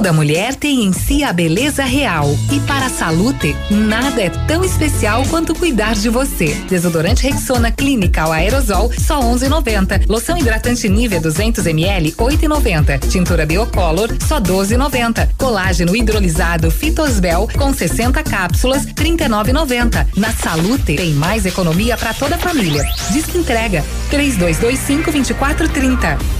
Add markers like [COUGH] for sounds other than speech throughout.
Toda mulher tem em si a beleza real e para a Salute, nada é tão especial quanto cuidar de você. Desodorante Rexona Clinical Aerosol só 11,90. Loção hidratante Nivea 200 ml 8,90. Tintura Biocolor só 12,90. Colágeno hidrolisado Fitosbel com 60 cápsulas 39,90. Na Salute tem mais economia para toda a família. Diz que entrega 3225 2430.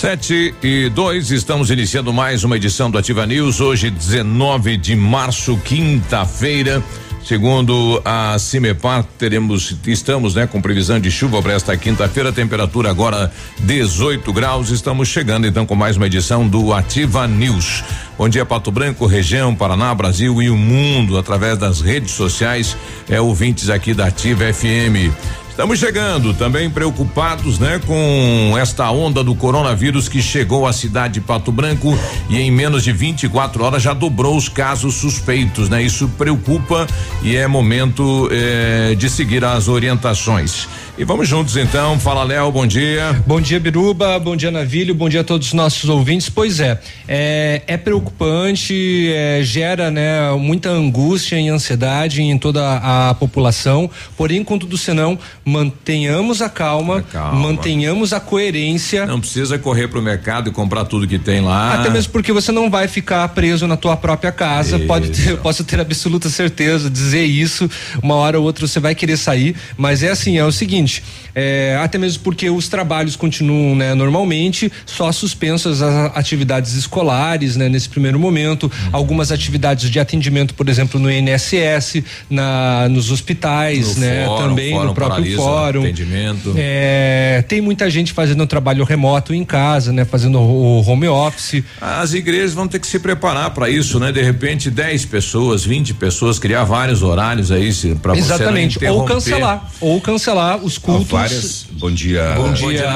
Sete e dois, estamos iniciando mais uma edição do Ativa News, hoje 19 de março, quinta-feira. Segundo a Cimepar, teremos, estamos, né, com previsão de chuva para esta quinta-feira, temperatura agora 18 graus. Estamos chegando então com mais uma edição do Ativa News. Bom dia, Pato Branco, região, Paraná, Brasil e o mundo, através das redes sociais, é ouvintes aqui da Ativa FM. Estamos chegando, também preocupados, né, com esta onda do coronavírus que chegou à cidade de Pato Branco e em menos de 24 horas já dobrou os casos suspeitos, né? Isso preocupa e é momento eh, de seguir as orientações. E vamos juntos então. Fala, Léo, bom dia. Bom dia, Biruba. Bom dia, Navilho. Bom dia a todos os nossos ouvintes. Pois é, é, é preocupante, é, gera né, muita angústia e ansiedade em toda a, população. Porém, contudo, senão, mantenhamos a calma, a calma, mantenhamos a coerência. Não precisa correr para o mercado e comprar tudo que tem lá. Até mesmo porque você não vai ficar preso na tua própria casa. Isso. Pode ter, posso ter absoluta certeza dizer isso. Uma hora ou outra você vai querer sair, mas é assim, é o seguinte seguinte, é, até mesmo porque os trabalhos continuam né, normalmente, só suspensas as atividades escolares né, nesse primeiro momento, algumas atividades de atendimento, por exemplo, no INSS, na, nos hospitais, no né, fórum, também fórum, no próprio fórum. Atendimento. É, tem muita gente fazendo trabalho remoto em casa, né, fazendo o home office. As igrejas vão ter que se preparar para isso, né? De repente, 10 pessoas, 20 pessoas, criar vários horários aí para você Exatamente, ou cancelar, ou cancelar os cultos. várias, bom dia. Bom dia,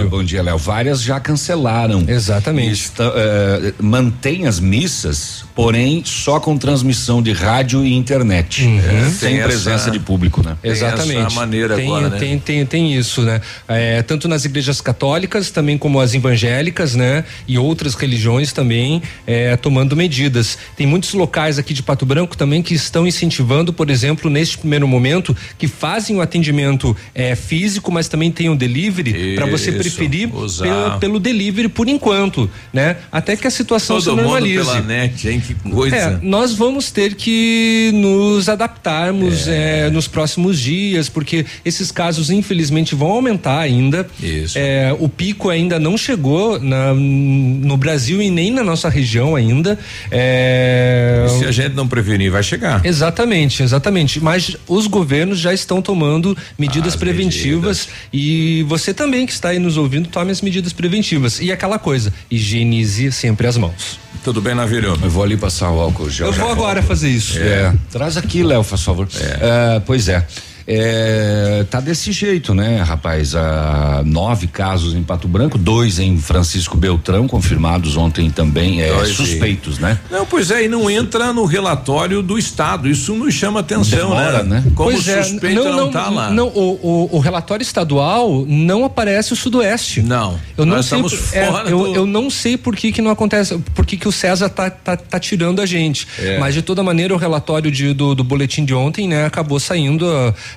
bom Bom dia, Léo. Várias já cancelaram. Exatamente. Está, uh, mantém as missas, porém só com transmissão de rádio e internet. Uhum. É, sem presença essa, de público, né? Exatamente. Essa maneira tem, agora, né? Tem, tem, tem isso, né? É, tanto nas igrejas católicas, também como as evangélicas, né? E outras religiões também é, tomando medidas. Tem muitos locais aqui de Pato Branco também que estão incentivando, por exemplo, neste primeiro momento, que fazem o atendimento é, físico, mas também tem o delivery para você preferir pelo, pelo, delivery por enquanto, né? Até que a situação Todo se normalize. Mundo pela net, hein? Que coisa. É, nós vamos ter que nos adaptarmos é. É, nos próximos dias, porque esses casos infelizmente vão aumentar ainda. Isso. É, o pico ainda não chegou na, no Brasil e nem na nossa região ainda. É, se a gente não prevenir, vai chegar. Exatamente, exatamente. Mas os governos já estão tomando medidas preventivas medidas. e você também que está aí nos ouvindo, tome as medidas preventivas. E aquela coisa, higienize sempre as mãos. Tudo bem, Navírio? Eu vou ali passar o álcool gel. Eu vou agora fazer isso. É. é. Traz aqui, Léo, faz favor. É. Uh, pois é. É, tá desse jeito, né, rapaz? Ah, nove casos em Pato Branco, dois em Francisco Beltrão, confirmados ontem também, é, suspeitos, né? Não, pois é, e não entra no relatório do Estado. Isso nos chama atenção, Demora, né? né? Como pois é, suspeito é, não, não, não tá lá. Não, o, o, o, relatório estadual não aparece o Sudoeste. Não. Eu não sei. É, do... eu, eu não sei por que que não acontece, por que que o César tá, tá, tá tirando a gente. É. Mas de toda maneira o relatório de, do, do boletim de ontem, né, acabou saindo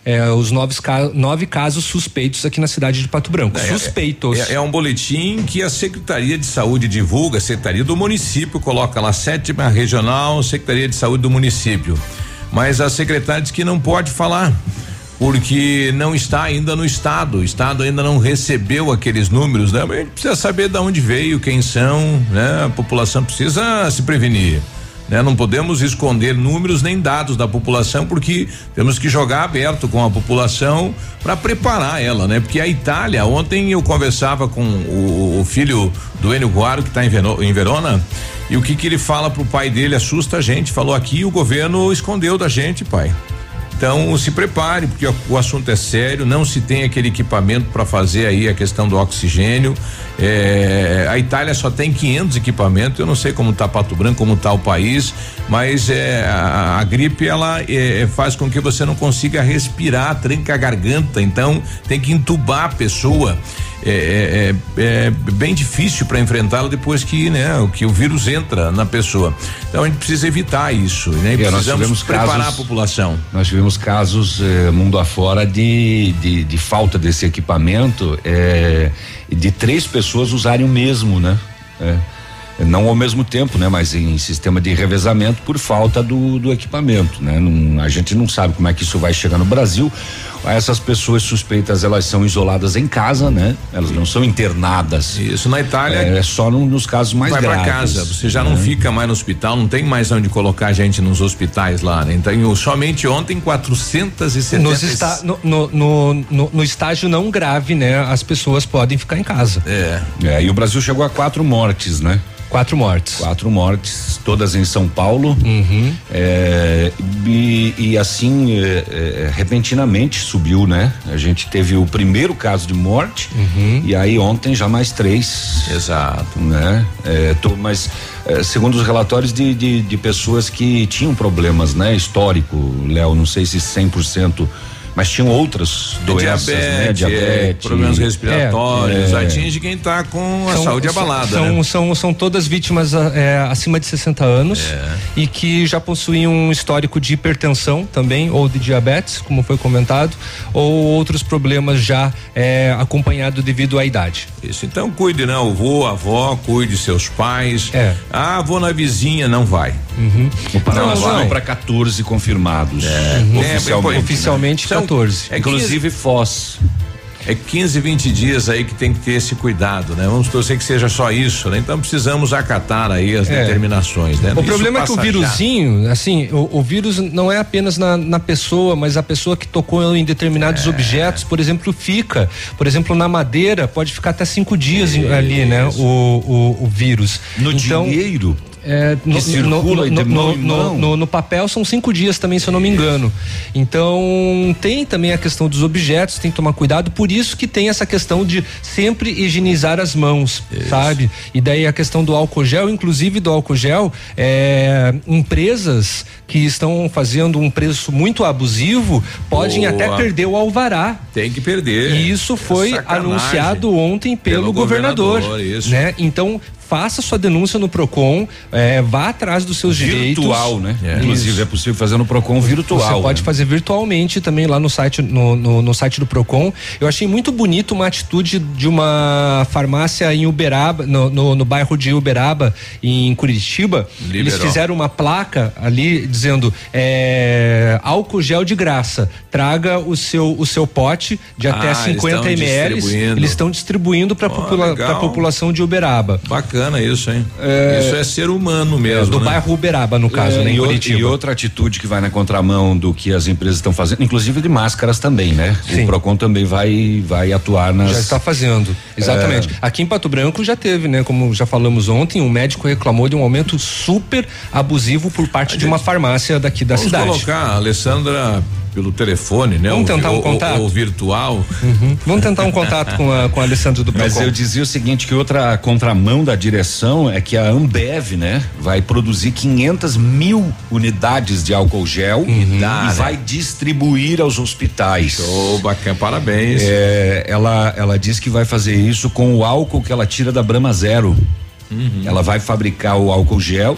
é, os novos nove casos suspeitos aqui na cidade de Pato Branco. É, suspeitos. É, é, um boletim que a Secretaria de Saúde divulga, a Secretaria do Município coloca lá sétima regional, Secretaria de Saúde do município. Mas a secretária diz que não pode falar porque não está ainda no estado, o estado ainda não recebeu aqueles números, né? Mas a gente precisa saber de onde veio, quem são, né? A população precisa se prevenir. Né? Não podemos esconder números nem dados da população porque temos que jogar aberto com a população para preparar ela, né? Porque a Itália, ontem eu conversava com o, o filho do Enio Guaro que está em, em Verona e o que que ele fala pro pai dele assusta a gente, falou aqui o governo escondeu da gente, pai. Então se prepare, porque o, assunto é sério, não se tem aquele equipamento para fazer aí a questão do oxigênio. É, a Itália só tem 500 equipamentos, eu não sei como está Pato Branco, como está o país, mas é, a, a gripe ela é, faz com que você não consiga respirar, tranca a garganta, então tem que entubar a pessoa. É, é, é, é bem difícil para enfrentá-lo depois que, né, que o vírus entra na pessoa. Então a gente precisa evitar isso, né? E precisamos preparar casos, a população. Nós tivemos casos eh, mundo afora de, de, de, falta desse equipamento, eh, de três pessoas usarem o mesmo, né? É não ao mesmo tempo, né? Mas em sistema de revezamento por falta do, do equipamento, né? Não, a gente não sabe como é que isso vai chegar no Brasil. Essas pessoas suspeitas elas são isoladas em casa, né? Elas não são internadas. Isso na Itália é, é só no, nos casos mais vai graves. Vai para casa, você já né? não fica mais no hospital, não tem mais onde colocar gente nos hospitais lá, né? Então somente ontem 470 Nos está, no, no, no, no, no estágio não grave, né? As pessoas podem ficar em casa. É. é e o Brasil chegou a quatro mortes, né? Quatro mortes. Quatro mortes, todas em São Paulo. Uhum. É, e, e, assim, é, é, repentinamente subiu, né? A gente teve o primeiro caso de morte uhum. e aí ontem já mais três. Exato. Né? É, tô, mas é, segundo os relatórios de, de, de pessoas que tinham problemas, né? Histórico, Léo, não sei se 100% mas tinham outras doenças, diabetes, né? Diabetes, é, problemas respiratórios, é, atinge quem está com a são, saúde abalada. São, né? são, são todas vítimas é, acima de 60 anos é. e que já possuem um histórico de hipertensão também, ou de diabetes, como foi comentado, ou outros problemas já é, acompanhado devido à idade. Isso, então cuide, né? O vô, a avó, cuide seus pais. É. Ah, vou na vizinha, não vai. Uhum. O Paraná não, para 14 confirmados. É, uhum. oficialmente. oficialmente né? 14. É Inclusive 15, Foz. É 15, 20 dias aí que tem que ter esse cuidado, né? Vamos torcer que seja só isso, né? Então precisamos acatar aí as é. determinações, né? O isso problema é que o vírusinho, já. assim, o, o, vírus não é apenas na, na, pessoa, mas a pessoa que tocou em determinados é. objetos, por exemplo, fica. Por exemplo, na madeira pode ficar até cinco dias é ali, né? O, o, o vírus. No então, dinheiro é, no, circula no, no, no, no, no, papel são cinco dias também, se eu não me engano. Então tem também a questão dos objetos, tem que tomar cuidado. Por isso que tem essa questão de sempre higienizar as mãos, isso. sabe? E daí a questão do álcool gel, inclusive do álcool gel, é, empresas que estão fazendo um preço muito abusivo podem Boa. até perder o alvará. Tem que perder. E isso foi é anunciado ontem pelo, pelo governador, governador né? Então faça sua denúncia no Procon, é, vá atrás dos seus virtual, direitos. Virtual, né? É. Inclusive é possível fazer no Procon virtual. Você pode né? fazer virtualmente também lá no site no, no, no, site do Procon. Eu achei muito bonito uma atitude de uma farmácia em Uberaba, no, no, no bairro de Uberaba, em Curitiba. Liberou. Eles fizeram uma placa ali dizendo é, álcool gel de graça. Traga o seu o seu pote de até ah, 50 ml. Eles estão distribuindo para oh, popula a população de Uberaba. Bacana bacana isso, hein? É, isso é ser humano mesmo. É, do né? bairro Uberaba, no caso, é, né? Em Curitiba. E outra atitude que vai na contramão do que as empresas estão fazendo, inclusive de máscaras também, né? Sim. O Procon também vai, vai atuar nas. Já está fazendo. Exatamente. É. Aqui em Pato Branco já teve, né? Como já falamos ontem, um médico reclamou de um aumento super abusivo por parte a de gente... uma farmácia daqui da Vamos cidade. colocar a Alessandra pelo telefone, né? Vamos tentar um contato. Ou, virtual. Uhum. Vamos tentar um contato com a, com a Alessandro do Mas eu dizia o seguinte, que outra contramão da direção é que a Ambev, né? Vai produzir 500 mil unidades de álcool gel uhum. e, dá, e né? vai distribuir aos hospitais. Show, bacana, parabéns. É, ela, ela diz que vai fazer isso com o álcool que ela tira da Brama Zero. Uhum. Ela vai fabricar o álcool gel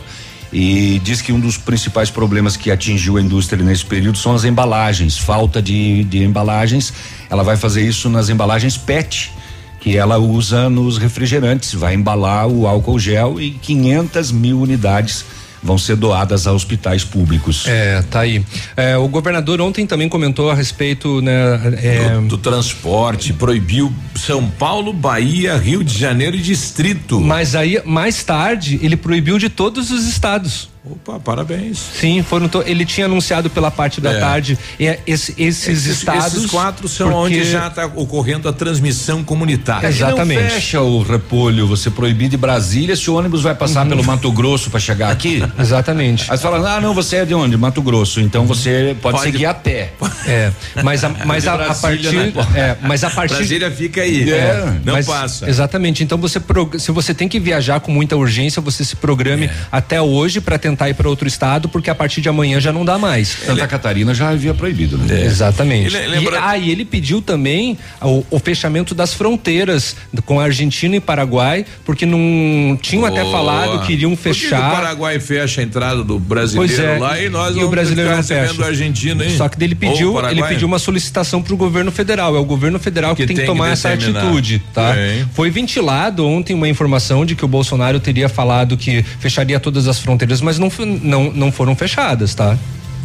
e diz que um dos principais problemas que atingiu a indústria nesse período são as embalagens, falta de, de embalagens. Ela vai fazer isso nas embalagens PET que ela usa nos refrigerantes, vai embalar o álcool gel e 500 mil unidades vão ser doadas a hospitais públicos. É, tá aí. É, o governador ontem também comentou a respeito, né, é, do, do, transporte, proibiu São Paulo, Bahia, Rio de Janeiro e Distrito. Mas aí, mais tarde, ele proibiu de todos os estados. Opa, parabéns. Sim, foram to, ele tinha anunciado pela parte da é. tarde e, é, esse, esses, esses estados. Esses quatro são porque... onde já está ocorrendo a transmissão comunitária. Exatamente. não fecha o repolho, você proibir de Brasília se o ônibus vai passar uhum. pelo Mato Grosso para chegar aqui? [LAUGHS] Exatamente. Aí você fala, ah, não, você é de onde? Mato Grosso. Então você pode, pode seguir a pé. É, mas a, [LAUGHS] mas a, a partir, né? é, mas a partir. Brasília fica aí. É, não mas, passa. Exatamente. Então você, se você tem que viajar com muita urgência, você se programe é. até hoje para tentar tentar ir para outro estado, porque a partir de amanhã já não dá mais. Santa Catarina já havia proibido, né? É. Exatamente. Ele, lembra... e, ah, e ele pediu também o, o, fechamento das fronteiras com a Argentina e Paraguai, porque não tinham até falado que iriam fechar. Por que o Paraguai fecha a entrada do brasileiro é, lá e nós e o brasileiro não fecha. Argentina, hein? Só que ele pediu, ele pediu uma solicitação para o governo federal. É o governo federal que, que tem que tomar que essa atitude, tá? É. Foi ventilado ontem uma informação de que o Bolsonaro teria falado que fecharia todas as fronteiras, mas não, não, não foram fechadas, tá?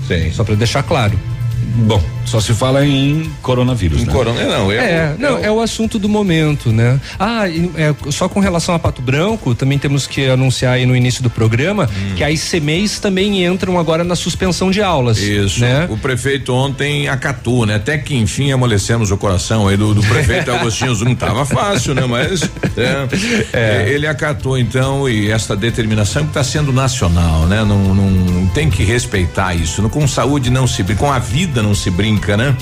Sim. Só para deixar claro. Bom, só se fala em coronavírus, em né? Corona, não, é, é, o, não, é, o... é o assunto do momento, né? Ah, é, só com relação a Pato Branco, também temos que anunciar aí no início do programa hum. que as ICMEIs também entram agora na suspensão de aulas. Isso. Né? O prefeito ontem acatou, né? Até que enfim amolecemos o coração aí do, do [LAUGHS] prefeito Agostinho não tava fácil, né? Mas é, é. ele acatou então e esta determinação que está sendo nacional, né? Não, não tem que respeitar isso. Com saúde não se com a vida não se brinca, né?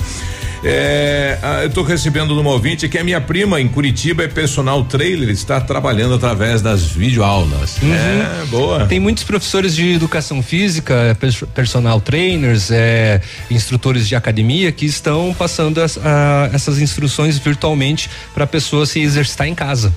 É, eu estou recebendo um ouvinte que a minha prima em Curitiba é personal trailer, está trabalhando através das videoaulas. Uhum. É, boa. Tem muitos professores de educação física, personal trainers, é, instrutores de academia que estão passando as, a, essas instruções virtualmente para a pessoa se exercitar em casa.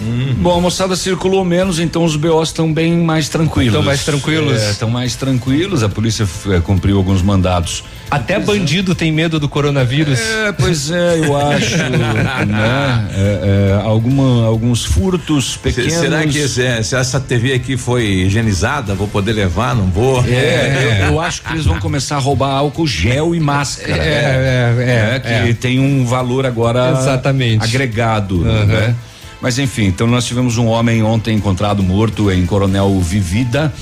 Uhum. Bom, a moçada circulou menos, então os BOs estão bem mais tranquilos. Estão mais tranquilos. Estão é, mais tranquilos. A polícia é, cumpriu alguns mandados. Até bandido tem medo do coronavírus. É, pois é, eu acho. [LAUGHS] né? É, é, alguma, alguns furtos pequenos. Será que se, se, essa TV aqui foi higienizada, vou poder levar? Não vou? É, eu, eu, acho que eles vão começar a roubar álcool gel e máscara. É, é, que tem um valor agora Exatamente. agregado, uhum. né? Mas enfim, então nós tivemos um homem ontem encontrado morto em Coronel Vivida.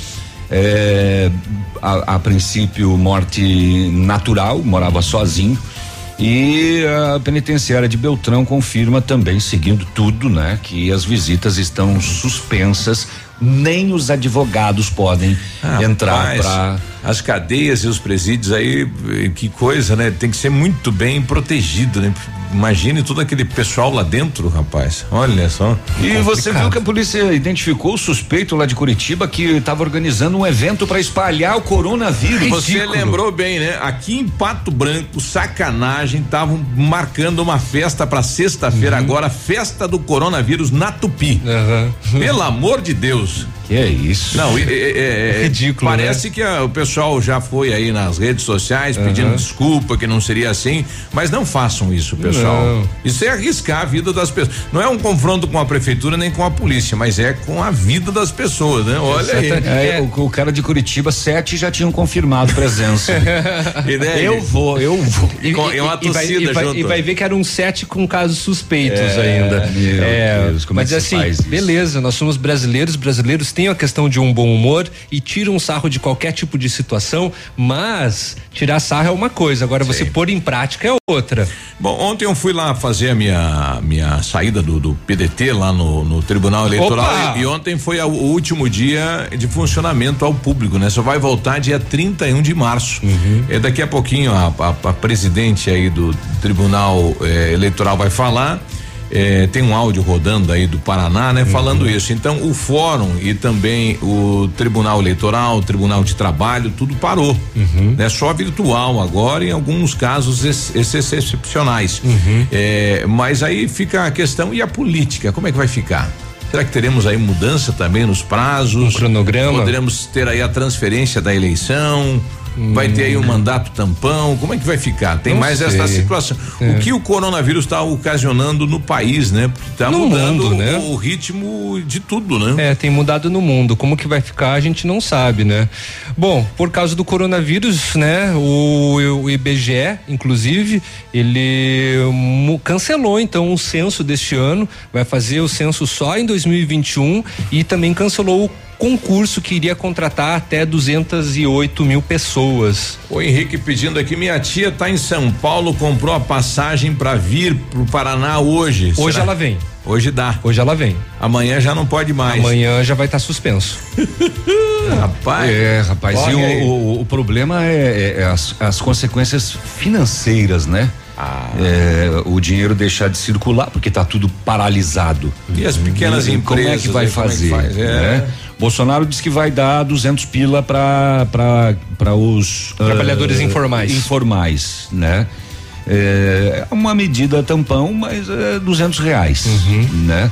É, a, a, princípio, morte natural, morava sozinho. E a penitenciária de Beltrão confirma também, seguindo tudo, né, que as visitas estão suspensas nem os advogados podem ah, entrar para as cadeias e os presídios aí, que coisa, né? Tem que ser muito bem protegido, né? Imagine todo aquele pessoal lá dentro, rapaz. Olha só. E complicado. você viu que a polícia identificou o suspeito lá de Curitiba que estava organizando um evento para espalhar o coronavírus. Você lembrou bem, né? Aqui em Pato Branco, sacanagem, estavam marcando uma festa para sexta-feira uhum. agora, festa do coronavírus na Tupi. Uhum. Pelo amor de Deus. News. Que é isso? Não, é, é, [LAUGHS] é ridículo. Parece né? que a, o pessoal já foi aí nas redes sociais pedindo uhum. desculpa que não seria assim, mas não façam isso, pessoal. Não. Isso é arriscar a vida das pessoas. Não é um confronto com a prefeitura nem com a polícia, mas é com a vida das pessoas, né? Olha aí. É, o, o, cara de Curitiba, sete já tinham confirmado presença. [LAUGHS] eu vou, eu vou. E, e, e uma torcida e vai, e vai, e vai ver que era um sete com casos suspeitos é, ainda. Meu é, Deus, como mas é assim, beleza, nós somos brasileiros, brasileiros têm a questão de um bom humor e tiram um sarro de qualquer tipo de situação, mas tirar sarro é uma coisa, agora Sim. você pôr em prática é outra. Bom, ontem eu fui lá fazer a minha minha saída do, do PDT lá no, no Tribunal Eleitoral e, e, ontem foi a, o último dia de funcionamento ao público, né? Só vai voltar dia 31 de março. Uhum. É daqui a pouquinho a, a, a presidente aí do Tribunal eh, Eleitoral vai falar é, tem um áudio rodando aí do Paraná, né? Uhum. Falando isso. Então, o fórum e também o Tribunal Eleitoral, o Tribunal de Trabalho, tudo parou. Uhum. Né? Só virtual agora, em alguns casos ex excepcionais. Uhum. É, mas aí fica a questão, e a política? Como é que vai ficar? Será que teremos aí mudança também nos prazos? Um cronograma? Poderemos ter aí a transferência da eleição? Vai ter aí um mandato tampão? Como é que vai ficar? Tem Não mais sei. essa situação. É. O que o coronavírus está ocasionando no país, né? Está mudando mundo, né? o ritmo de tudo, né? É, tem mudado no mundo. Como que vai ficar, a gente não sabe, né? Bom, por causa do coronavírus, né? O, o IBGE, inclusive, ele cancelou então o censo deste ano, vai fazer o censo só em 2021 e também cancelou o concurso que iria contratar até 208 mil pessoas. O Henrique pedindo aqui, minha tia está em São Paulo, comprou a passagem para vir pro Paraná hoje. Hoje Será? ela vem. Hoje dá. Hoje ela vem. Amanhã já não pode mais. Amanhã já vai estar suspenso. [LAUGHS] Rapaz. É, rapaz, e Olha o, o, o problema é, é- é as, as consequências financeiras, né? Ah. É, o dinheiro deixar de circular porque está tudo paralisado. E as pequenas E empresas. Como é que vai como é que fazer? faz? É. né? Bolsonaro disse que vai dar 200 pila para para os Trabalhadores ah, informais. Informais, né? É uma medida tampão, mas é 200 reais, Uhum. né?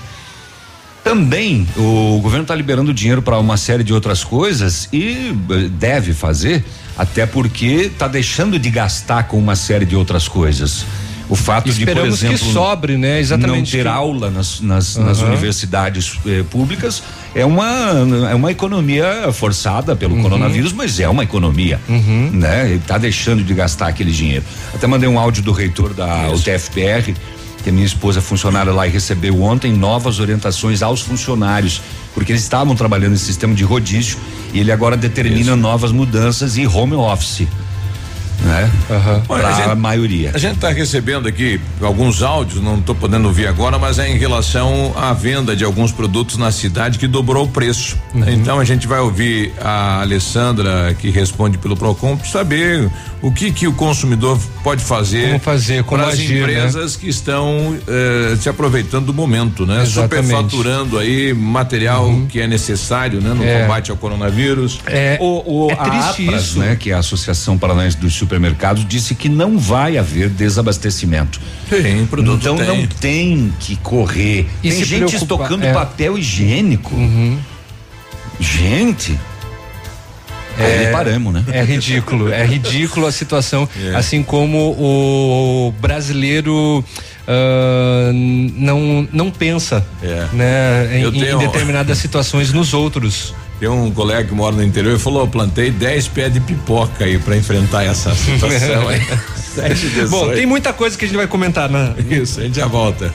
Também o governo está liberando dinheiro para uma série de outras coisas e eh, deve fazer, até porque está deixando de gastar com uma série de outras coisas. O fato Esperamos de, por que exemplo, sobre, né? Exatamente. não ter que- aula nas, nas, nas Aham. universidades eh, públicas é uma é uma economia forçada pelo Uhum. coronavírus, mas é uma economia, né? Ele tá deixando de gastar aquele dinheiro. Até mandei um áudio do reitor da UTFPR, que a minha esposa é funcionária lá e recebeu ontem novas orientações aos funcionários, porque eles estavam trabalhando em sistema de rodízio e ele agora determina novas mudanças e home office, né? Olha, Para a gente- a maioria. A gente está recebendo aqui alguns áudios, não estou podendo ouvir agora, mas é em relação à venda de alguns produtos na cidade que dobrou o preço. Uhum. Então a gente vai ouvir a Alessandra que responde pelo Procon para saber o que que o consumidor pode fazer, Como fazer, como para as né? empresas que estão eh, se aproveitando do momento, né? Exatamente. Superfaturando aí material que é necessário, né? No É. combate ao coronavírus. É, O, o, é a triste APRAS, isso. né, que é a Associação Paranaense dos Supermercados, disse que não vai haver desabastecimento. Tem produto então tem. não tem que correr. E tem gente preocupar, estocando é. Uhum. papel higiênico. Gente. É, paramos, né? É ridículo, é ridículo a situação, [LAUGHS] É. assim como o brasileiro ah, não não pensa, É. né, em, Eu em tenho- determinadas situações nos outros. Tem um colega que mora no interior e falou: eu plantei 10 pés de pipoca aí para enfrentar essa situação [LAUGHS] aí. Sete, Bom, dezoito. tem muita coisa que a gente vai comentar, né? Isso, a gente já volta.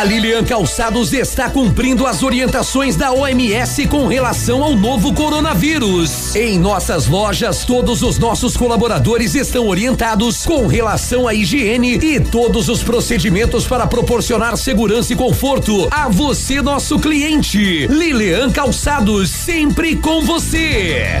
A Lilian Calçados está cumprindo as orientações da OMS com relação ao novo coronavírus. Em nossas lojas, todos os nossos colaboradores estão orientados com relação à higiene e todos os procedimentos para proporcionar segurança e conforto a você, nosso cliente. Lilian Calçados, sempre com você.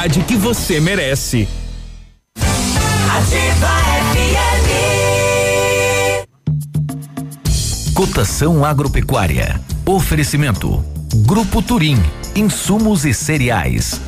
que você merece. Ativa FM. Cotação agropecuária. Oferecimento. Grupo Turim. Insumos e cereais.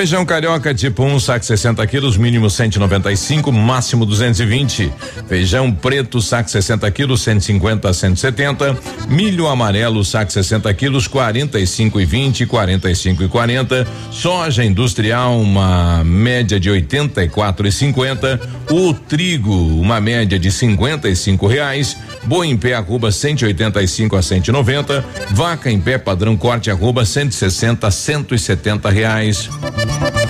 Feijão carioca tipo 1, um, saco 60 quilos, mínimo 195, máximo 220. Feijão preto, saco 60 quilos, 150 a 170. Milho amarelo, saco 60 quilos, 45 e 20, 45 e 40. Soja industrial, uma média de 84 e 50. O trigo, uma média de 55 reais. Boi em pé arroba 185 a 190. Vaca em pé padrão corte arroba 160 a 170 reais. O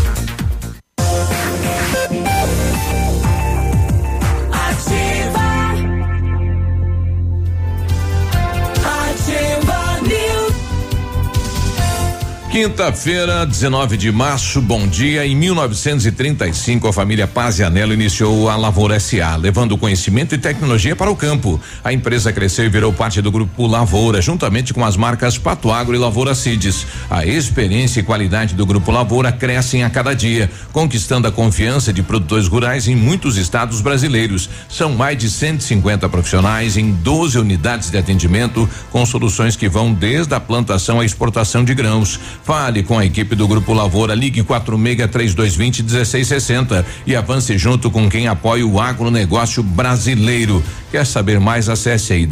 Quinta-feira, 19 de março, bom dia. Em 1935, a família Pazianello iniciou a Lavoura SA, levando conhecimento e tecnologia para o campo. A empresa cresceu e virou parte do grupo Lavoura, juntamente com as marcas Pato Agro e Lavoura Cides. A experiência e qualidade do grupo Lavoura crescem a cada dia, conquistando a confiança de produtores rurais em muitos estados brasileiros. São mais de 150 profissionais em 12 unidades de atendimento, com soluções que vão desde a plantação à exportação de grãos. Fale com a equipe do Grupo Lavoura, ligue 46 3220 1660 e avance junto com quem apoia o agronegócio brasileiro. Quer saber mais? Acesse aí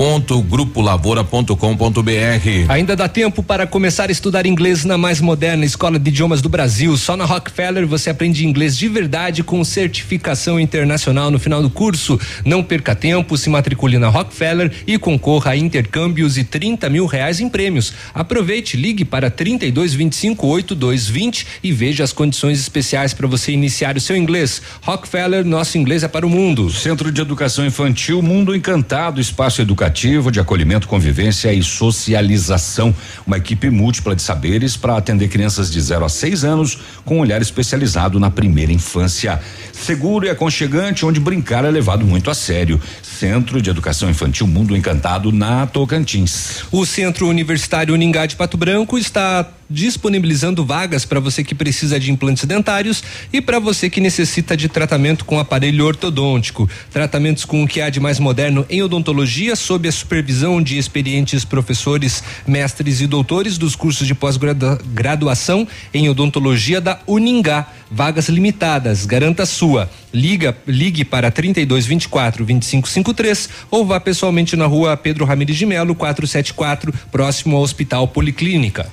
www.grupolavoura.com.br. Ainda dá tempo para começar a estudar inglês na mais moderna escola de idiomas do Brasil. Só na Rockefeller você aprende inglês de verdade com certificação internacional no final do curso. Não perca tempo, se matricule na Rockefeller e concorra a intercâmbios e 30 mil reais em prêmios. Aproveite, ligue para 32 25 8220 e veja as condições especiais para você iniciar o seu inglês. Rockefeller, nosso inglês é para o mundo. Centro de Educação Infantil Mundo Encantado, espaço educativo de acolhimento, convivência e socialização. Uma equipe múltipla de saberes para atender crianças de 0 a 6 anos com um olhar especializado na primeira infância. Seguro e aconchegante, onde brincar é levado muito a sério. Centro de Educação Infantil Mundo Encantado na Tocantins. O Centro Universitário Uningá de Pato Branco está disponibilizando vagas para você que precisa de implantes dentários e para você que necessita de tratamento com aparelho ortodôntico. Tratamentos com o que há de mais moderno em odontologia, sob a supervisão de experientes professores, mestres e doutores dos cursos de pós-graduação em odontologia da Uningá. Vagas limitadas, garanta sua. Liga, ligue para 3224 2553 ou vá pessoalmente na rua Pedro Ramirez de Melo, 474, próximo ao Hospital Policlínica.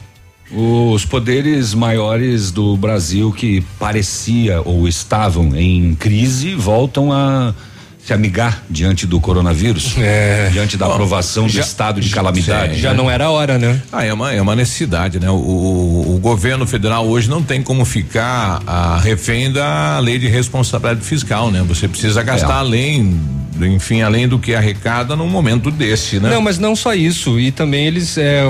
Os poderes maiores do Brasil que parecia ou estavam em crise voltam a se amigar diante do coronavírus, é. diante da Bom, aprovação já, do estado de calamidade. Já, já não era hora, né? Ah, é uma, é uma necessidade, né? O, o, o, governo federal hoje não tem como ficar a refém da lei de responsabilidade fiscal, né? Você precisa gastar é. além enfim, além do que arrecada num momento desse, né? Não, mas não só isso. E também eles, é,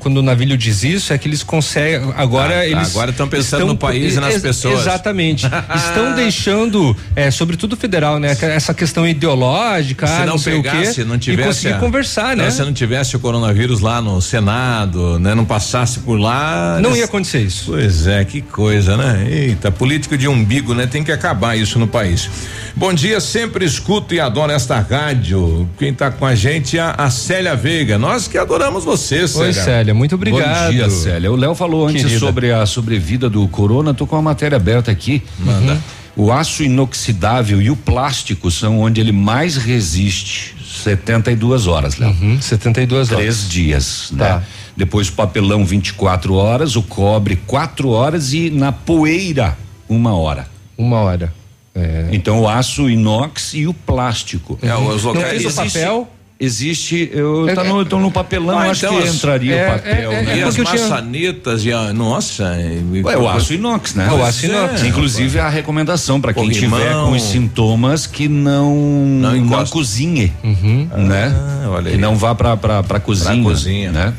quando o navio diz isso, é que eles conseguem. Agora ah, eles. Agora estão pensando estão, no país e nas ex, pessoas. Exatamente. [LAUGHS] estão deixando, é, sobretudo federal, né? Essa questão ideológica, se não, não pegasse, sei o quê, não tivesse. E conseguir a, conversar, né? Se não tivesse o coronavírus lá no Senado, né? Não passasse por lá. Não ia acontecer isso. Pois é, que coisa, né? Eita, política de umbigo, né? Tem que acabar isso no país. Bom dia, sempre escuto e adoro esta rádio. Quem está com a gente é a Célia Veiga. Nós que adoramos você, Célia. Oi, Célia, muito obrigado. Bom dia, Célia. O Léo falou antes Querida. sobre a sobrevida do corona, tô com a matéria aberta aqui. Manda. Uhum. O aço inoxidável e o plástico são onde ele mais resiste. 72 horas, Léo. Uhum, 72 horas. Três dias, né? tá. Depois o papelão 24 horas, o cobre quatro horas e na poeira uma hora. Uma hora. É. Então o aço inox e o plástico. É, os locais Não, papel existe, eu é, tá no, no papelão, ah, acho então que entraria é, o papel. É, né? E as maçanetas tinha... e a, nossa. Ué, o aço inox, né? o aço inox. Inclusive a recomendação para quem tiver com os sintomas que não não, não cozinhe, uhum. né? Ah, olha aí. Que não vá para para cozinha, pra cozinha, né?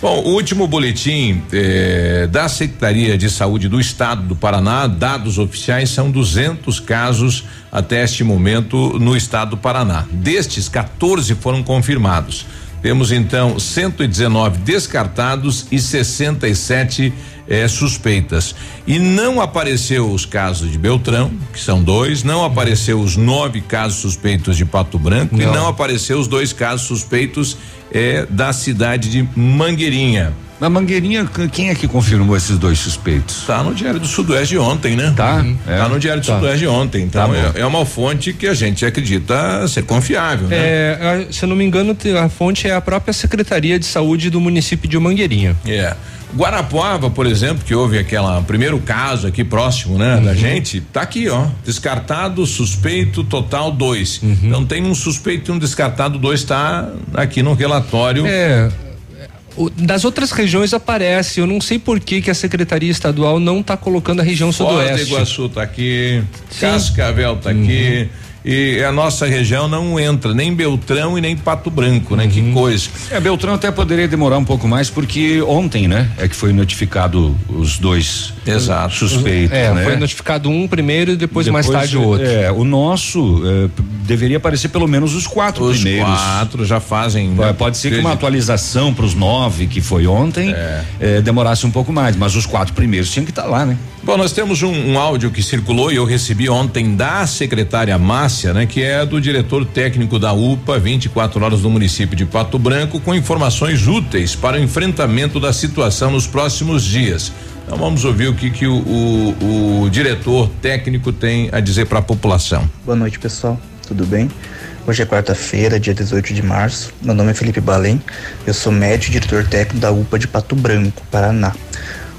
Bom, o último boletim eh, da Secretaria de Saúde do Estado do Paraná, dados oficiais, são 200 casos até este momento no estado do Paraná. Destes, 14 foram confirmados. Temos então 119 descartados e 67 eh, suspeitas. E não apareceu os casos de Beltrão, que são dois, não apareceu os nove casos suspeitos de Pato Branco não. e não apareceu os dois casos suspeitos é da cidade de Mangueirinha. Na Mangueirinha, quem é que confirmou esses dois suspeitos? Tá no Diário do Sudoeste ontem, né? Tá. Uhum. É. Tá no Diário do tá. Sudoeste ontem. Então tá é, é, uma fonte que a gente acredita ser confiável, né? É, se eu não me engano, a fonte é a própria Secretaria de Saúde do município de Mangueirinha. É. Guarapuava, por exemplo, que houve aquele primeiro caso aqui próximo, né, uhum. da gente, tá aqui, ó, descartado, suspeito, total dois. Uhum. Então tem um suspeito e um descartado dois, tá aqui no relatório. É, das outras regiões aparece, eu não sei por que que a Secretaria Estadual não está colocando a região Foz sudoeste. Foz do Iguaçu tá aqui, Sim. Cascavel tá uhum. aqui, e a nossa região não entra nem Beltrão e nem Pato Branco, né? Uhum. Que coisa. É, Beltrão até poderia demorar um pouco mais porque ontem, né? É que foi notificado os dois Exato. suspeitos, é, né? foi notificado um primeiro e depois, depois mais tarde o outro. É, o nosso é, deveria aparecer pelo menos os quatro os primeiros. Os quatro já fazem. Né? Pode ser que uma atualização para os nove que foi ontem é. É, demorasse um pouco mais, mas os quatro primeiros tinham que estar tá lá, né? Bom, nós temos um, um, áudio que circulou e eu recebi ontem da secretária Márcia, né? Que é do diretor técnico da UPA, 24 horas do município de Pato Branco, com informações úteis para o enfrentamento da situação nos próximos dias. Então vamos ouvir o que, que o, o, o diretor técnico tem a dizer para a população. Boa noite, pessoal. Tudo bem? Hoje é quarta-feira, dia 18 de março. Meu nome é Felipe Balém. Eu sou médico e diretor técnico da UPA de Pato Branco, Paraná.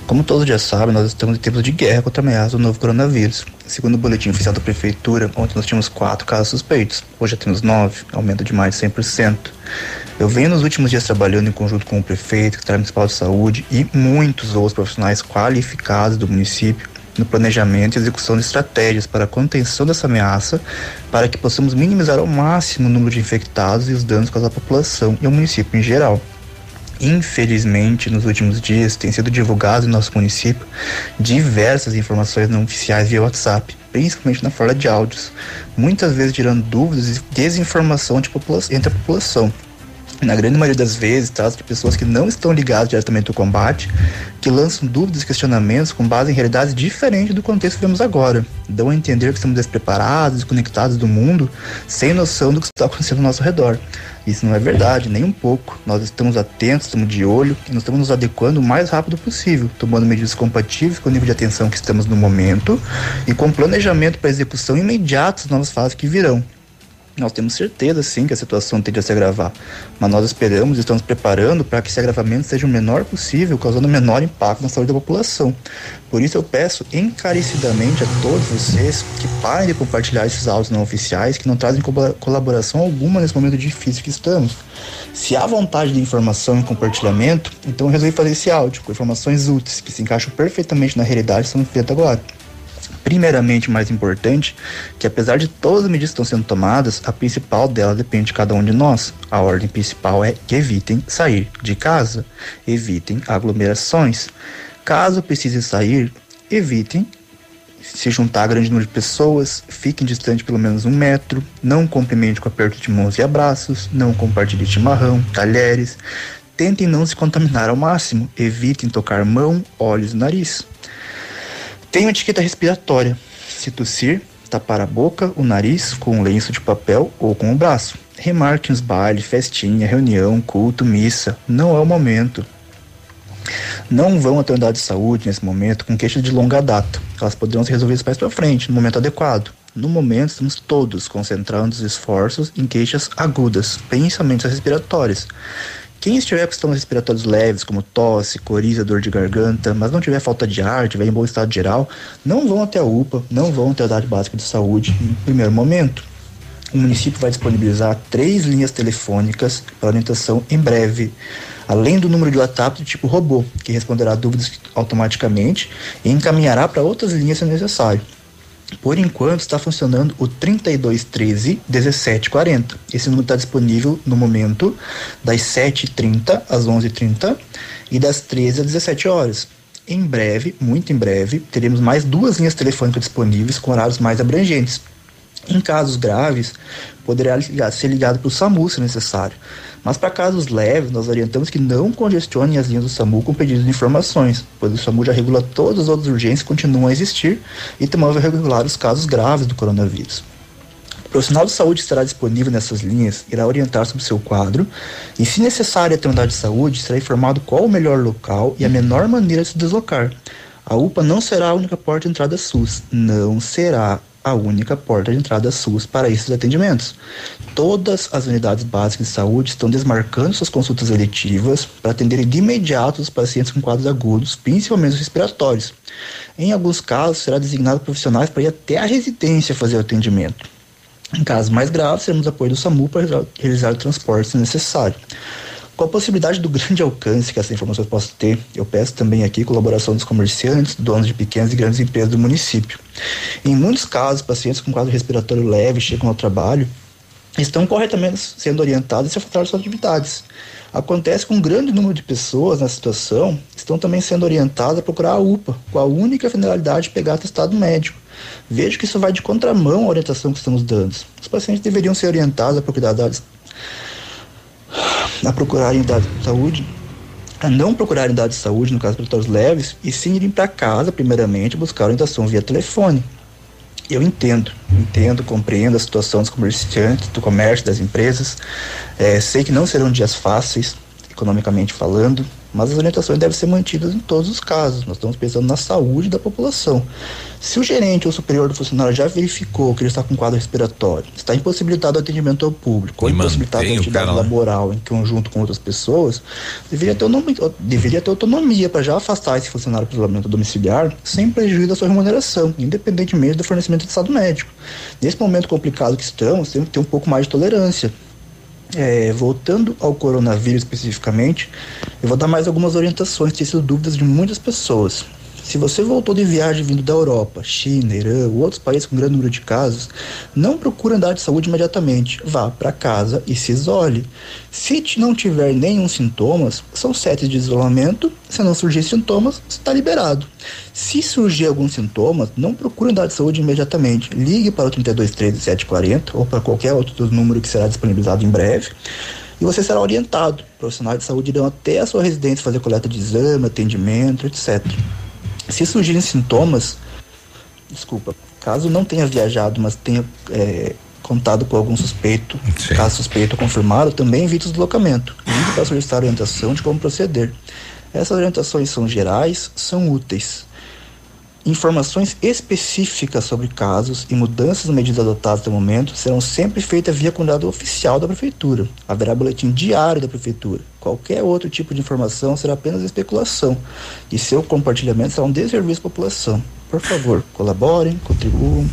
Como todos já sabem, nós estamos em tempos de guerra contra a ameaça do novo coronavírus. Segundo o boletim oficial da Prefeitura, ontem nós tínhamos quatro casos suspeitos, hoje já temos nove, aumento de mais de 100%. Eu venho nos últimos dias trabalhando em conjunto com o prefeito, secretário municipal de saúde e muitos outros profissionais qualificados do município no planejamento e execução de estratégias para a contenção dessa ameaça, para que possamos minimizar ao máximo o número de infectados e os danos causados à população e ao município em geral. Infelizmente, nos últimos dias, tem sido divulgado em nosso município diversas informações não oficiais via WhatsApp, principalmente na forma de áudios, muitas vezes gerando dúvidas e desinformação de entre a população. Na grande maioria das vezes, trata de pessoas que não estão ligadas diretamente ao combate, que lançam dúvidas e questionamentos com base em realidades diferentes do contexto que vemos agora. Dão a entender que estamos despreparados, desconectados do mundo, sem noção do que está acontecendo ao nosso redor. Isso não é verdade, nem um pouco. Nós estamos atentos, estamos de olho e nós estamos nos adequando o mais rápido possível, tomando medidas compatíveis com o nível de atenção que estamos no momento e com planejamento para execução imediata das novas fases que virão. Nós temos certeza, sim, que a situação tende a se agravar, mas nós esperamos e estamos preparando para que esse agravamento seja o menor possível, causando o menor impacto na saúde da população. Por isso, eu peço encarecidamente a todos vocês que parem de compartilhar esses áudios não oficiais que não trazem colaboração alguma nesse momento difícil que estamos. Se há vontade de informação e compartilhamento, então eu resolvi fazer esse áudio com informações úteis que se encaixam perfeitamente na realidade que estamos vivendo agora primeiramente mais importante, que apesar de todas as medidas que estão sendo tomadas, a principal dela depende de cada um de nós. A ordem principal é que evitem sair de casa, evitem aglomerações. Caso precise sair, evitem se juntar a grande número de pessoas, fiquem distante pelo menos um metro, não cumprimente com aperto de mãos e abraços, não compartilhe chimarrão, talheres, tentem não se contaminar ao máximo, evitem tocar mão, olhos e nariz. Tem etiqueta respiratória. Se tossir, tapar a boca, o nariz com um lenço de papel ou com o braço. Remarque os bailes, festinha, reunião, culto, missa. Não é o momento. Não vão até a unidade de saúde nesse momento com queixas de longa data. Elas poderão ser resolvidas mais para frente, no momento adequado. No momento, estamos todos concentrando os esforços em queixas agudas, principalmente as respiratórias. Quem estiver com sintomas respiratórios leves, como tosse, coriza, dor de garganta, mas não tiver falta de ar, tiver em bom estado geral, não vão até a UPA, não vão até a unidade básica de saúde no primeiro momento. O município vai disponibilizar três linhas telefônicas para orientação em breve, além do número de WhatsApp do tipo robô, que responderá dúvidas automaticamente e encaminhará para outras linhas se necessário. Por enquanto está funcionando o 3213 1740. Esse número está disponível no momento das 7h30 às 11h30 e das 13 às 17 horas. Em breve, muito em breve, teremos mais duas linhas telefônicas disponíveis com horários mais abrangentes. Em casos graves, poderá ser ligado para o SAMU se necessário. Mas para casos leves, nós orientamos que não congestionem as linhas do SAMU com pedidos de informações, pois o SAMU já regula todas as outras urgências que continuam a existir e também vai regular os casos graves do coronavírus. O profissional de saúde estará disponível nessas linhas, irá orientar sobre seu quadro e, se necessário a unidade de saúde, será informado qual o melhor local e a menor maneira de se deslocar. A UPA não será a única porta de entrada SUS, não será a única porta de entrada SUS para esses atendimentos. Todas as unidades básicas de saúde estão desmarcando suas consultas eletivas para atenderem de imediato os pacientes com quadros agudos, principalmente os respiratórios. Em alguns casos, será designado profissionais para ir até a residência fazer o atendimento. Em casos mais graves, teremos apoio do SAMU para realizar o transporte se necessário. Com a possibilidade do grande alcance que essa informação possa ter, eu peço também aqui colaboração dos comerciantes, donos de pequenas e grandes empresas do município. Em muitos casos, pacientes com quadro respiratório leve chegam ao trabalho estão corretamente sendo orientados e se afastar suas atividades. Acontece que um grande número de pessoas nessa situação estão também sendo orientadas a procurar a UPA, com a única finalidade de pegar atestado médico. Vejo que isso vai de contramão à orientação que estamos dando. Os pacientes deveriam ser orientados a procurar a procurarem dados de saúde, a não procurarem dados de saúde, no caso de leves, e sim irem para casa, primeiramente, buscar orientação via telefone. Eu entendo, entendo, compreendo a situação dos comerciantes, do comércio, das empresas. É, sei que não serão dias fáceis, economicamente falando, mas as orientações devem ser mantidas em todos os casos. Nós estamos pensando na saúde da população. Se o gerente ou superior do funcionário já verificou que ele está com quadro respiratório, está impossibilitado do atendimento ao público, ou impossibilitado da atividade laboral em conjunto com outras pessoas, deveria ter, autonomia, deveria ter autonomia para já afastar esse funcionário para isolamento domiciliar sem prejuízo da sua remuneração, independentemente do fornecimento de estado médico. Nesse momento complicado que estamos, temos que ter um pouco mais de tolerância é, voltando ao coronavírus especificamente, eu vou dar mais algumas orientações, tem sido dúvidas de muitas pessoas. Se você voltou de viagem vindo da Europa, China, Irã ou outros países com grande número de casos, não procure andar de saúde imediatamente. Vá para casa e se isole. Se não tiver nenhum sintomas, são sete de isolamento. Se não surgir sintomas, está liberado. Se surgir algum sintoma, não procure andar de saúde imediatamente. Ligue para o 3213 740 ou para qualquer outro número que será disponibilizado em breve e você será orientado. Profissionais de saúde irão até a sua residência fazer coleta de exame, atendimento, etc. Se surgirem sintomas, desculpa, caso não tenha viajado, mas tenha é, contado com algum suspeito, Sim. caso suspeito confirmado, também evite o deslocamento. Ligue para solicitar orientação de como proceder. Essas orientações são gerais, são úteis. Informações específicas sobre casos e mudanças nas medidas adotadas até o momento serão sempre feitas via comunicado oficial da Prefeitura. Haverá boletim diário da Prefeitura. Qualquer outro tipo de informação será apenas especulação e seu compartilhamento será um desserviço à população. Por favor, colaborem, contribuam.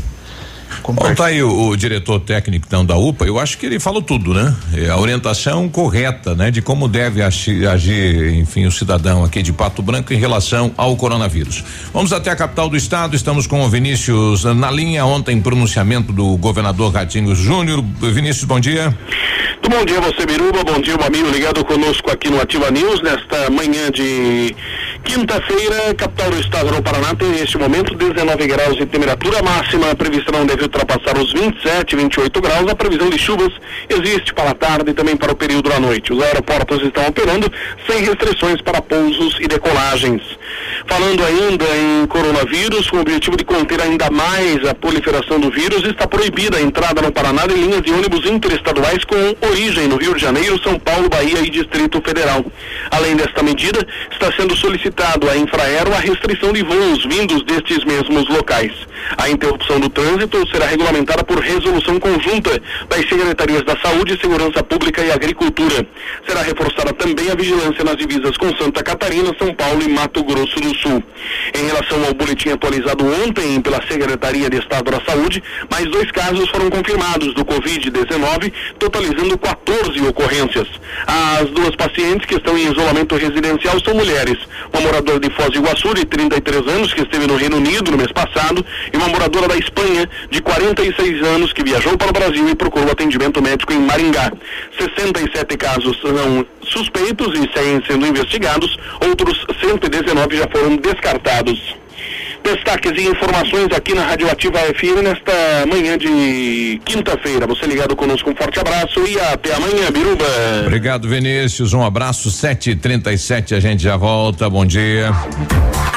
Bom, tá aí o, o, diretor técnico então, da UPA, eu acho que ele falou tudo, né? É a orientação correta, né? De como deve agir, agir, enfim, o cidadão aqui de Pato Branco em relação ao coronavírus. Vamos até a capital do estado, estamos com o Vinícius na linha, ontem pronunciamento do governador Ratinho Júnior. Vinícius, bom dia. Muito bom dia você, Biruba, bom dia, meu amigo ligado conosco aqui no Ativa News, nesta manhã de quinta-feira, capital do estado do Paraná tem neste momento 19 graus de temperatura máxima, a previsão não deve ultrapassar os 27, 28 graus. A previsão de chuvas existe para a tarde e também para o período da noite. Os aeroportos estão operando sem restrições para pousos e decolagens. Falando ainda em coronavírus, com o objetivo de conter ainda mais a proliferação do vírus, está proibida a entrada no Paraná de linhas de ônibus interestaduais com origem no Rio de Janeiro, São Paulo, Bahia e Distrito Federal. Além desta medida, está sendo solicitado à Infraero a restrição de voos vindos destes mesmos locais. A interrupção do trânsito será regulamentada por resolução conjunta das Secretarias da Saúde, Segurança Pública e Agricultura. Será reforçada também a vigilância nas divisas com Santa Catarina, São Paulo e Mato Grosso do Sul. Em relação ao boletim atualizado ontem pela Secretaria de Estado da Saúde, mais dois casos foram confirmados do Covid-19, totalizando 14 ocorrências. As duas pacientes que estão em isolamento residencial são mulheres. Uma moradora de Foz do Iguaçu, de 33 anos, que esteve no Reino Unido no mês passado, e uma moradora da Espanha, de 46 anos, que viajou para o Brasil e procurou atendimento médico em Maringá. 67 casos são suspeitos e seguem sendo investigados, outros 119 já foram descartados. Destaques e informações aqui na Radioativa FM nesta manhã de quinta-feira. Você ligado conosco, um forte abraço e até amanhã, Biruba. Obrigado, Vinícius. Um abraço, 7h37, a gente já volta. Bom dia.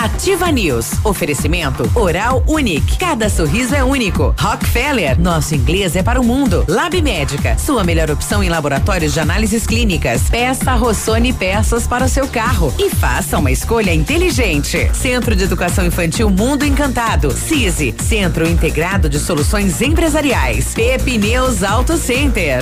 Ativa News. Oferecimento Oral Unique. Cada sorriso é único. Rockefeller. Nosso inglês é para o mundo. Lab Médica. Sua melhor opção em laboratórios de análises clínicas. Peça Rossoni peças para o seu carro. E faça uma escolha inteligente. Centro de Educação Infantil Mundo Encantado. CISI. Centro Integrado de Soluções Empresariais. Pepineus Auto Center.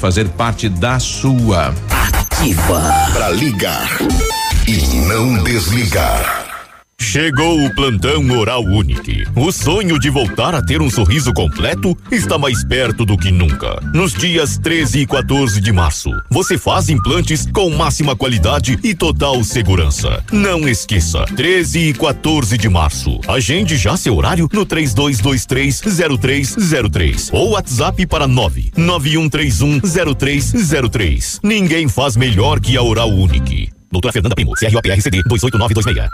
fazer parte da sua. Ativa. Para ligar e não desligar. Chegou o plantão Oral Unique. O sonho de voltar a ter um sorriso completo está mais perto do que nunca. Nos dias 13 e 14 de março, você faz implantes com máxima qualidade e total segurança. Não esqueça, 13 e 14 de março. Agende já seu horário no 32230303 ou WhatsApp para 991310303. Ninguém faz melhor que a Oral Unique. Doutora Fernanda Primo, CROPRCD 28926.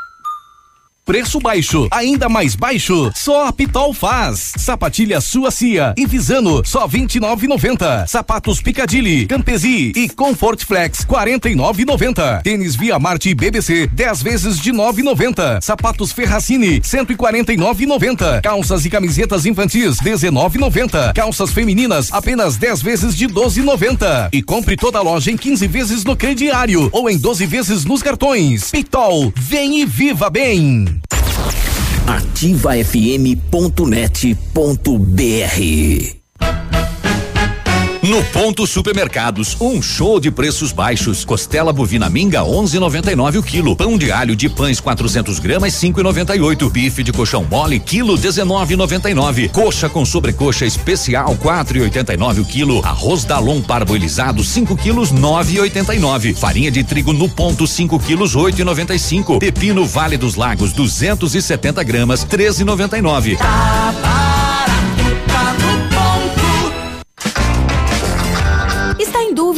Preço baixo, ainda mais baixo, só a Pitol faz. Sapatilha Suacia e Visano, só 29,90. Sapatos Picadilly, Campesi e Comfort Flex, 49,90. Tênis Via Marte BBC, 10 vezes de 9,90. Sapatos Ferracini, 149,90. Calças e camisetas infantis, 19,90. Calças femininas, apenas 10 vezes de 12,90. E compre toda a loja em 15 vezes no crediário ou em 12 vezes nos cartões. Pitol, vem e viva bem ativafm.net.br No Ponto Supermercados, um show de preços baixos. Costela bovina minga 11,99 o quilo. Pão de alho de pães 400 gramas 5,98. Bife de colchão mole quilo 19,99. Coxa com sobrecoxa especial 4,89 o quilo. Arroz Dalon parboilizado 5 quilos 9,89. Farinha de trigo no ponto 5 quilos 8,95. Pepino Vale dos Lagos 270 gramas 13,99.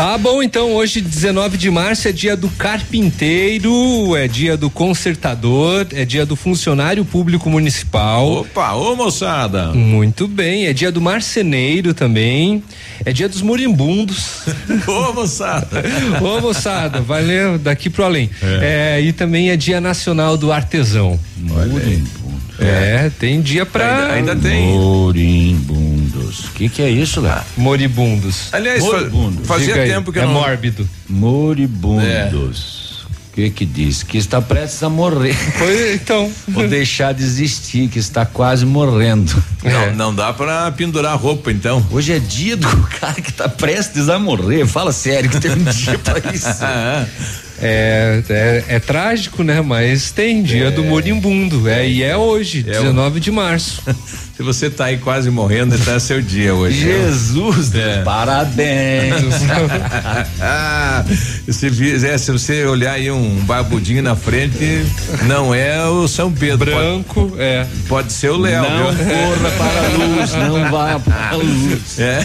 Tá bom, então hoje, 19 de março, é dia do carpinteiro, é dia do consertador, é dia do funcionário público municipal. Opa, ô moçada! Muito bem, é dia do marceneiro também, é dia dos moribundos. [LAUGHS] ô moçada! [LAUGHS] ô moçada, valeu daqui pro além. É. é. e também é dia nacional do artesão. Moribundo. É, tem dia pra. Ainda, ainda tem. Moribundos. O que, que é isso lá? Moribundos. Aliás, Moribundos. fazia Diga aí, tempo que é eu não. mórbido. Moribundos. O que que diz? Que está prestes a morrer. [LAUGHS] Foi, então. Ou deixar de existir, que está quase morrendo. Não, não dá pra pendurar roupa, então. Hoje é dia do [LAUGHS] cara que está prestes a morrer. Fala sério que tem um dia pra isso. [LAUGHS] É, é, é trágico, né? Mas tem dia do moribundo. É, e é hoje, É 19 de março. [LAUGHS] Se você tá aí quase morrendo, tá seu dia hoje. né? Jesus, É. parabéns. ah, [LAUGHS] se, é, se você olhar aí um barbudinho na frente, não é o São Pedro. Branco, é. Pode ser o Léo. Não viu? corra para a luz, não vá para a luz. É.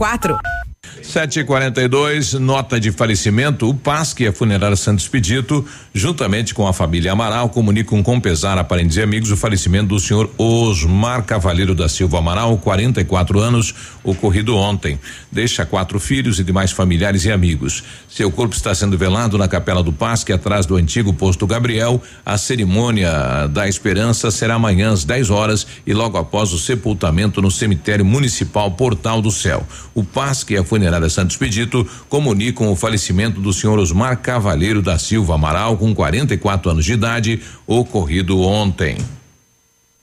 quatro. 742, nota de falecimento. O PASC e a Funerária Santos Pedito, juntamente com a família Amaral, comunicam com pesar a parentes e amigos o falecimento do senhor Osmar Cavaleiro da Silva Amaral, 44 anos, ocorrido ontem. Deixa quatro filhos e demais familiares e amigos. Seu corpo está sendo velado na Capela do PASC, atrás do antigo posto Gabriel. A cerimônia da Esperança será amanhã às 10 horas e logo após o sepultamento no cemitério municipal Portal do Céu. O PASC e a Funerária Santos Pedito comunicam o falecimento do senhor Osmar Cavaleiro da Silva Amaral, com 44 anos de idade, ocorrido ontem.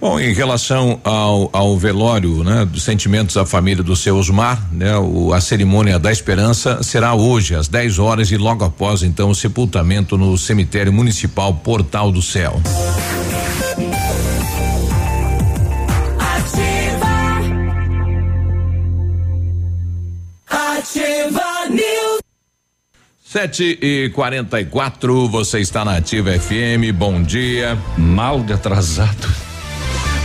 Bom, em relação ao, ao velório, né, dos sentimentos à família do seu Osmar, né, o, a cerimônia da esperança será hoje às 10 horas e logo após então o sepultamento no cemitério municipal Portal do Céu. Ativa News. Sete e quarenta e quatro, você está na Ativa FM, bom dia. Mal de atrasado.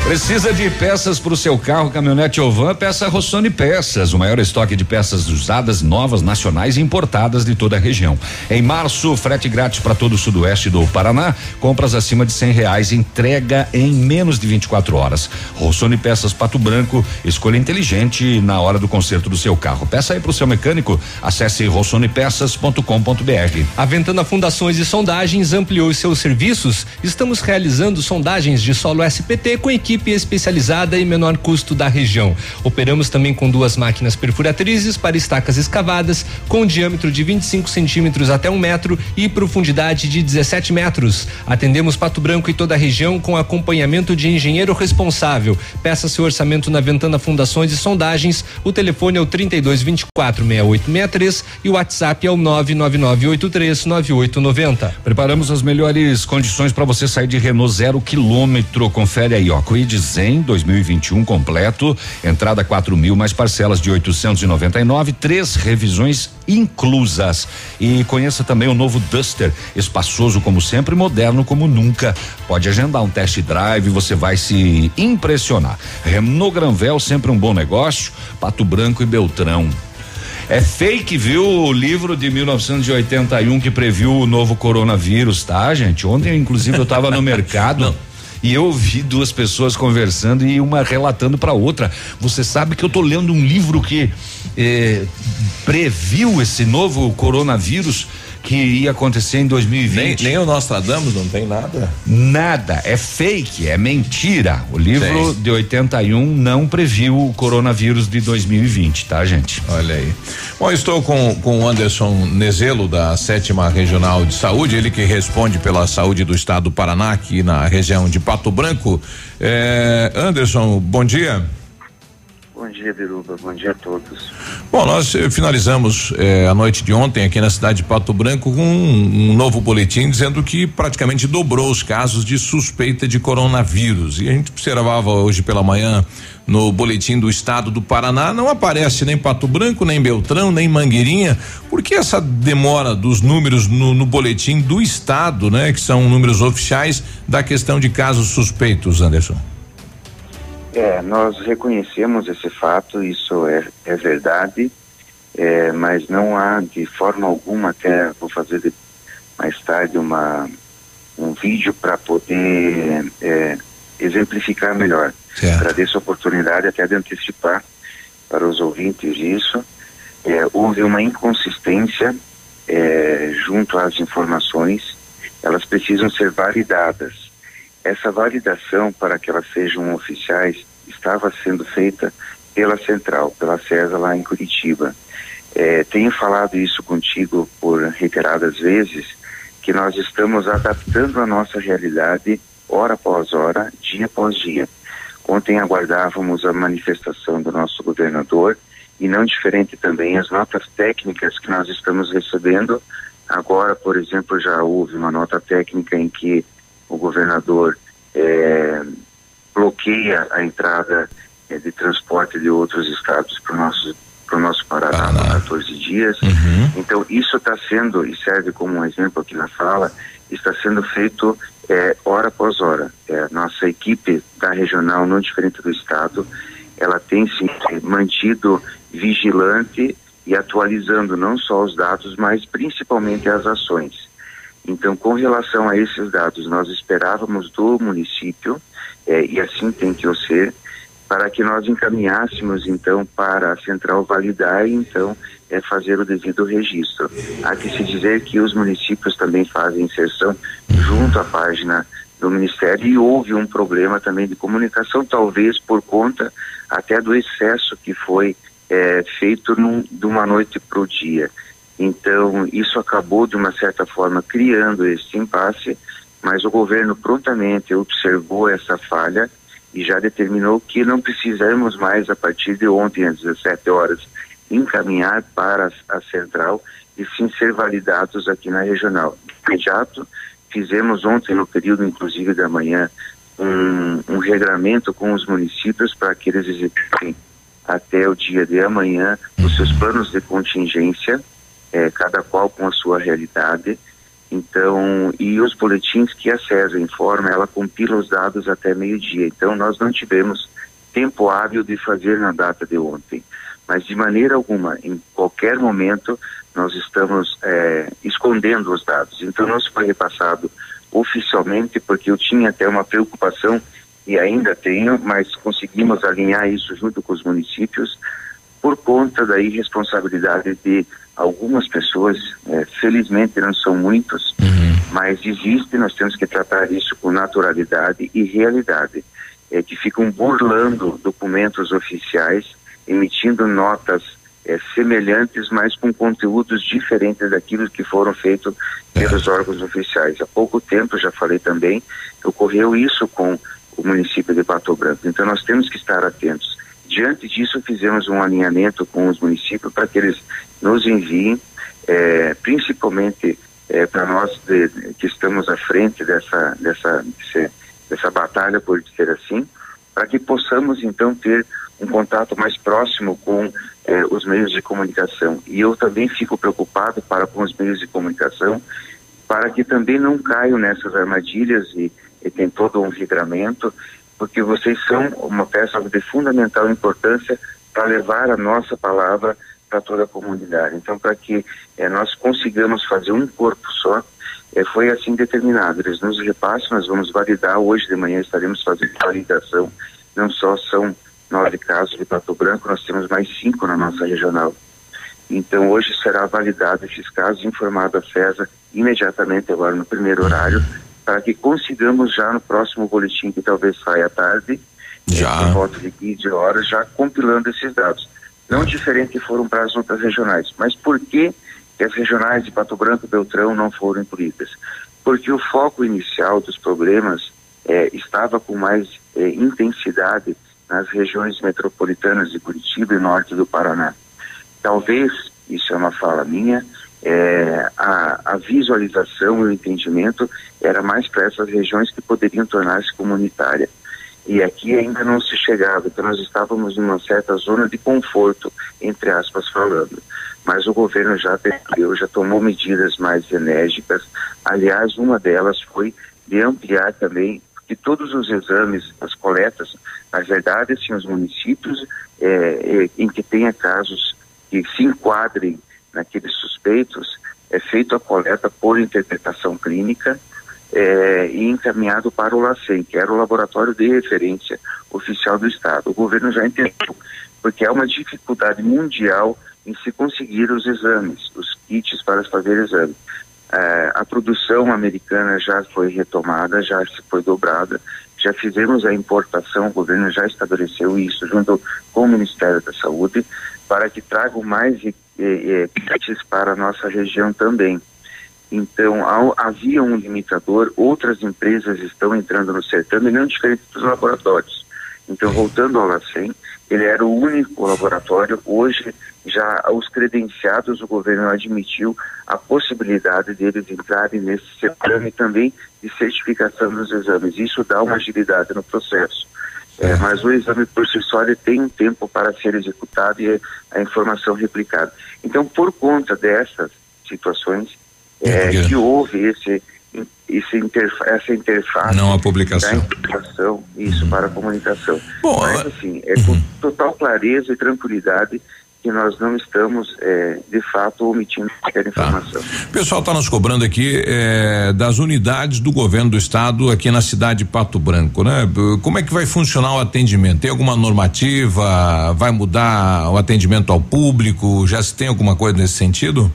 Precisa de peças para o seu carro, caminhonete ou van? Peça Rossoni Peças, o maior estoque de peças usadas, novas, nacionais e importadas de toda a região. Em março, frete grátis para todo o sudoeste do Paraná. Compras acima de cem reais, entrega em menos de 24 horas. Rossoni Peças Pato Branco, escolha inteligente na hora do conserto do seu carro. Peça aí para o seu mecânico. Acesse rossonepeças.com.br. A Ventana Fundações e Sondagens ampliou os seus serviços. Estamos realizando sondagens de solo SPT com equipe equipe especializada e menor custo da região. Operamos também com duas máquinas perfuratrizes para estacas escavadas, com diâmetro de 25 centímetros até um metro e profundidade de 17 metros. Atendemos Pato Branco e toda a região com acompanhamento de engenheiro responsável. Peça seu orçamento na Ventana Fundações e Sondagens. O telefone é o 32 24 6863 e o WhatsApp é o 99983 9890. Preparamos as melhores condições para você sair de Renault zero quilômetro. Confere aí, ó. Zen 2021 completo, entrada quatro mil mais parcelas de 899, três revisões inclusas. E conheça também o novo Duster, espaçoso como sempre, moderno como nunca. Pode agendar um test drive, você vai se impressionar. Renault Granvel sempre um bom negócio. Pato Branco e Beltrão. É fake, viu? O livro de 1981 que previu o novo coronavírus, tá, gente? Ontem, inclusive, eu estava no [LAUGHS] mercado. E eu ouvi duas pessoas conversando e uma relatando para outra. Você sabe que eu tô lendo um livro que eh, previu esse novo coronavírus que ia acontecer em 2020. Nem, nem o Nostradamus não tem nada. Nada, é fake, é mentira. O livro Sim. de 81 não previu o coronavírus de 2020, tá, gente? Olha aí. Bom, estou com, com o Anderson Nezelo, da sétima regional de saúde, ele que responde pela saúde do estado do Paraná, aqui na região de Pato Branco. É, Anderson, bom dia. Bom dia, Biruba. Bom dia a todos. Bom, nós eh, finalizamos eh, a noite de ontem aqui na cidade de Pato Branco com um, um, novo boletim dizendo que praticamente dobrou os casos de suspeita de coronavírus. E a gente observava hoje pela manhã no boletim do estado do Paraná, não aparece nem Pato Branco, nem Beltrão, nem Mangueirinha. Por que essa demora dos números no, no boletim do estado, né? Que são números oficiais da questão de casos suspeitos, Anderson? É, nós reconhecemos esse fato, isso é, é verdade, é, mas não há de forma alguma, até vou fazer de, mais tarde uma, um vídeo para poder é, exemplificar melhor. Agradeço a oportunidade até de antecipar para os ouvintes isso. É, houve uma inconsistência é, junto às informações, elas precisam ser validadas essa validação para que elas sejam oficiais estava sendo feita pela Central, pela CESA lá em Curitiba. É, tenho falado isso contigo por reiteradas vezes, que nós estamos adaptando a nossa realidade hora após hora, dia após dia. Ontem aguardávamos a manifestação do nosso governador e não diferente também as notas técnicas que nós estamos recebendo. Agora, por exemplo, já houve uma nota técnica em que o governador é, bloqueia a entrada é, de transporte de outros estados para o nosso para o nosso Paraná por 14 dias. Uhum. Então isso está sendo e serve como um exemplo aqui na fala está sendo feito é, hora após hora. É, nossa equipe da regional, não diferente do estado, ela tem se mantido vigilante e atualizando não só os dados, mas principalmente as ações. Então, com relação a esses dados, nós esperávamos do município, eh, e assim tem que ser, para que nós encaminhássemos então para a central validar e então é, fazer o devido registro. Há que se dizer que os municípios também fazem inserção junto à página do Ministério e houve um problema também de comunicação, talvez por conta até do excesso que foi é, feito num, de uma noite para o dia. Então, isso acabou, de uma certa forma, criando esse impasse, mas o governo prontamente observou essa falha e já determinou que não precisamos mais, a partir de ontem, às 17 horas, encaminhar para a central e sim ser validados aqui na regional. Imediato, fizemos ontem, no período inclusive da manhã, um, um regramento com os municípios para que eles executem até o dia de amanhã os seus planos de contingência é, cada qual com a sua realidade. Então, e os boletins que a CESA informa, ela compila os dados até meio-dia. Então, nós não tivemos tempo hábil de fazer na data de ontem. Mas, de maneira alguma, em qualquer momento, nós estamos é, escondendo os dados. Então, não se foi repassado oficialmente, porque eu tinha até uma preocupação, e ainda tenho, mas conseguimos alinhar isso junto com os municípios, por conta da irresponsabilidade de algumas pessoas, é, felizmente não são muitos, uhum. mas existe, nós temos que tratar isso com naturalidade e realidade, é, que ficam burlando documentos oficiais, emitindo notas é, semelhantes, mas com conteúdos diferentes daquilo que foram feitos pelos órgãos oficiais. Há pouco tempo, já falei também, ocorreu isso com o município de Pato Branco. Então nós temos que estar atentos. Diante disso, fizemos um alinhamento com os municípios para que eles nos enviem, é, principalmente é, para nós de, que estamos à frente dessa, dessa, dessa batalha, por dizer assim, para que possamos então ter um contato mais próximo com é, os meios de comunicação. E eu também fico preocupado para com os meios de comunicação, para que também não caiam nessas armadilhas e, e tem todo um vidramento, porque vocês são uma peça de fundamental importância para levar a nossa palavra para toda a comunidade. Então, para que eh, nós consigamos fazer um corpo só, eh, foi assim determinado. Eles nos repassam, nós vamos validar. Hoje de manhã estaremos fazendo validação. Não só são nove casos de Pato Branco, nós temos mais cinco na nossa regional. Então, hoje será validado esses casos, informado a CESA imediatamente, agora no primeiro horário, para que consigamos já no próximo boletim, que talvez saia à tarde, já. por volta de 15 horas, já compilando esses dados não diferente que foram para as outras regionais. Mas por que, que as regionais de Pato Branco e Beltrão não foram incluídas? Porque o foco inicial dos problemas é, estava com mais é, intensidade nas regiões metropolitanas de Curitiba e norte do Paraná. Talvez, isso é uma fala minha, é, a, a, visualização e o entendimento era mais para essas regiões que poderiam tornar-se comunitárias e aqui ainda não se chegava, então nós estávamos numa certa zona de conforto, entre aspas falando. Mas o governo já atendeu, já tomou medidas mais enérgicas. Aliás, uma delas foi de ampliar também que todos os exames, as coletas, na verdade, assim, os municípios é, é, em que tenha casos que se enquadrem naqueles suspeitos, é feita a coleta por interpretação clínica, é, e encaminhado para o LACEN, que era o laboratório de referência oficial do Estado. O governo já entendeu, porque há uma dificuldade mundial em se conseguir os exames, os kits para fazer exame. É, a produção americana já foi retomada, já se foi dobrada, já fizemos a importação, o governo já estabeleceu isso junto com o Ministério da Saúde, para que tragam mais kits para a nossa região também. Então, ao, havia um limitador, outras empresas estão entrando no certame, não diferente dos laboratórios. Então, voltando ao LACEN, ele era o único laboratório, hoje já os credenciados, o governo admitiu a possibilidade deles entrarem nesse certame também de certificação dos exames. Isso dá uma agilidade no processo. É, mas o exame por si só ele tem um tempo para ser executado e a informação replicada. Então, por conta dessas situações, é, que houve esse, esse interfa essa interface não a publicação da isso uhum. para a comunicação Bom, mas assim é com uhum. total clareza e tranquilidade que nós não estamos, é, de fato, omitindo qualquer tá. informação. Tá. O pessoal está nos cobrando aqui é, das unidades do governo do estado aqui na cidade de Pato Branco, né? Como é que vai funcionar o atendimento? Tem alguma normativa? Vai mudar o atendimento ao público? Já se tem alguma coisa nesse sentido?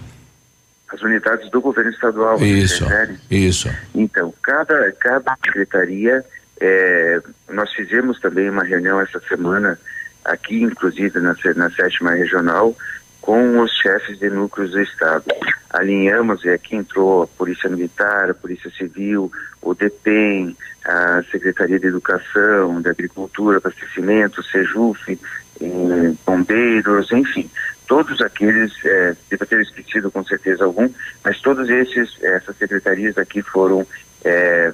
as unidades do governo estadual. Isso, isso. Então, cada, cada secretaria, é, nós fizemos também uma reunião essa semana, aqui inclusive na, na sétima regional, com os chefes de núcleos do Estado. Alinhamos, e aqui entrou a Polícia Militar, a Polícia Civil, o DEPEN, a Secretaria de Educação, da Agricultura, Abastecimento, Sejuf, eh, Bombeiros, enfim, todos aqueles, é, devo ter esquecido com certeza algum, mas todos esses, essas secretarias aqui foram, é,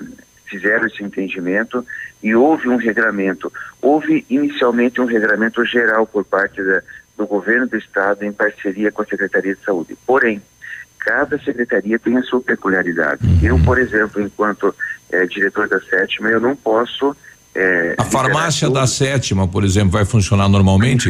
fizeram esse entendimento e houve um regramento. Houve inicialmente um regramento geral por parte da, do governo do estado em parceria com a Secretaria de Saúde. Porém, cada secretaria tem a sua peculiaridade. Uhum. Eu, por exemplo, enquanto é, diretor da sétima, eu não posso. É, a farmácia da sétima, por exemplo, vai funcionar normalmente?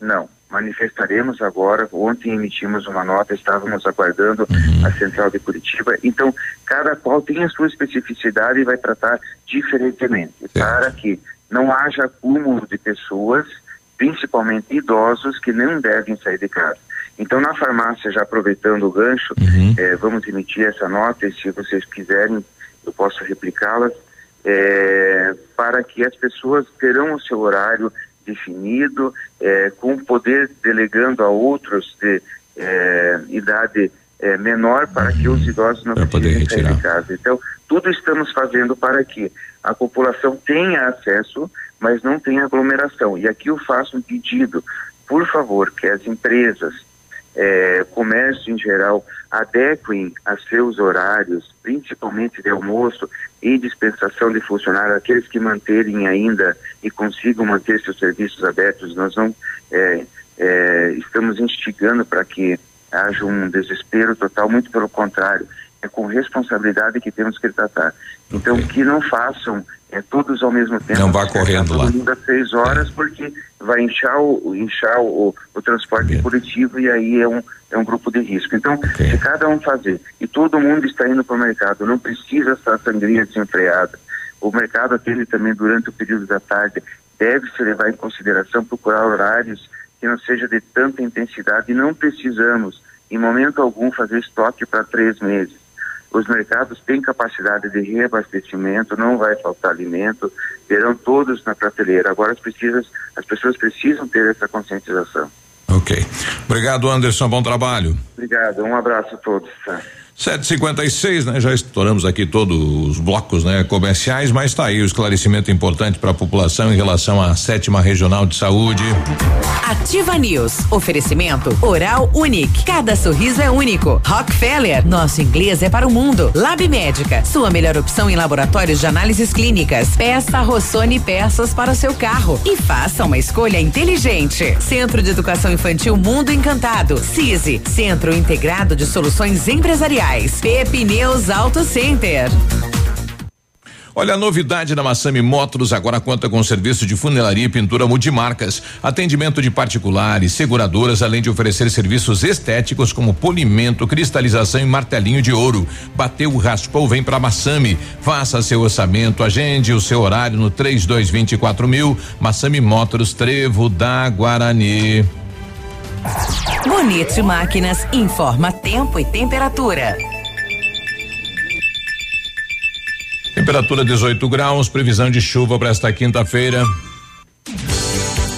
Não. Manifestaremos agora. Ontem emitimos uma nota, estávamos aguardando uhum. a central de Curitiba. Então, cada qual tem a sua especificidade e vai tratar diferentemente, para que não haja acúmulo de pessoas, principalmente idosos, que não devem sair de casa. Então, na farmácia, já aproveitando o gancho, uhum. eh, vamos emitir essa nota e, se vocês quiserem, eu posso replicá-las, eh, para que as pessoas terão o seu horário definido, eh, com poder delegando a outros de idade menor para uhum. que os idosos não precisem sair de casa. Então, tudo estamos fazendo para que a população tenha acesso, mas não tenha aglomeração. E aqui eu faço um pedido, por favor, que as empresas, é, comércio em geral adequem a seus horários, principalmente de almoço e dispensação de funcionários, aqueles que manterem ainda e consigam manter seus serviços abertos, nós não é, é, estamos instigando para que haja um desespero total, muito pelo contrário, é com responsabilidade que temos que tratar. Então, que não façam é, todos ao mesmo tempo. Não vá correndo lá. Às seis horas, é. porque vai inchar o, inchar o, o transporte okay. coletivo e aí é um, é um grupo de risco. Então, okay. se cada um fazer, e todo mundo está indo para o mercado, não precisa essa sangria desenfreada. O mercado, aquele também durante o período da tarde, deve se levar em consideração procurar horários que não seja de tanta intensidade e não precisamos, em momento algum, fazer estoque para três meses os mercados têm capacidade de reabastecimento, não vai faltar alimento, terão todos na prateleira. Agora as, precisas, as pessoas precisam ter essa conscientização. Ok. Obrigado, Anderson. Bom trabalho. Obrigado. Um abraço a todos. Tá? 756, né? Já estouramos aqui todos os blocos, né? Comerciais, mas está aí o esclarecimento importante para a população em relação à sétima regional de saúde. Ativa News. Oferecimento Oral Unique. Cada sorriso é único. Rockefeller. Nosso inglês é para o mundo. Lab Médica. Sua melhor opção em laboratórios de análises clínicas. Peça Rossoni peças para o seu carro e faça uma escolha inteligente. Centro de Educação Infantil Mundo Encantado. CISI. Centro Integrado de Soluções Empresariais. Pepineus Auto Center. Olha, a novidade da Massami Motors agora conta com serviço de funilaria e pintura multimarcas, atendimento de particulares, seguradoras, além de oferecer serviços estéticos como polimento, cristalização e martelinho de ouro. Bateu, raspou, vem pra Massami. Faça seu orçamento, agende o seu horário no 3224 mil. Massami Motors, Trevo da Guarani. Bonito Máquinas informa tempo e temperatura. Temperatura 18 graus, previsão de chuva para esta quinta-feira.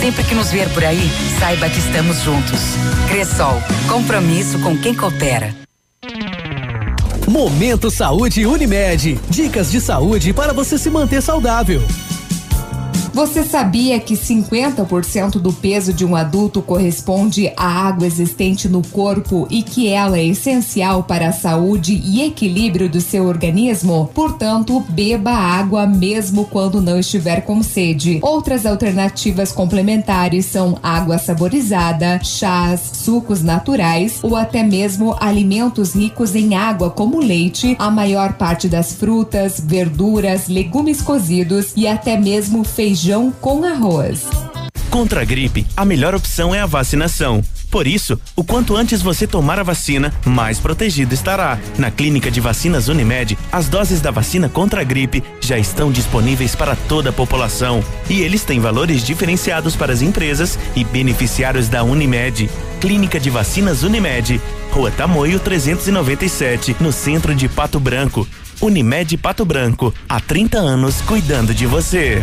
Sempre que nos ver por aí, saiba que estamos juntos. Cressol, compromisso com quem coopera. Momento Saúde Unimed. Dicas de saúde para você se manter saudável. Você sabia que 50% do peso de um adulto corresponde à água existente no corpo e que ela é essencial para a saúde e equilíbrio do seu organismo? Portanto, beba água mesmo quando não estiver com sede. Outras alternativas complementares são água saborizada, chás, sucos naturais ou até mesmo alimentos ricos em água, como leite, a maior parte das frutas, verduras, legumes cozidos e até mesmo feijão feijão com arroz. Contra a gripe, a melhor opção é a vacinação. Por isso, o quanto antes você tomar a vacina, mais protegido estará. Na Clínica de Vacinas Unimed, as doses da vacina contra a gripe já estão disponíveis para toda a população. E eles têm valores diferenciados para as empresas e beneficiários da Unimed. Clínica de Vacinas Unimed, Rua Tamoio 397, no centro de Pato Branco. Unimed Pato Branco, há 30 anos cuidando de você.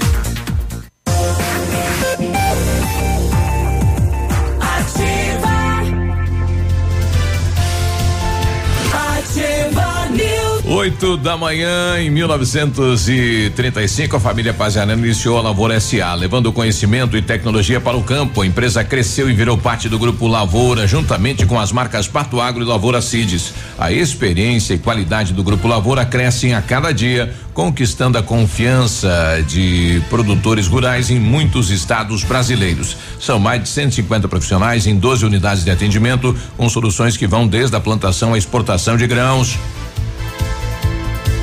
8 da manhã, em 1935, a família Pazianello iniciou a Lavoura SA, levando conhecimento e tecnologia para o campo. A empresa cresceu e virou parte do grupo Lavoura, juntamente com as marcas Pato Agro e Lavoura Cides. A experiência e qualidade do grupo Lavoura crescem a cada dia, conquistando a confiança de produtores rurais em muitos estados brasileiros. São mais de 150 profissionais em 12 unidades de atendimento, com soluções que vão desde a plantação à exportação de grãos.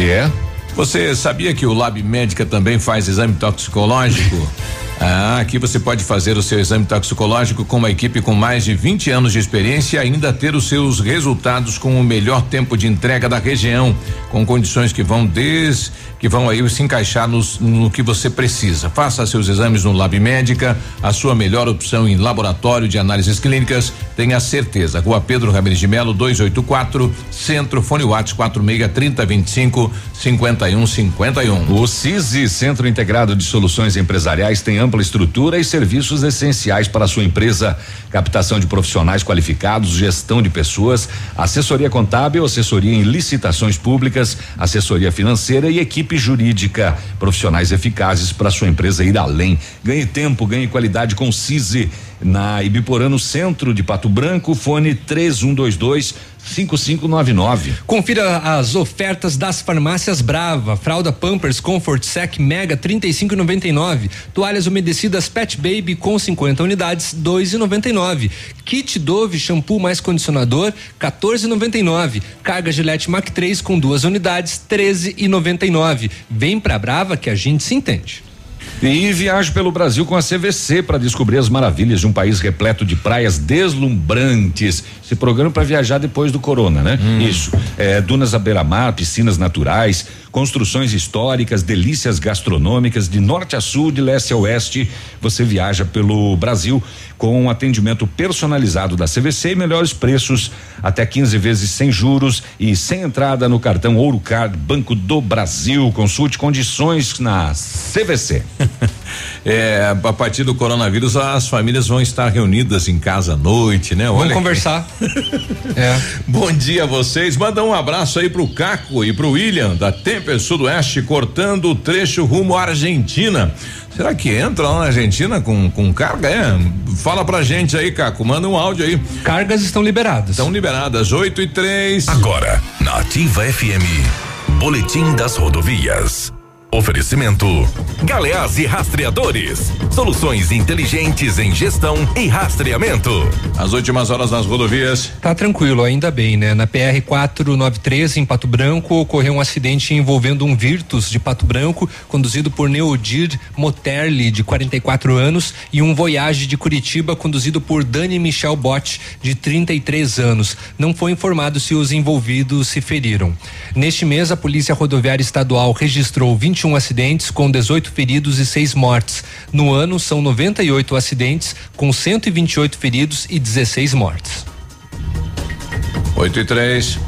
É? Você sabia que o Lab Médica também faz exame toxicológico? [LAUGHS] Ah, aqui você pode fazer o seu exame toxicológico com uma equipe com mais de 20 anos de experiência e ainda ter os seus resultados com o melhor tempo de entrega da região, com condições que vão des que vão aí se encaixar nos, no que você precisa. Faça seus exames no Lab Médica, a sua melhor opção em laboratório de análises clínicas, tenha certeza. Rua Pedro Ramirez de Melo, 284, Centro, Fone Whats 46 30 25 51 51. O CISI, Centro Integrado de Soluções Empresariais, tem ampla estrutura e serviços essenciais para a sua empresa: captação de profissionais qualificados, gestão de pessoas, assessoria contábil, assessoria em licitações públicas, assessoria financeira e equipe jurídica. Profissionais eficazes para sua empresa ir além. Ganhe tempo, ganhe qualidade com CISI. Na Ibiporã, no centro de Pato Branco, fone 3122 5599. Confira as ofertas das farmácias Brava. Fralda Pampers Comfort Sec Mega 35,99. Toalhas umedecidas Pet Baby com 50 unidades 2,99. Kit Dove shampoo mais condicionador 14,99. Carga Gillette Mac 3 com duas unidades 13,99. Vem pra Brava que a gente se entende. E viaje pelo Brasil com a CVC para descobrir as maravilhas de um país repleto de praias deslumbrantes. Esse programa para viajar depois do corona, né? Isso. É, dunas à beira-mar, piscinas naturais, construções históricas, delícias gastronômicas de norte a sul, de leste a oeste. Você viaja pelo Brasil com um atendimento personalizado da CVC e melhores preços, até 15 vezes sem juros e sem entrada no cartão Ouro Card Banco do Brasil. Consulte condições na CVC. [LAUGHS] É, a partir do coronavírus, as famílias vão estar reunidas em casa à noite, né? Vamos Olha conversar. [LAUGHS] é. Bom dia a vocês. Manda um abraço aí pro Caco e pro William da Temper Sudoeste cortando o trecho rumo à Argentina. Será que entra lá na Argentina com, com carga? É. Fala pra gente aí, Caco. Manda um áudio aí. Cargas estão liberadas. Estão liberadas. 8 e 3. Agora, na Ativa FM, Boletim das Rodovias. Oferecimento: Galeás e Rastreadores. Soluções inteligentes em gestão e rastreamento. As últimas horas nas rodovias. Tá tranquilo, ainda bem, né? Na PR 493 em Pato Branco ocorreu um acidente envolvendo um Virtus de Pato Branco, conduzido por Neodir Moterli, de 44 anos, e um Voyage de Curitiba, conduzido por Dani Michel Bott, de 33 anos. Não foi informado se os envolvidos se feriram. Neste mês, a Polícia Rodoviária Estadual registrou 21 acidentes com 18 feridos e 6 mortes. No ano, são 98 acidentes com 128 feridos e 16 mortes. 8 e 3.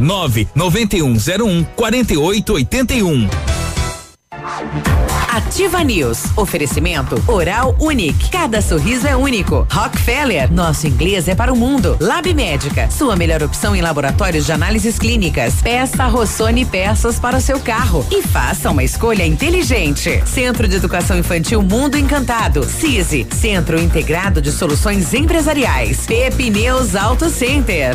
9 9101 4881. Ativa News. Oferecimento Oral Unique. Cada sorriso é único. Rockefeller. Nosso inglês é para o mundo. Lab Médica. Sua melhor opção em laboratórios de análises clínicas. Peça Rossoni peças para o seu carro e faça uma escolha inteligente. Centro de Educação Infantil Mundo Encantado. CISI. Centro Integrado de Soluções Empresariais. Pepineus Auto Center.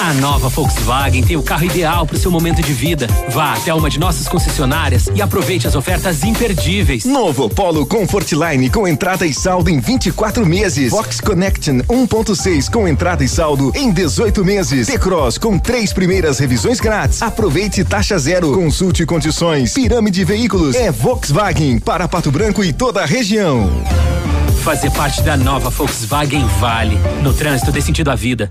A nova Volkswagen tem o carro ideal para o seu momento de vida. Vá até uma de nossas concessionárias e aproveite as ofertas imperdíveis. Novo Polo Comfortline com entrada e saldo em 24 meses. Fox Connection 1.6 com entrada e saldo em 18 meses. T-Cross com três primeiras revisões grátis. Aproveite taxa zero. Consulte condições. Pirâmide Veículos é Volkswagen para Pato Branco e toda a região. Fazer parte da nova Volkswagen vale. No trânsito dê sentido à vida.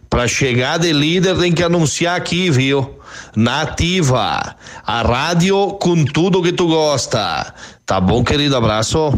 Pra chegar de líder tem que anunciar aqui, viu? Nativa, a rádio com tudo que tu gosta. Tá bom, querido? Abraço.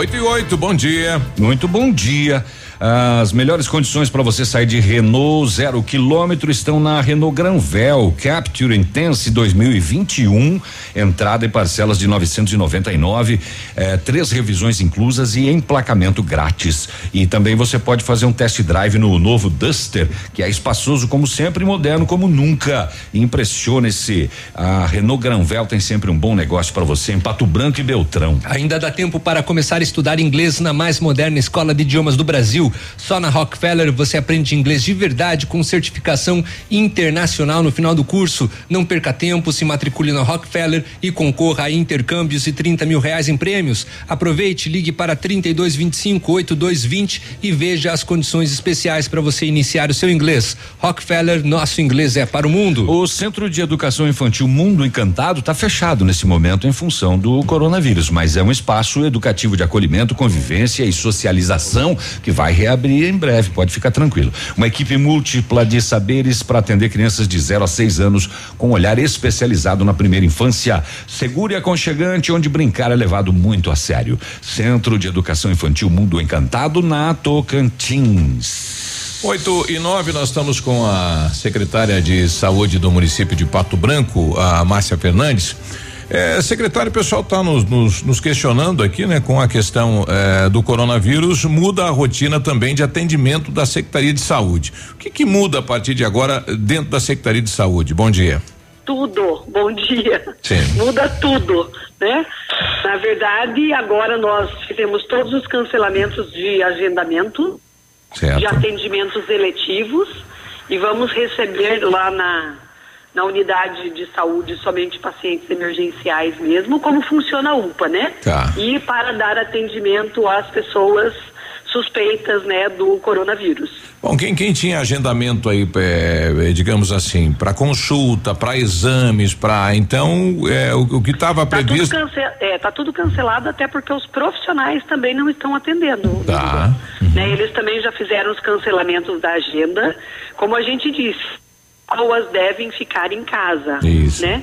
8 e 8, bom dia. Muito bom dia. As melhores condições para você sair de Renault zero quilômetro estão na Renault Granvel Capture Intense 2021, entrada e parcelas de 999, eh, três revisões inclusas e emplacamento grátis. E também você pode fazer um test drive no novo Duster, que é espaçoso como sempre, e moderno como nunca. Impressione-se. A Renault Granvel tem sempre um bom negócio para você em Pato Branco e Beltrão. Ainda dá tempo para começar a estudar inglês na mais moderna escola de idiomas do Brasil. Só na Rockefeller você aprende inglês de verdade com certificação internacional no final do curso. Não perca tempo, se matricule na Rockefeller e concorra a intercâmbios e 30 mil reais em prêmios. Aproveite, ligue para 3225 8220 e veja as condições especiais para você iniciar o seu inglês. Rockefeller, nosso inglês é para o mundo. O Centro de Educação Infantil Mundo Encantado está fechado nesse momento em função do coronavírus, mas é um espaço educativo de acolhimento, convivência e socialização que vai reabrir em breve, pode ficar tranquilo. Uma equipe múltipla de saberes para atender crianças de 0 a 6 anos com olhar especializado na primeira infância, seguro e aconchegante, onde brincar é levado muito a sério. Centro de Educação Infantil Mundo Encantado na Tocantins. 8 e 9, nós estamos com a secretária de saúde do município de Pato Branco, a Márcia Fernandes. É, secretário, o pessoal está nos, nos, nos, questionando aqui, né, com a questão é, do coronavírus, muda a rotina também de atendimento da Secretaria de Saúde. O que, que muda a partir de agora dentro da Secretaria de Saúde? Bom dia. Tudo, bom dia. Sim. Muda tudo, né? Na verdade, agora nós fizemos todos os cancelamentos de agendamento, certo. de atendimentos eletivos e vamos receber lá na na unidade de saúde somente pacientes emergenciais mesmo, como funciona a UPA, né? Tá. E para dar atendimento às pessoas suspeitas, né, do coronavírus. Bom, quem, quem tinha agendamento aí, é, digamos assim, para consulta, para exames, para então é, o, o que estava tá previsto. Tudo cance, é, tá tudo cancelado até porque os profissionais também não estão atendendo. Tá. Né? Eles também já fizeram os cancelamentos da agenda, como a gente disse pessoas devem ficar em casa, Isso. né?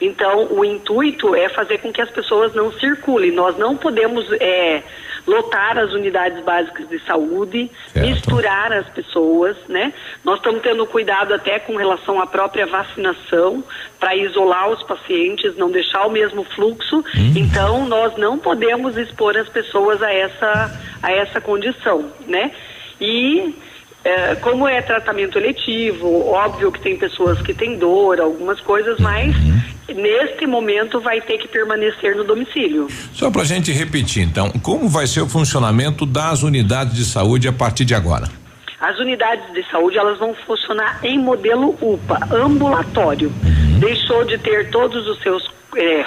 Então, o intuito é fazer com que as pessoas não circulem. Nós não podemos é, lotar as unidades básicas de saúde, Certo. misturar as pessoas, né? Nós estamos tendo cuidado até com relação à própria vacinação, para isolar os pacientes, não deixar o mesmo fluxo. Então, nós não podemos expor as pessoas a essa, a essa condição, né? E é, como é tratamento eletivo, óbvio que tem pessoas que têm dor, algumas coisas, mas neste momento vai ter que permanecer no domicílio. Só para a gente repetir, então, como vai ser o funcionamento das unidades de saúde a partir de agora? As unidades de saúde elas vão funcionar em modelo UPA, ambulatório. Deixou de ter todos os seus é,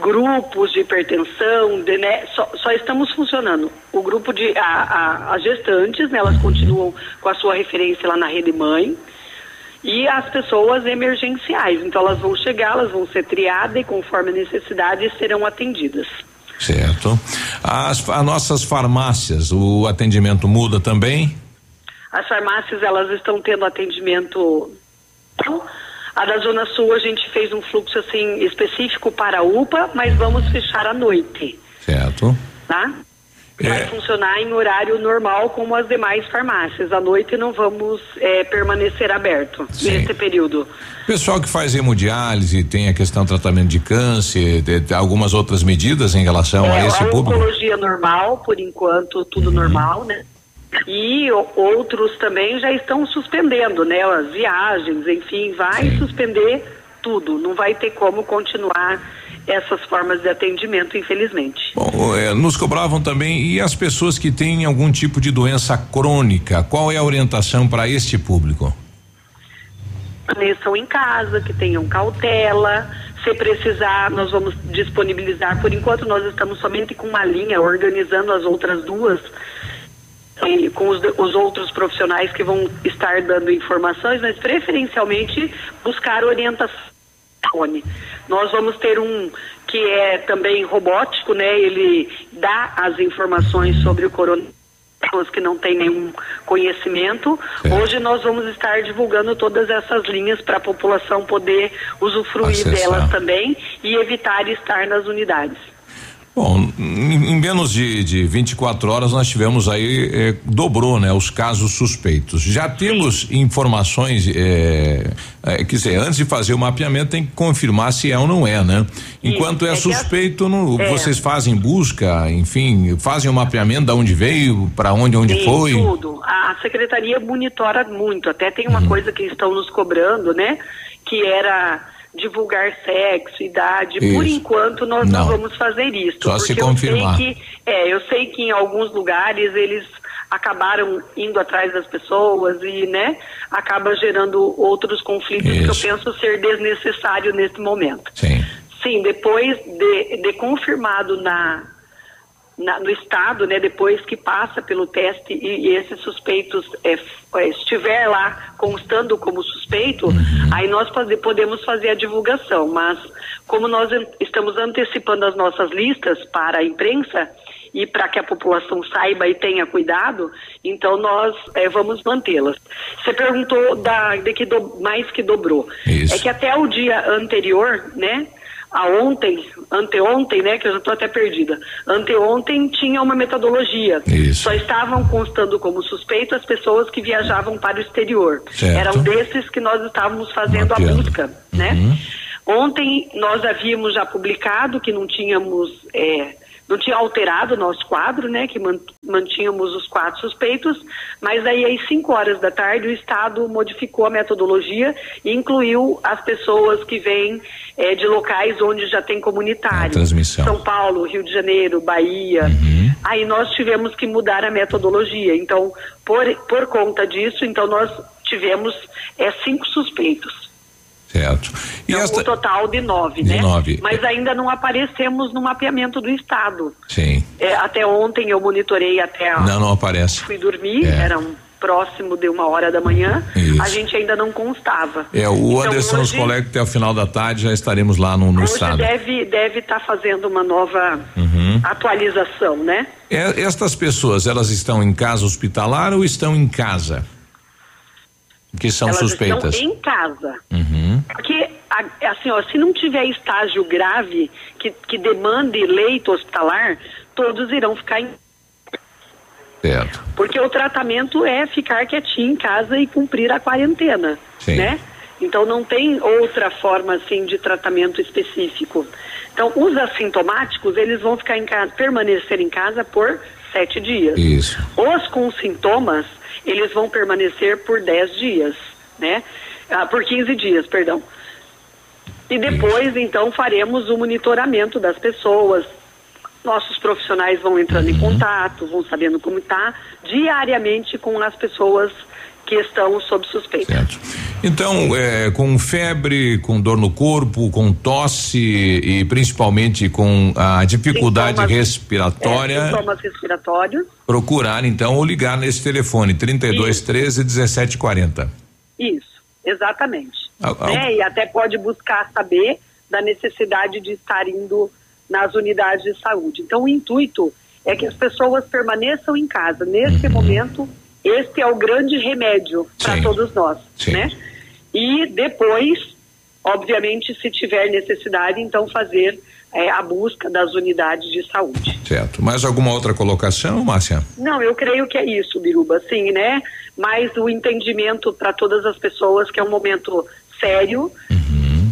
grupos de hipertensão, de, né, só, só estamos funcionando. O grupo de a, a- as gestantes, né, elas continuam com a sua referência lá na rede mãe. E as pessoas emergenciais, então elas vão chegar, elas vão ser triadas e conforme a necessidade serão atendidas. Certo. As, as nossas farmácias, o atendimento muda também? As farmácias elas estão tendo atendimento. A da Zona Sul a gente fez um fluxo assim específico para a UPA, mas vamos fechar à noite, Certo. tá? Vai funcionar em horário normal como as demais farmácias. À noite não vamos eh, permanecer aberto nesse período. Pessoal que faz hemodiálise, tem a questão do tratamento de câncer, de- de algumas outras medidas em relação a É, esse a público? normal, por enquanto, tudo normal, né? E outros também já estão suspendendo, né? As viagens, enfim, vai suspender tudo. Não vai ter como continuar essas formas de atendimento, infelizmente. Bom, eh, nos cobravam também e as pessoas que têm algum tipo de doença crônica, qual é a orientação para este público? Permaneçam em casa, que tenham cautela. Se precisar, nós vamos disponibilizar. Por enquanto, nós estamos somente com uma linha, organizando as outras duas, e com os, os outros profissionais que vão estar dando informações, mas preferencialmente buscar orientação. Nós vamos ter um que é também robótico, né? Ele dá as informações sobre o coronavírus pessoas que não têm nenhum conhecimento. Hoje nós vamos estar divulgando todas essas linhas para a população poder usufruir Acessar. delas também e evitar estar nas unidades. Bom, em, em menos de, de 24 horas nós tivemos aí, eh, dobrou, né? Os casos suspeitos. Já temos informações, eh, eh, quer dizer, antes de fazer o mapeamento tem que confirmar se é ou não é, né? Enquanto é, é que suspeito, não, é. vocês fazem busca, enfim, fazem o mapeamento de onde veio, para onde, onde Sim, foi. tudo. A secretaria monitora muito. Até tem uma coisa que estão nos cobrando, né? Que era divulgar sexo, idade. Por Isso. enquanto nós não, Não. vamos fazer isso. Só se confirmar. Eu sei que, é, eu sei que em alguns lugares eles acabaram indo atrás das pessoas e, né, acaba gerando outros conflitos que eu Isso. penso ser desnecessário nesse momento. Sim. Sim, depois de, de confirmado na, na- no estado, né, depois que passa pelo teste e, e esses suspeitos é, é, estiver lá constando como suspeito, aí nós faze- podemos fazer a divulgação. Mas como nós estamos antecipando as nossas listas para a imprensa e para que a população saiba e tenha cuidado, então nós é, vamos mantê-las. Você perguntou da, de que do- mais que dobrou. Isso. É que até o dia anterior, né? A ontem, anteontem, né, que eu já estou até perdida. Anteontem tinha uma metodologia. Isso. Só estavam constando como suspeito as pessoas que viajavam para o exterior. Certo. Eram desses que nós estávamos fazendo a Mapeando. busca, né? Ontem nós havíamos já publicado que não tínhamos, é, não tinha alterado o nosso quadro, né? Que man- mantínhamos os quatro suspeitos, mas aí às 5 horas da tarde o Estado modificou a metodologia e incluiu as pessoas que vêm é, de locais onde já tem comunitário. transmissão. São Paulo, Rio de Janeiro, Bahia. Aí nós tivemos que mudar a metodologia. Então, por, por conta disso, então nós tivemos é, cinco suspeitos. Certo. E Então, esta. o total de nove, De né? nove. Mas ainda não aparecemos no mapeamento do estado. Sim. É, até ontem eu monitorei até a, Não, não aparece. fui dormir, É. era um próximo de uma hora da manhã. Isso. A gente ainda não constava. É, o Então, Anderson nos hoje- colega que até o final da tarde já estaremos lá no, no Hoje estado. deve deve estar fazendo uma nova Uhum. atualização, né? É, estas pessoas, elas estão em casa hospitalar ou estão em casa? Que são Elas suspeitas. estão em casa. Uhum. Porque, assim, ó, se não tiver estágio grave que, que demande leito hospitalar, todos irão ficar em. Certo. Porque o tratamento é ficar quietinho em casa e cumprir a quarentena, Sim. né? Então não tem outra forma assim de tratamento específico. Então os assintomáticos eles vão ficar em casa, permanecer em casa por sete dias. Isso. Os com sintomas, eles vão permanecer por 10 dias, né? Ah, por 15 dias, perdão. E depois, então, faremos o monitoramento das pessoas. Nossos profissionais vão entrando em contato, vão sabendo como está, diariamente com as pessoas que estão sob suspeita. Então, é, com febre, com dor no corpo, com tosse e principalmente com a dificuldade Sintomas- respiratória, É, sintomas respiratórios. procurar então ou ligar nesse telefone 32 13 17 40. Isso, exatamente. Al- al- Né? E até pode buscar saber da necessidade de estar indo nas unidades de saúde. Então, o intuito é que as pessoas permaneçam em casa. Nesse Uhum. momento, este é o grande remédio para todos nós, Sim. né? E depois, obviamente, se tiver necessidade, então fazer eh, a busca das unidades de saúde. Certo. Mais alguma outra colocação, Márcia? Não, eu creio que é isso, Biruba, sim, né? Mas o entendimento para todas as pessoas que é um momento sério,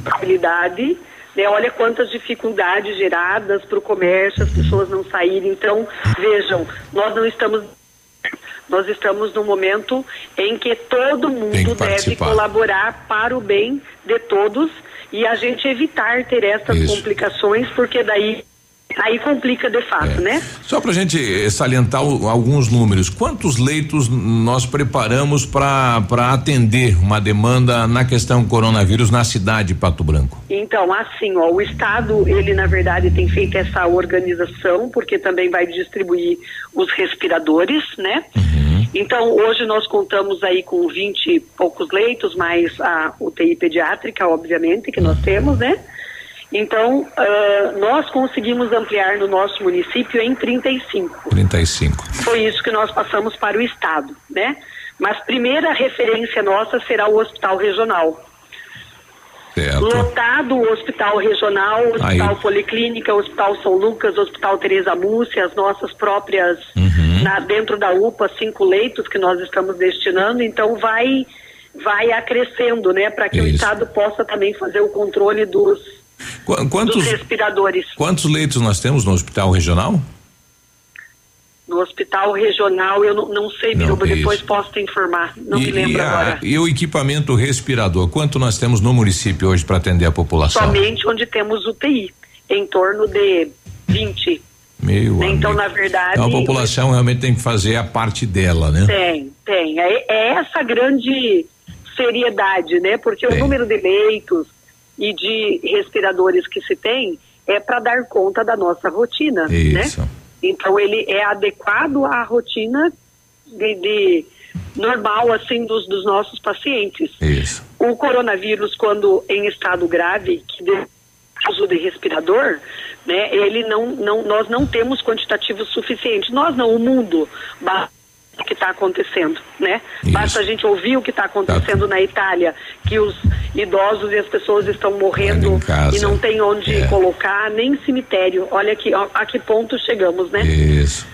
habilidade, né? Olha quantas dificuldades geradas para o comércio, as pessoas não saírem. Então, vejam, nós não estamos nós estamos num momento em que todo mundo que deve colaborar para o bem de todos e a gente evitar ter essas Isso. complicações, porque daí aí complica de fato, né? Só para a gente eh, salientar o- alguns números, quantos leitos nós preparamos para atender uma demanda na questão coronavírus na cidade de Pato Branco? Então, assim, ó, o Estado, ele na verdade tem feito essa organização, porque também vai distribuir os respiradores, né? Então, hoje nós contamos aí com 20 e poucos leitos, mais a UTI pediátrica, obviamente, que nós temos, né? Então, ah, nós conseguimos ampliar no nosso município em 35. 35. Foi isso que nós passamos para o Estado, né? Mas primeira referência nossa será o Hospital Regional. Certo. Lotado o hospital regional, o hospital Aí. policlínica, o hospital São Lucas, o hospital Teresa Múcia, as nossas próprias, na- dentro da UPA, cinco leitos que nós estamos destinando, então vai vai acrescendo, né, para que o Isso. Estado possa também fazer o controle dos, Qu- Quantos, respiradores. quantos leitos nós temos no hospital regional? No hospital regional, eu não, não sei, Biruba, é depois isso. posso te informar, não me e, lembro e a- agora. e o equipamento respirador, quanto nós temos no município hoje para atender a população? Somente onde temos UTI, em torno de 20. Meu Né, Então, amigo. na verdade. Então a população realmente tem que fazer a parte dela, né? Tem, tem. É, é essa grande seriedade, né? Porque o número de leitos e de respiradores que se tem é para dar conta da nossa rotina, Isso. né? Então ele é adequado à rotina de, de normal assim dos, dos nossos pacientes. Isso. O coronavírus, quando em estado grave, que de uso de respirador, né, ele não, não, nós não temos quantitativo suficiente. Nós não, o mundo, o que está acontecendo, né? Basta a gente ouvir o que está acontecendo na Itália, que os idosos e as pessoas estão morrendo e não tem onde É. colocar nem cemitério. Olha aqui, ó, a que ponto chegamos, né? Isso.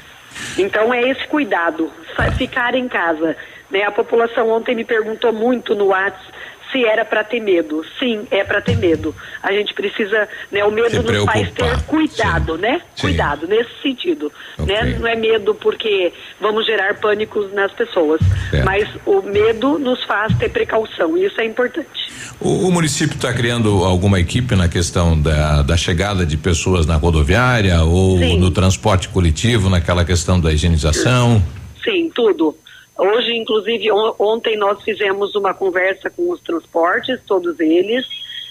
Então é esse cuidado, ficar em casa. Né? A população ontem me perguntou muito no WhatsApp se era para ter medo. Sim, é para ter medo. A gente precisa, né? O medo nos faz ter cuidado, né? Sim. Cuidado nesse sentido, né? Não é medo porque vamos gerar pânicos nas pessoas, Certo. mas o medo nos faz ter precaução. E isso é importante. O, o município está criando alguma equipe na questão da, da chegada de pessoas na rodoviária ou Sim. no transporte coletivo, naquela questão da higienização? Sim, tudo. Hoje, inclusive, on- ontem nós fizemos uma conversa com os transportes, todos eles,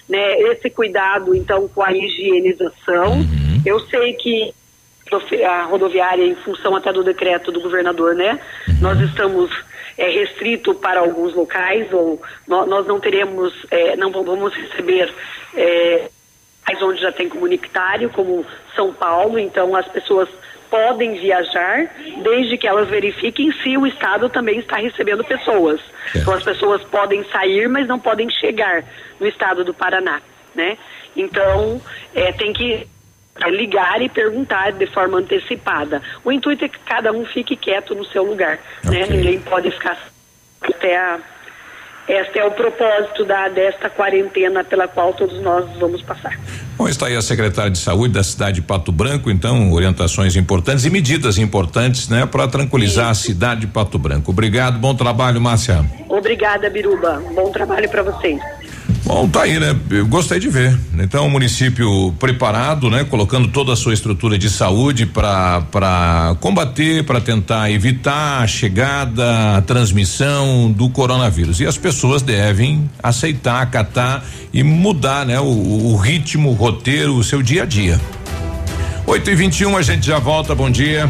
né? Esse cuidado, então, com a higienização. Eu sei que a rodoviária, em função até do decreto do governador, né? Nós estamos é, restrito para alguns locais ou nó- nós não teremos, é, não vamos receber é, onde já tem comunitário, como São Paulo, então as pessoas podem viajar desde que elas verifiquem se o Estado também está recebendo pessoas. Então as pessoas podem sair, mas não podem chegar no Estado do Paraná, né? Então é, tem que ligar e perguntar de forma antecipada. O intuito é que cada um fique quieto no seu lugar, né? Ninguém pode ficar até a este é o propósito da, desta quarentena pela qual todos nós vamos passar. Bom, está aí a secretária de saúde da cidade de Pato Branco, então, orientações importantes e medidas importantes, né, para tranquilizar a cidade de Pato Branco. Obrigado, bom trabalho, Márcia. Obrigada, Biruba. Bom trabalho para vocês. Bom, tá aí, né? Eu gostei de ver. Então, o município preparado, né? Colocando toda a sua estrutura de saúde para combater, para tentar evitar a chegada, a transmissão do coronavírus. E as pessoas devem aceitar, acatar e mudar, né? O, o ritmo, o roteiro, o seu dia a dia. 8 e 21 a gente já volta. Bom dia.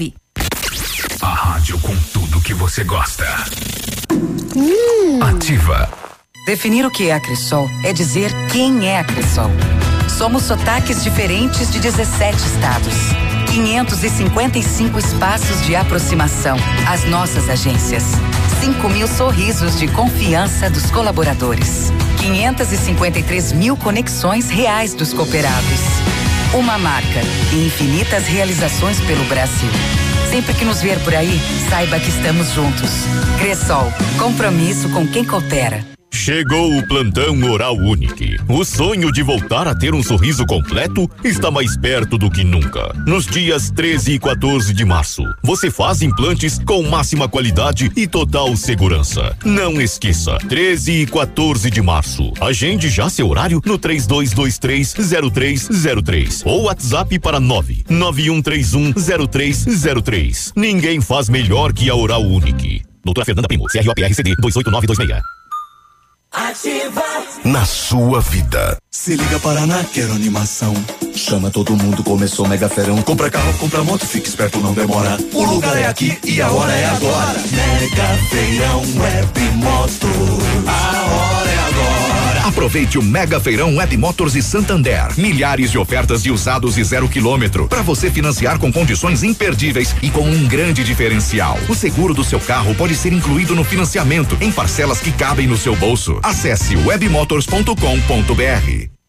Rádio com tudo que você gosta. Ativa. Definir o que é a Cressol é dizer quem é a Cressol. Somos sotaques diferentes de 17 estados. 555 espaços de aproximação. As nossas agências. 5 mil sorrisos de confiança dos colaboradores. 553 mil conexões reais dos cooperados. Uma marca e infinitas realizações pelo Brasil. Sempre que nos ver por aí, saiba que estamos juntos. Cressol, compromisso com quem coopera. Chegou o plantão Oral Unique. O sonho de voltar a ter um sorriso completo está mais perto do que nunca. Nos dias 13 e 14 de março, você faz implantes com máxima qualidade e total segurança. Não esqueça, 13 e 14 de março. Agende já seu horário no 32230303 ou WhatsApp para 991310303. Ninguém faz melhor que a Oral Unique. Doutora Fernanda Primo, CROPRCD 28926. Ativa. Na sua vida. Se liga Paraná, quero animação. Chama todo mundo, começou mega ferão. Compra carro, compra moto, fica esperto, não demora. O lugar é aqui e a hora é agora. Mega feirão web moto. A hora é agora. Aproveite o Mega Feirão Web Motors e Santander. Milhares de ofertas de usados e zero quilômetro para você financiar com condições imperdíveis e com um grande diferencial. O seguro do seu carro pode ser incluído no financiamento em parcelas que cabem no seu bolso. Acesse webmotors.com.br.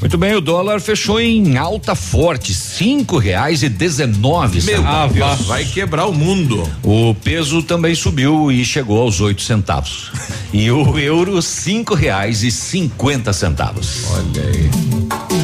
Muito bem, o dólar fechou em alta forte, cinco reais e dezenove centavos. Deus, vai quebrar o mundo. O peso também subiu e chegou aos oito centavos. e o euro cinco reais e cinquenta centavos. Olha aí.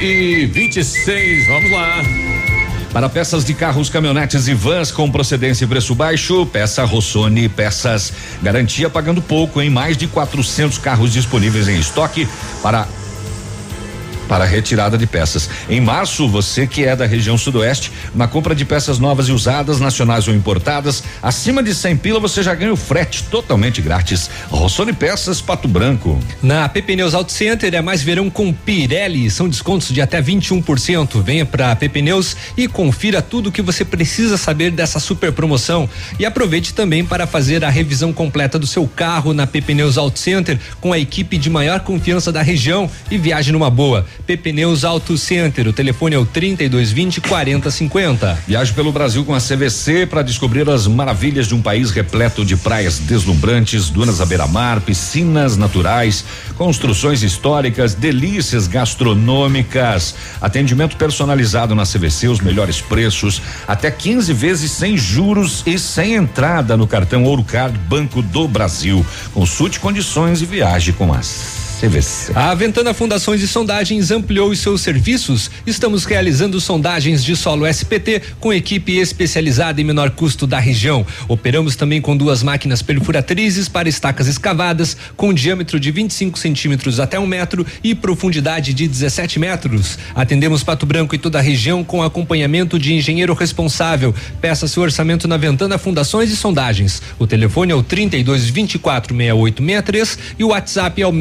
E vinte e seis, vamos lá. Para peças de carros, caminhonetes e vans com procedência e preço baixo, peça Rossoni, peças. Garantia pagando pouco em mais de 400 carros disponíveis em estoque para para retirada de peças. Em março, você que é da região sudoeste, na compra de peças novas e usadas, nacionais ou importadas, acima de 100 pila você já ganha o frete totalmente grátis. Rossoni Peças Pato Branco. Na PP Neus Auto Center é mais verão com Pirelli, são descontos de até 21%. Venha para PP Neus e confira tudo o que você precisa saber dessa super promoção e aproveite também para fazer a revisão completa do seu carro na PP Neus Auto Center com a equipe de maior confiança da região e viaje numa boa. PP Neus Auto Center, o telefone é o 3220 4050. Viaje pelo Brasil com a CVC para descobrir as maravilhas de um país repleto de praias deslumbrantes, dunas à beira-mar, piscinas naturais, construções históricas, delícias gastronômicas, atendimento personalizado na CVC, os melhores preços, até 15 vezes sem juros e sem entrada no cartão Ouro Card Banco do Brasil. Consulte condições e viaje com as CVC. A Ventana Fundações e Sondagens ampliou os seus serviços. Estamos realizando sondagens de solo SPT com equipe especializada em menor custo da região. Operamos também com duas máquinas perfuratrizes para estacas escavadas com diâmetro de 25 centímetros até um metro e profundidade de 17 metros. Atendemos Pato Branco e toda a região com acompanhamento de engenheiro responsável. Peça seu orçamento na Ventana Fundações e Sondagens. O telefone é o 32 24 6863 e o WhatsApp é o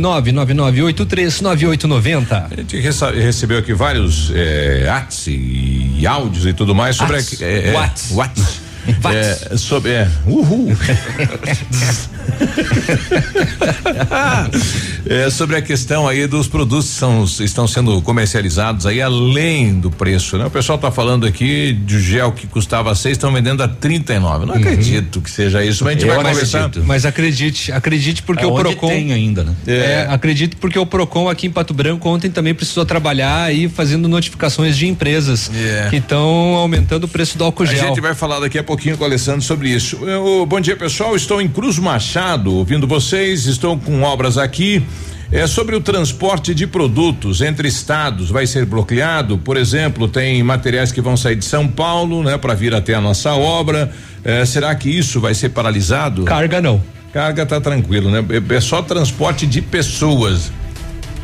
999839890. A gente rece- recebeu aqui vários ats e, áudios e tudo mais sobre Ats. é, é, Whats. Whats. É, sobre é, uhul. [LAUGHS] É, sobre a questão aí dos produtos que são, estão sendo comercializados aí além do preço, né? O pessoal está falando aqui de gel que custava seis, estão vendendo a 39. Não uhum. acredito que seja isso, mas a gente Eu vai conversar. Acredito. Mas acredite, acredite porque é o Procon tem ainda, né? É. é, acredito porque o Procon aqui em Pato Branco ontem também precisou trabalhar aí fazendo notificações de empresas é. que estão aumentando o preço do álcool gel. A gente vai falar daqui a pouquinho com o Alessandro sobre isso. Eu, bom dia, pessoal. Estou em Cruz Machado, ouvindo vocês. Estou com obras aqui. É sobre o transporte de produtos entre estados, vai ser bloqueado. Por exemplo, tem materiais que vão sair de São Paulo, né, para vir até a nossa obra. É, será que isso vai ser paralisado? Carga não. Carga tá tranquilo, né? É, é só transporte de pessoas.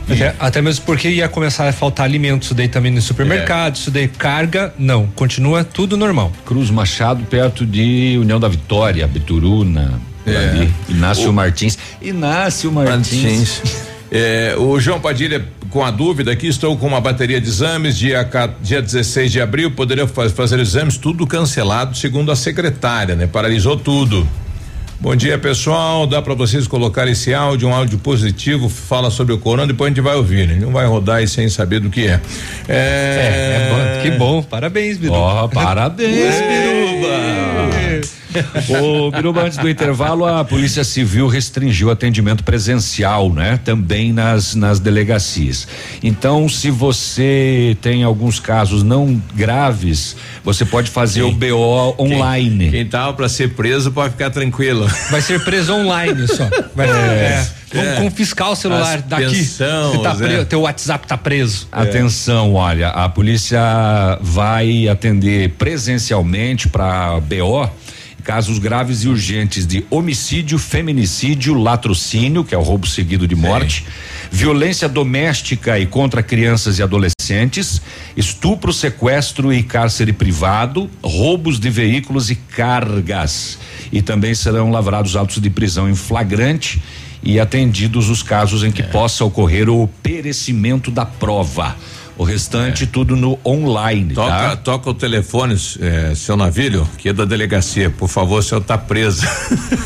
Até, até, mesmo porque ia começar a faltar alimentos daí também no supermercado, é. isso daí carga, não, continua tudo normal. Cruz Machado perto de União da Vitória, Bituruna, é. ali, Inácio o, Martins. Inácio Martins. Martins. É, o João Padilha com a dúvida aqui, estou com uma bateria de exames, dia, dia 16 de abril, poderia fazer exames, tudo cancelado, segundo a secretária, né? Paralisou tudo. Bom dia, pessoal. Dá para vocês colocar esse áudio, um áudio positivo, fala sobre o corona, depois a gente vai ouvir, né? Não vai rodar aí sem saber do que é. É, é, é bom, que bom. Parabéns, Biruba. Ó, oh, parabéns, Biruba. [LAUGHS] Ô, Biruba, antes do intervalo, a Polícia Civil restringiu o atendimento presencial, né? Também nas, nas delegacias. Então, se você tem alguns casos não graves, você pode fazer Sim. o BO online. Quem, quem tava para ser preso pode ficar tranquilo. Vai ser preso online só. Vai, é. é. Vamos é. confiscar o celular As daqui. Pensão, tá preso, é. Teu WhatsApp tá preso. É. Atenção, olha, a polícia vai atender presencialmente para BO casos graves e urgentes de homicídio, feminicídio, latrocínio, que é o roubo seguido de morte, Sim. violência doméstica e contra crianças e adolescentes, estupro, sequestro e cárcere privado, roubos de veículos e cargas. E também serão lavrados autos de prisão em flagrante e atendidos os casos em que é. possa ocorrer o perecimento da prova. O restante é. tudo no online. Toca, tá? toca o telefone, é, seu navilho, que é da delegacia. Por favor, o senhor tá preso.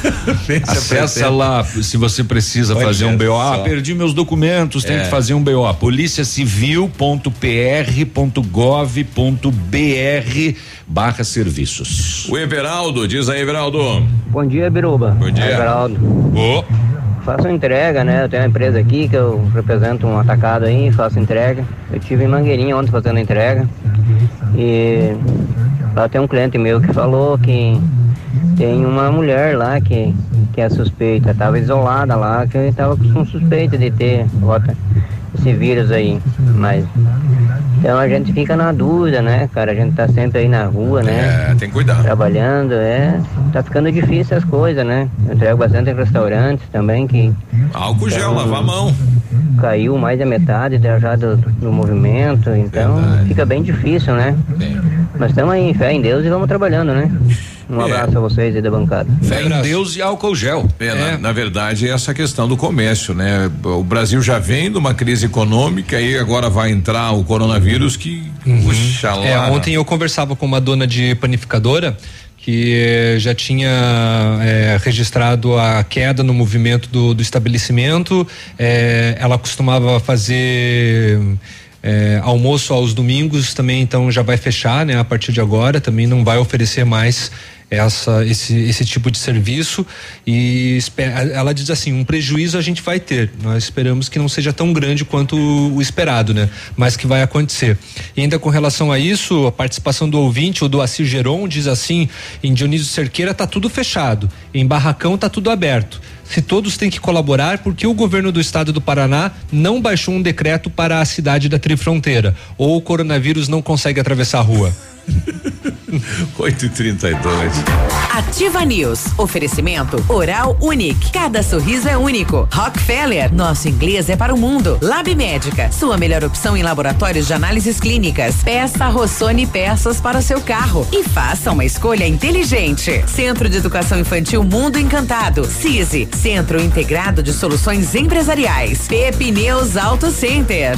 [LAUGHS] Acessa lá se você precisa Pode fazer um BO. Ah, perdi meus documentos, é. tem que fazer um BO. policiacivil.pr.gov.br barra serviços. O Everaldo, diz aí, Everaldo. Bom dia, Biruba. Bom dia. Everaldo. Oh faço entrega, né? Eu tenho uma empresa aqui que eu represento um atacado aí, faço entrega. Eu tive em Mangueirinha ontem fazendo entrega. E lá tem um cliente meu que falou que tem uma mulher lá que, que é suspeita, estava isolada lá, que estava com suspeita de ter esse vírus aí. Mas então a gente fica na dúvida, né, cara? A gente tá sempre aí na rua, né? É, tem que cuidar. Trabalhando, é. Tá ficando difícil as coisas, né? Eu entrego bastante em restaurantes também que. Álcool gel, lavar a mão. Caiu mais da metade já do, do movimento, então Verdade. fica bem difícil, né? Sim. Mas estamos aí, fé em Deus e vamos trabalhando, né? Um abraço é. a vocês aí da bancada. Fé em Deus e álcool gel. É, é. Na, na, verdade, é essa questão do comércio, né? O Brasil já vem de uma crise econômica e agora vai entrar o coronavírus que, uhum. puxa lá. É, ontem eu conversava com uma dona de panificadora que já tinha é, registrado a queda no movimento do, do estabelecimento. É, ela costumava fazer é, almoço aos domingos também, então já vai fechar, né? A partir de agora também não vai oferecer mais essa esse, esse tipo de serviço e ela diz assim um prejuízo a gente vai ter nós esperamos que não seja tão grande quanto o, esperado né mas que vai acontecer e ainda com relação a isso a participação do ouvinte o do Assir Geron diz assim em Dionísio Cerqueira tá tudo fechado em Barracão tá tudo aberto se todos têm que colaborar, porque o governo do estado do Paraná não baixou um decreto para a cidade da Trifronteira? Ou o coronavírus não consegue atravessar a rua? 8 e 32 Ativa News. Oferecimento Oral Unique. Cada sorriso é único. Rockefeller. Nosso inglês é para o mundo. Lab Médica. Sua melhor opção em laboratórios de análises clínicas. Peça Rossoni peças para o seu carro. E faça uma escolha inteligente. Centro de Educação Infantil Mundo Encantado. CISI. Centro Integrado de Soluções Empresariais. Pepineus Auto Center.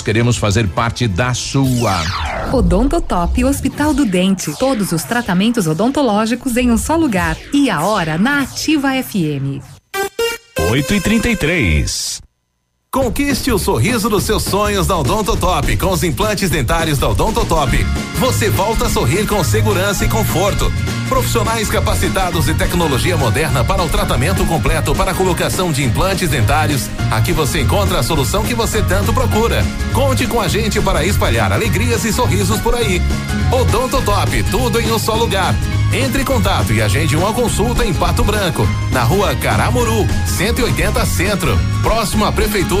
queremos fazer parte da sua. Odontotop Hospital do Dente. Todos os tratamentos odontológicos em um só lugar. E a hora na Ativa FM. 8 e 33 Conquiste o sorriso dos seus sonhos da Odontotop com os implantes dentários da Odontotop. Você volta a sorrir com segurança e conforto. Profissionais capacitados e tecnologia moderna para o tratamento completo para a colocação de implantes dentários. Aqui você encontra a solução que você tanto procura. Conte com a gente para espalhar alegrias e sorrisos por aí. Odontotop, tudo em um só lugar. Entre em contato e agende uma consulta em Pato Branco, na rua Caramuru, 180 Centro, próximo à Prefeitura,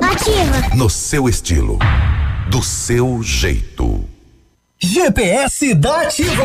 Ativa. No seu estilo do seu jeito. GPS da Ativa.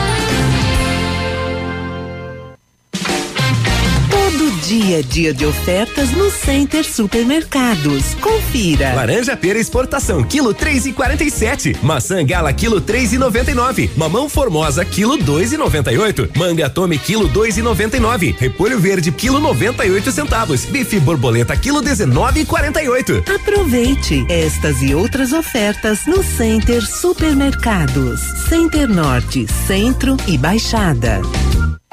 Dia a dia de ofertas no Center Supermercados. Confira. Laranja pera exportação, quilo três e quarenta e sete. Maçã gala, quilo três e noventa e nove. Mamão formosa, quilo dois e noventa e oito. Manga tome, quilo dois e noventa e nove. Repolho verde, quilo noventa e oito centavos. Bife borboleta, quilo dezenove e quarenta e oito. Aproveite estas e outras ofertas no Center Supermercados. Center Norte, Centro e Baixada.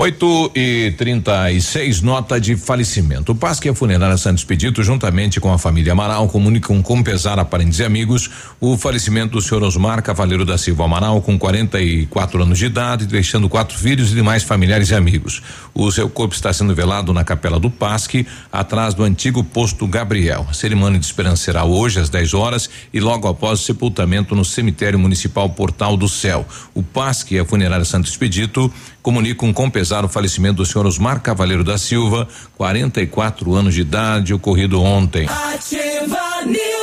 8 e 36 nota de falecimento. O Pasque a Funerária Santos Pedito, juntamente com a família Amaral, comunicam com pesar a parentes e amigos o falecimento do senhor Osmar Cavaleiro da Silva Amaral, com 44 anos de idade, deixando quatro filhos e demais familiares e amigos. O seu corpo está sendo velado na capela do Pasque, atrás do antigo posto Gabriel. A cerimônia de esperança será hoje às 10 horas e logo após o sepultamento no cemitério municipal Portal do Céu. O Pasque a Funerária Santos Expedito comunicam com pesar o falecimento do senhor Osmar Cavaleiro da Silva, 44 anos de idade, ocorrido ontem. Ativa News.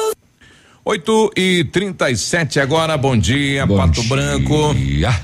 8 e 37 agora, bom dia, Bom Pato dia. Branco.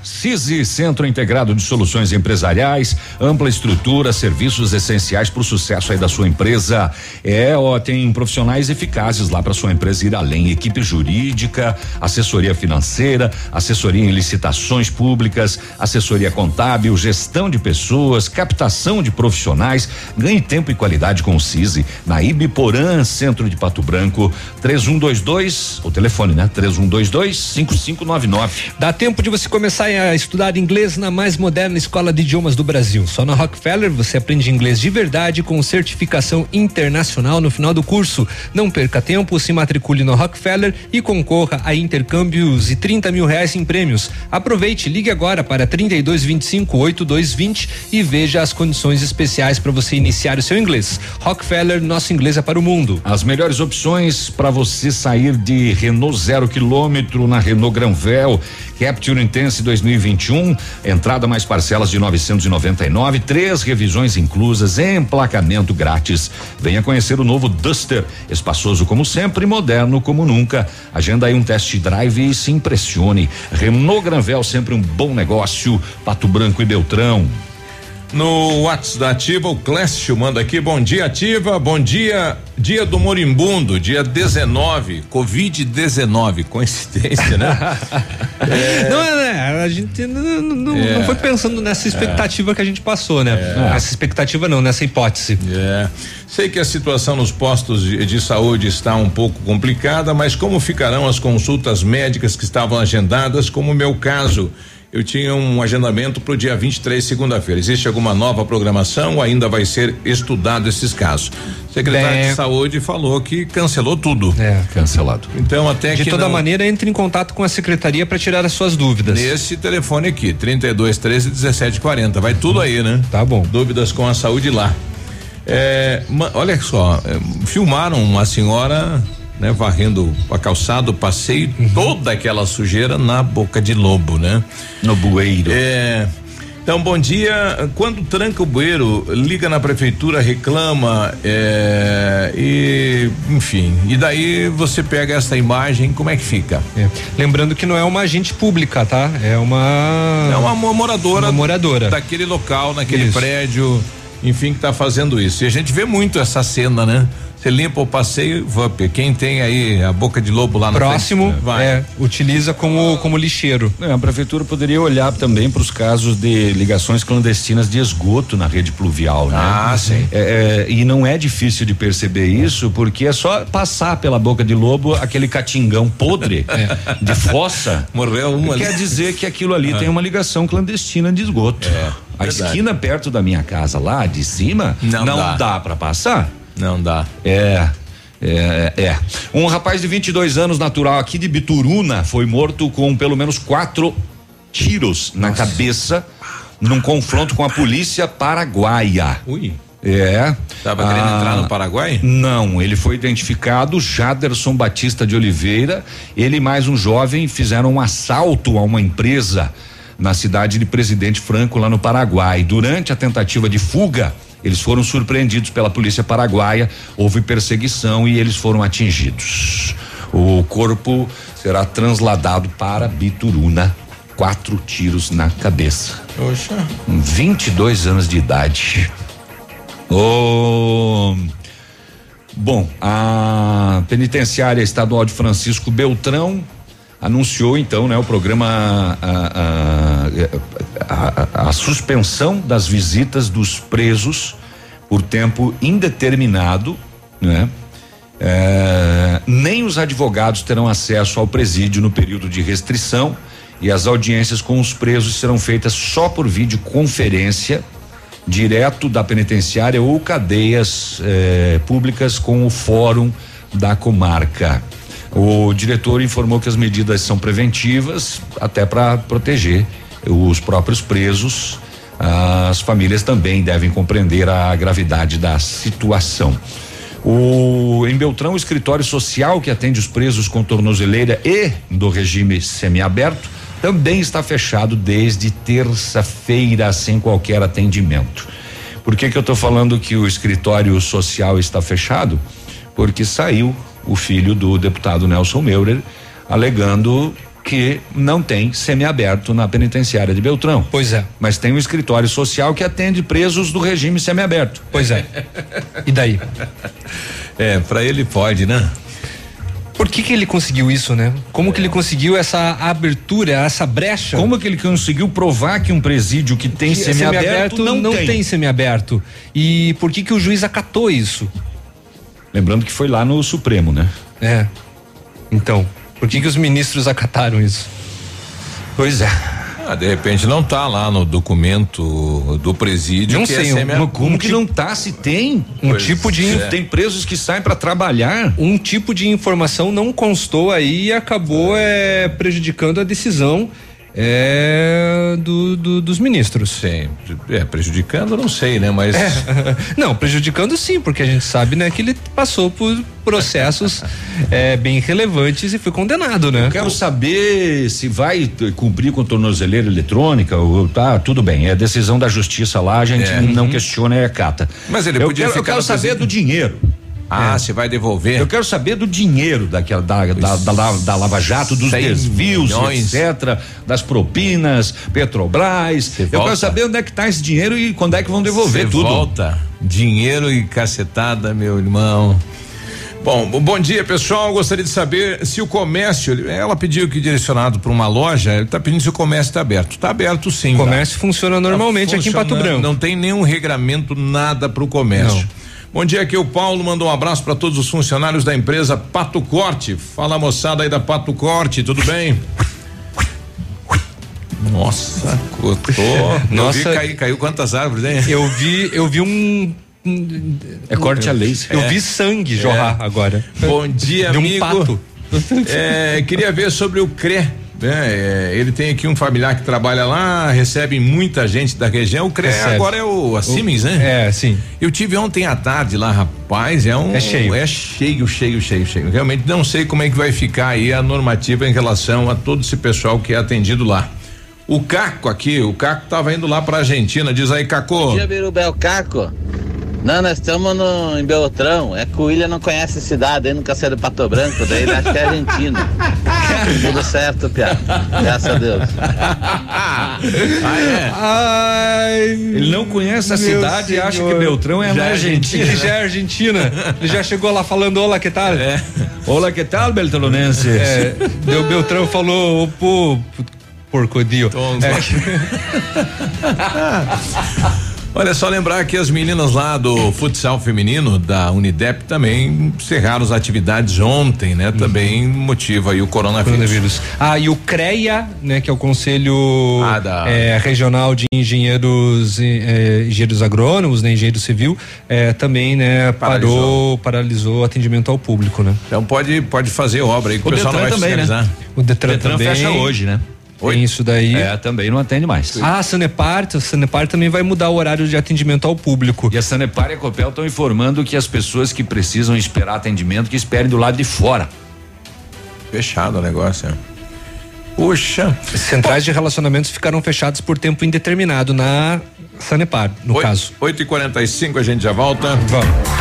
CISI, Centro Integrado de Soluções Empresariais, ampla estrutura, serviços essenciais para o sucesso aí da sua empresa. É, ó, tem profissionais eficazes lá para sua empresa ir além, equipe jurídica, assessoria financeira, assessoria em licitações públicas, assessoria contábil, gestão de pessoas, captação de profissionais. Ganhe tempo e qualidade com o CISI na Ibiporã, Centro de Pato Branco, 3122 3122, o telefone, né? 3122 5599. Dá tempo de você começar a estudar inglês na mais moderna escola de idiomas do Brasil. Só na Rockefeller você aprende inglês de verdade com certificação internacional no final do curso. Não perca tempo, se matricule no Rockefeller e concorra a intercâmbios e 30 mil reais em prêmios. Aproveite, ligue agora para 3225 8220 e veja as condições especiais para você iniciar o seu inglês. Rockefeller, nosso inglês é para o mundo. As melhores opções para você sair de Renault zero quilômetro na Renault Granvel, Capture Intense 2021, entrada mais parcelas de 999, três revisões inclusas, emplacamento grátis. Venha conhecer o novo Duster, espaçoso como sempre, moderno como nunca. Agenda aí um test drive e se impressione. Renault Granvel sempre um bom negócio. Pato Branco e Beltrão. No WhatsApp da Ativa, o Clécio manda aqui, bom dia Ativa, bom dia, dia do moribundo, dia 19, Covid-19, [LAUGHS] coincidência, né? [LAUGHS] é. Não, é, né? A gente não, não, é. não, foi pensando nessa expectativa é. que a gente passou, né? É. Essa expectativa não, nessa hipótese. É. Sei que a situação nos postos de, de saúde está um pouco complicada, mas como ficarão as consultas médicas que estavam agendadas, como o meu caso? Eu tinha um agendamento para o dia 23, segunda-feira. Existe alguma nova programação ou ainda vai ser estudado esses casos? Secretário é. de Saúde falou que cancelou tudo. É, cancelado. Então até de toda não... maneira entre em contato com a secretaria para tirar as suas dúvidas. Nesse telefone aqui, 32 13 17 40. Vai tudo aí, né? Tá bom. Dúvidas com a saúde lá. É, olha só, é, filmaram uma senhora né, varrendo a calçada, o passeio, uhum. toda aquela sujeira na boca de lobo, né? No bueiro. É. Então, bom dia. Quando tranca o bueiro, liga na prefeitura, reclama, é, e, enfim, e daí você pega essa imagem, como é que fica? É. Lembrando que não é uma agente pública, tá? É uma. É uma moradora. Uma moradora. Daquele local, naquele isso. prédio, enfim, que está fazendo isso. E a gente vê muito essa cena, né? Você limpa o passeio, VUP. Quem tem aí a boca de lobo lá no próximo, frente, é, utiliza como como lixeiro. É, a prefeitura poderia olhar também para os casos de ligações clandestinas de esgoto na rede pluvial, né? Ah, sim. É, é, e não é difícil de perceber isso, porque é só passar pela boca de lobo aquele catingão podre [LAUGHS] é. de fossa. Morreu uma. Quer dizer que aquilo ali tem uma ligação clandestina de esgoto. É. A verdade. esquina perto da minha casa lá de cima não, não dá, dá para passar. Não dá. É. É, é. Um rapaz de 22 anos, natural aqui de Bituruna, foi morto com pelo menos quatro tiros Nossa. na cabeça num confronto com a polícia paraguaia. Ui. É. Tava querendo ah, entrar no Paraguai? Não, ele foi identificado, Jaderson Batista de Oliveira. Ele e mais um jovem fizeram um assalto a uma empresa na cidade de Presidente Franco, lá no Paraguai. Durante a tentativa de fuga, eles foram surpreendidos pela polícia paraguaia, houve perseguição e eles foram atingidos. O corpo será transladado para Bituruna, quatro tiros na cabeça. Poxa. 22 anos de idade. Oh, bom, a penitenciária estadual de Francisco Beltrão anunciou então, né, o programa a, a, a, a, suspensão das visitas dos presos por tempo indeterminado, né? É, nem os advogados terão acesso ao presídio no período de restrição e as audiências com os presos serão feitas só por videoconferência direto da penitenciária ou cadeias eh, públicas com o fórum da comarca. O diretor informou que as medidas são preventivas, até para proteger os próprios presos. As famílias também devem compreender a gravidade da situação. O em Beltrão, o escritório social que atende os presos com tornozeleira e do regime semiaberto também está fechado desde terça-feira sem qualquer atendimento. Por que que eu estou falando que o escritório social está fechado? Porque saiu o filho do deputado Nelson Meurer, alegando que não tem semiaberto na penitenciária de Beltrão. Pois é. Mas tem um escritório social que atende presos do regime semiaberto. Pois é. e daí? É, para ele pode, né? Por que que ele conseguiu isso, né? Como que ele conseguiu essa abertura, essa brecha? Como que ele conseguiu provar que um presídio que tem que semiaberto, semiaberto não, não tem? tem semiaberto? E por que que o juiz acatou isso? Lembrando que foi lá no Supremo, né? É. Então, por que que os ministros acataram isso? Pois é. Ah, de repente não tá lá no documento do presídio. Não que sei, é um, como que não tá? Se tem Um Pois tipo de é. tem presos que saem para trabalhar. um tipo de informação não constou aí e acabou é, prejudicando a decisão é, do, do- dos ministros. Sim, é, prejudicando, não sei, né? Mas. É. [LAUGHS] Não, prejudicando sim, porque a gente sabe, né, que ele passou por processos [LAUGHS] é, bem relevantes e foi condenado, né? Eu quero saber se vai cumprir com tornozeleira eletrônica ou tá, tudo bem, é decisão da justiça lá, a gente É. não questiona e acata. Mas ele eu podia quero, eu ficar quero no saber do dinheiro. Ah, você vai devolver? Eu quero saber do dinheiro daquela da, da, da, La- da Lava Jato, dos 100 desvios, milhões. etc., das propinas, Petrobras. Eu volta. quero saber onde é que tá esse dinheiro e quando é que vão devolver Você tudo. Volta. Dinheiro e cacetada, meu irmão. Bom, bom dia, pessoal. Gostaria de saber se o comércio, ela pediu que direcionado para uma loja, ele está pedindo se o comércio está aberto. Está aberto sim. O tá? comércio funciona normalmente aqui em Pato Branco. Não tem nenhum regramento, nada para o comércio. Bom dia, aqui é o Paulo mandou um abraço para todos os funcionários da empresa Pato Corte. Fala moçada aí da Pato Corte, tudo bem? Nossa, cortou. [LAUGHS] Nossa. Nossa, caiu, caiu quantas árvores, hein? Eu vi, eu vi um. um- É corte a laser. Eu É. vi sangue jorrar agora. Bom dia, De um amigo. pato. É, queria ver sobre o CRE. Né? É, ele tem aqui um familiar que trabalha lá, recebe muita gente da região. O CRE Recebe. agora é o a Siemens, né? É, sim. Eu tive ontem à tarde lá, rapaz, é um É cheio. é cheio, cheio, cheio, cheio. Realmente não sei como é que vai ficar aí a normativa em relação a todo esse pessoal que é atendido lá. O Caco aqui, o Caco tava indo lá pra Argentina, diz aí, Caco. dia, Birubel Caco. Não, nós estamos no, em Beltrão. É que o William não conhece a cidade, ele nunca saiu do Pato Branco, daí ele acha que é Argentina. [LAUGHS] Tudo certo, Pia. Graças a Deus. Ah, é? Ai, Ele não conhece a cidade e acha senhor. que Beltrão é Já na Argentina. Ele já é Argentina. Ele já chegou lá falando, olá, que tal? É. Olá, que tal, Beltronenses? É, deu Beltrão falou, pô, porcodinho. [LAUGHS] Olha só lembrar que as meninas lá do futsal feminino da Unidep também encerraram as atividades ontem, né? Também motiva aí o coronavírus. Coronavírus. Ah, e o CREA, né, que é o Conselho Ah, da- é, Regional de Engenheiros é, Engenheiros Agrônomos, né, Engenheiro Civil, é, também, né, Paralisou. parou, paralisou o atendimento ao público, né? Então pode pode fazer obra aí que o, O pessoal não vai Detran também, né? fiscalizar. O Detran, Detran também fecha hoje, né? Tem isso daí. É, também não atende mais. Ah, a Sanepar, a Sanepar também vai mudar o horário de atendimento ao público. E a Sanepar e a Copel estão informando que as pessoas que precisam esperar atendimento, que esperem do lado de fora. Fechado o negócio. é. Puxa. Centrais de relacionamentos ficaram fechados por tempo indeterminado na Sanepar, no Oi- caso. 8 e 45 a gente já volta. Vamos.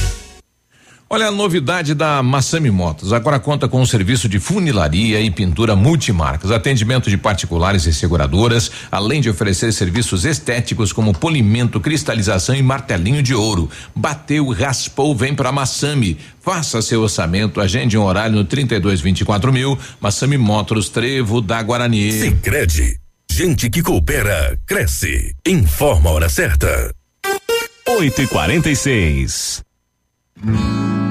Olha a novidade da Massami Motos. Agora conta com um serviço de funilaria e pintura multimarcas, atendimento de particulares e seguradoras, além de oferecer serviços estéticos como polimento, cristalização e martelinho de ouro. Bateu, raspou, vem para Massami. Faça seu orçamento, agende um horário no 32 24 mil. Massami Motors, Trevo da Guarani. Sicredi, gente que coopera cresce. Informa a hora certa. 8 e 46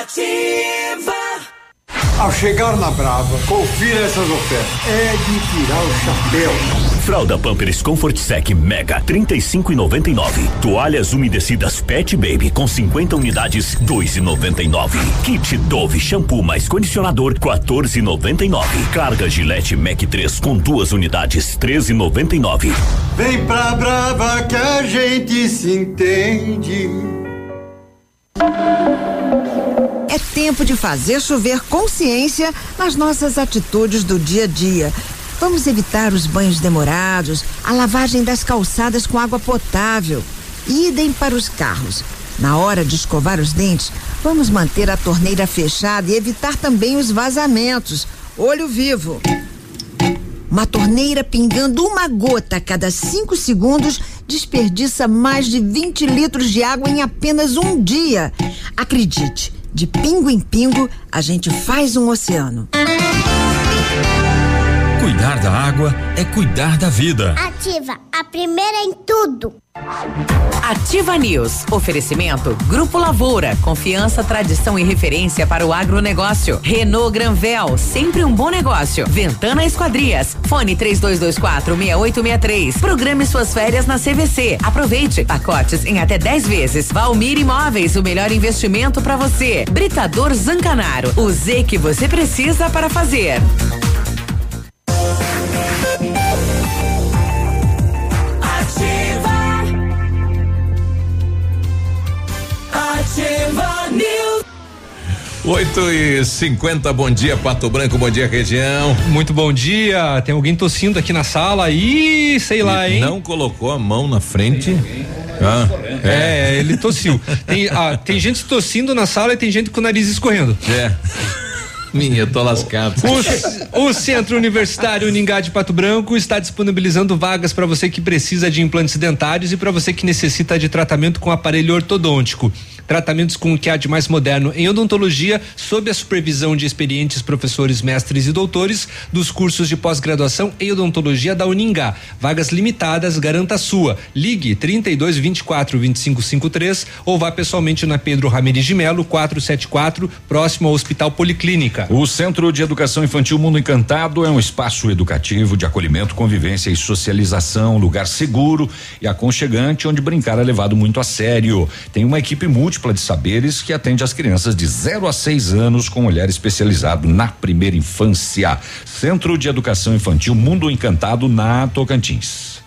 Ativa! Ao chegar na Brava, confira essas ofertas. É de tirar o chapéu. Fralda Pampers Comfort Sec Mega 35,99. Toalhas umedecidas Pet Baby com 50 unidades 2,99. Kit Dove shampoo mais condicionador 14,99. Carga Gillette Mac 3 com duas unidades 13,99. Vem pra Brava que a gente se entende. É tempo de fazer chover consciência nas nossas atitudes do dia a dia. Vamos evitar os banhos demorados, a lavagem das calçadas com água potável. Idem para os carros. Na hora de escovar os dentes, vamos manter a torneira fechada e evitar também os vazamentos. Olho vivo. Uma torneira pingando uma gota a cada cinco segundos desperdiça mais de 20 litros de água em apenas um dia. Acredite, de pingo em pingo, a gente faz um oceano. Cuidar da água é cuidar da vida. Ativa, a primeira em tudo. Ativa News. Oferecimento Grupo Lavoura. Confiança, tradição e referência para o agronegócio. Renault Granvel. Sempre um bom negócio. Ventana Esquadrias. Fone 3224 6863. Programe suas férias na CVC. Aproveite. Pacotes em até 10 vezes. Valmir Imóveis. O melhor investimento para você. Britador Zancanaro. O Z que você precisa para fazer. Ativa News. 8 e 50 bom dia, Pato Branco, bom dia, região. Muito bom dia. Tem alguém tossindo aqui na sala e sei lá, hein? Não colocou a mão na frente. Ah, É, ele tossiu. Tem, ah, tem gente tossindo na sala e tem gente com o nariz escorrendo. É. Minha, eu tô lascado. O, o Centro Universitário Uningá de Pato Branco está disponibilizando vagas para você que precisa de implantes dentários e para você que necessita de tratamento com aparelho ortodôntico. Tratamentos com o que há de mais moderno em odontologia, sob a supervisão de experientes professores, mestres e doutores dos cursos de pós-graduação em odontologia da Uningá. Vagas limitadas, garanta a sua. Ligue 32 24 25 53 ou vá pessoalmente na Pedro Ramirez de Melo 474, próximo ao Hospital Policlínica. O Centro de Educação Infantil Mundo Encantado é um espaço educativo de acolhimento, convivência e socialização, lugar seguro e aconchegante onde brincar é levado muito a sério. Tem uma equipe múltipla de saberes que atende as crianças de 0 a 6 anos com olhar especializado na primeira infância. Centro de Educação Infantil Mundo Encantado na Tocantins.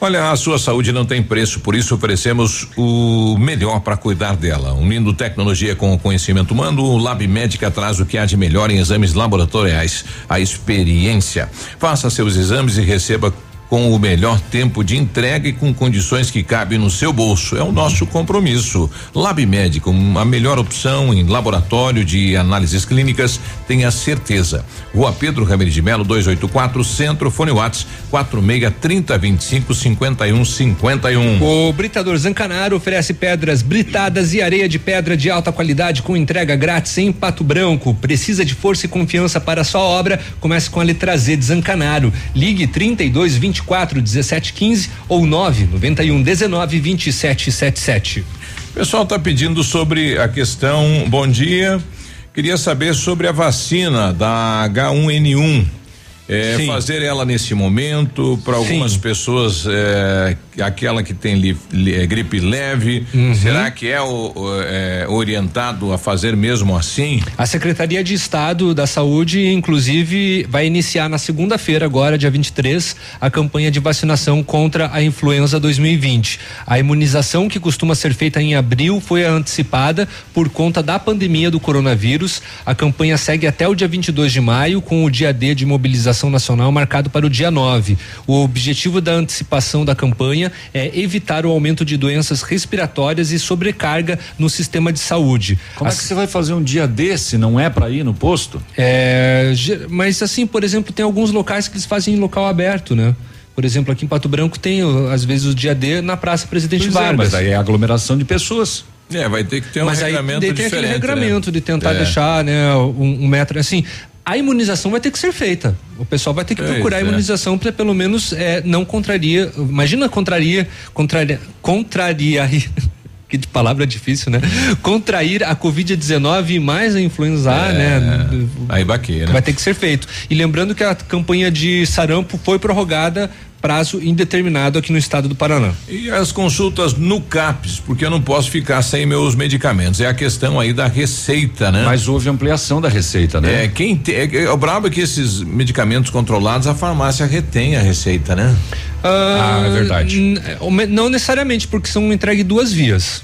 Olha, a sua saúde não tem preço, por isso oferecemos o melhor para cuidar dela. Unindo tecnologia com o conhecimento humano, o Lab Médica traz o que há de melhor em exames laboratoriais, a experiência. Faça seus exames e receba com o melhor tempo de entrega e com condições que cabem no seu bolso. É o nosso compromisso. Lab Médico, a melhor opção em laboratório de análises clínicas, tenha certeza. Rua Pedro Ramirez de Melo, 284, Centro, Fone Whats 46 30 25 51 51. O Britador Zancanaro oferece pedras britadas e areia de pedra de alta qualidade com entrega grátis em Pato Branco. Precisa de força e confiança para sua obra? Comece com a letra Z de Zancanaro. Ligue 32 24 17 15 ou 9 91 19 27 77. O pessoal está pedindo sobre a questão. Bom dia. Queria saber sobre a vacina da H1N1. É, fazer ela nesse momento, para algumas pessoas, é, aquela que tem li, li, é, gripe leve, Uhum. será que é, o, é, orientado a fazer mesmo assim? A Secretaria de Estado da Saúde, inclusive, vai iniciar na segunda-feira, agora, dia 23, a campanha de vacinação contra a influenza 2020. A imunização, que costuma ser feita em abril, foi antecipada por conta da pandemia do coronavírus. A campanha segue até o dia 22 de maio, com o dia D de mobilização nacional marcado para o dia 9. O objetivo da antecipação da campanha é evitar o aumento de doenças respiratórias e sobrecarga no sistema de saúde. Como As- é que você vai fazer um dia desse? Não é para ir no posto? é, mas assim, por exemplo, tem alguns locais que eles fazem em local aberto, né? Por exemplo, aqui em Pato Branco tem às vezes o dia D na Praça Presidente Pois é, Vargas. mas aí é aglomeração de pessoas. É, vai ter que ter um Mas aí regramento daí tem diferente. aquele regramento né? de tentar É. deixar, né, um, um metro assim. A imunização vai ter que ser feita. O pessoal vai ter que Pois procurar a é. imunização para pelo menos é, não contraria. Imagina contraria, contraria, contraria. [LAUGHS] Que de palavra difícil, né? Contrair a Covid-19 e mais a influenza A, É, né? Aí baqueira. Vai ter que ser feito. E lembrando que a campanha de sarampo foi prorrogada prazo indeterminado aqui no estado do Paraná. E as consultas no CAPS, porque eu não posso ficar sem meus medicamentos. É a questão aí da receita, né? Mas houve ampliação da receita, né? É, quem tem. É, é, o brabo é que esses medicamentos controlados, a farmácia retém a receita, né? Ah, é verdade. o Não necessariamente, porque são entregues duas vias.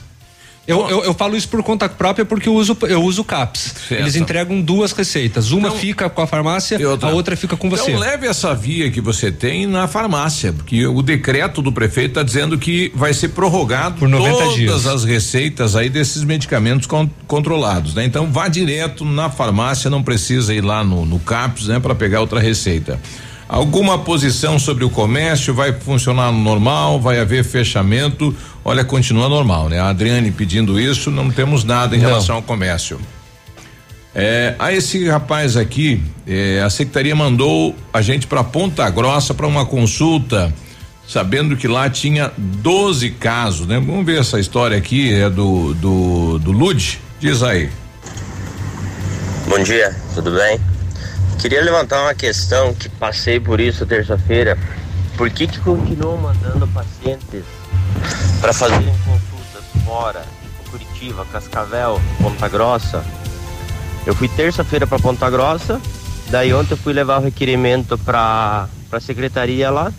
Eu, eu, eu falo isso por conta própria porque eu uso eu uso o CAPS. Certo. Eles entregam duas receitas. Uma fica com a farmácia, a outra fica com você. Então leve essa via que você tem na farmácia, porque o decreto do prefeito está dizendo que vai ser prorrogado Por 90 todas dias. as receitas aí desses medicamentos con- controlados, né? Então vá direto na farmácia, não precisa ir lá no, no CAPS, né, para pegar outra receita. Alguma posição sobre o comércio vai funcionar normal, vai haver fechamento. Olha, continua normal, né? A Adriane pedindo isso, não temos nada em Não. relação ao comércio. É, a esse rapaz aqui, é, a secretaria mandou a gente para Ponta Grossa para uma consulta, sabendo que lá tinha 12 casos, né? Vamos ver essa história aqui, é do do, do Lud, diz aí. Bom dia, tudo bem? Queria levantar uma questão que passei por isso terça-feira. Por que que continuam mandando pacientes para fazerem consultas fora, Curitiba, Cascavel, Ponta Grossa? Eu fui terça-feira para Ponta Grossa, daí ontem eu fui levar o requerimento para a secretaria lá,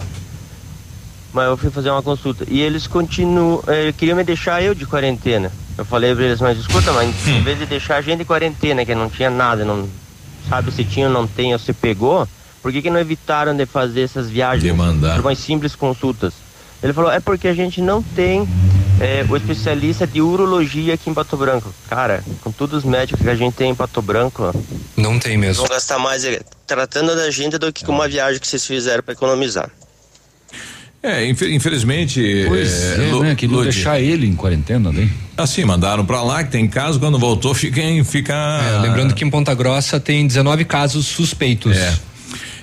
mas eu fui fazer uma consulta e eles continuam, eh, queriam me deixar eu de quarentena. Eu falei pra eles, mas escuta, mas em vez de deixar a gente de quarentena, que não tinha nada, não sabe se tinha ou não tem, ou se pegou, por que que não evitaram de fazer essas viagens Demandar. por umas simples consultas? Ele falou, é porque a gente não tem eh, o especialista de urologia aqui em Pato Branco. Cara, com todos os médicos que a gente tem em Pato Branco, Não tem mesmo. vão gastar mais eh, tratando da gente do que com uma viagem que vocês fizeram para economizar. É, infe- infelizmente. Pois é, Lu- né? Que não Lud, deixar ele em quarentena, né? Assim, mandaram para lá, que tem caso, quando voltou, fica. Fica, É, lembrando que em Ponta Grossa tem 19 casos suspeitos. É.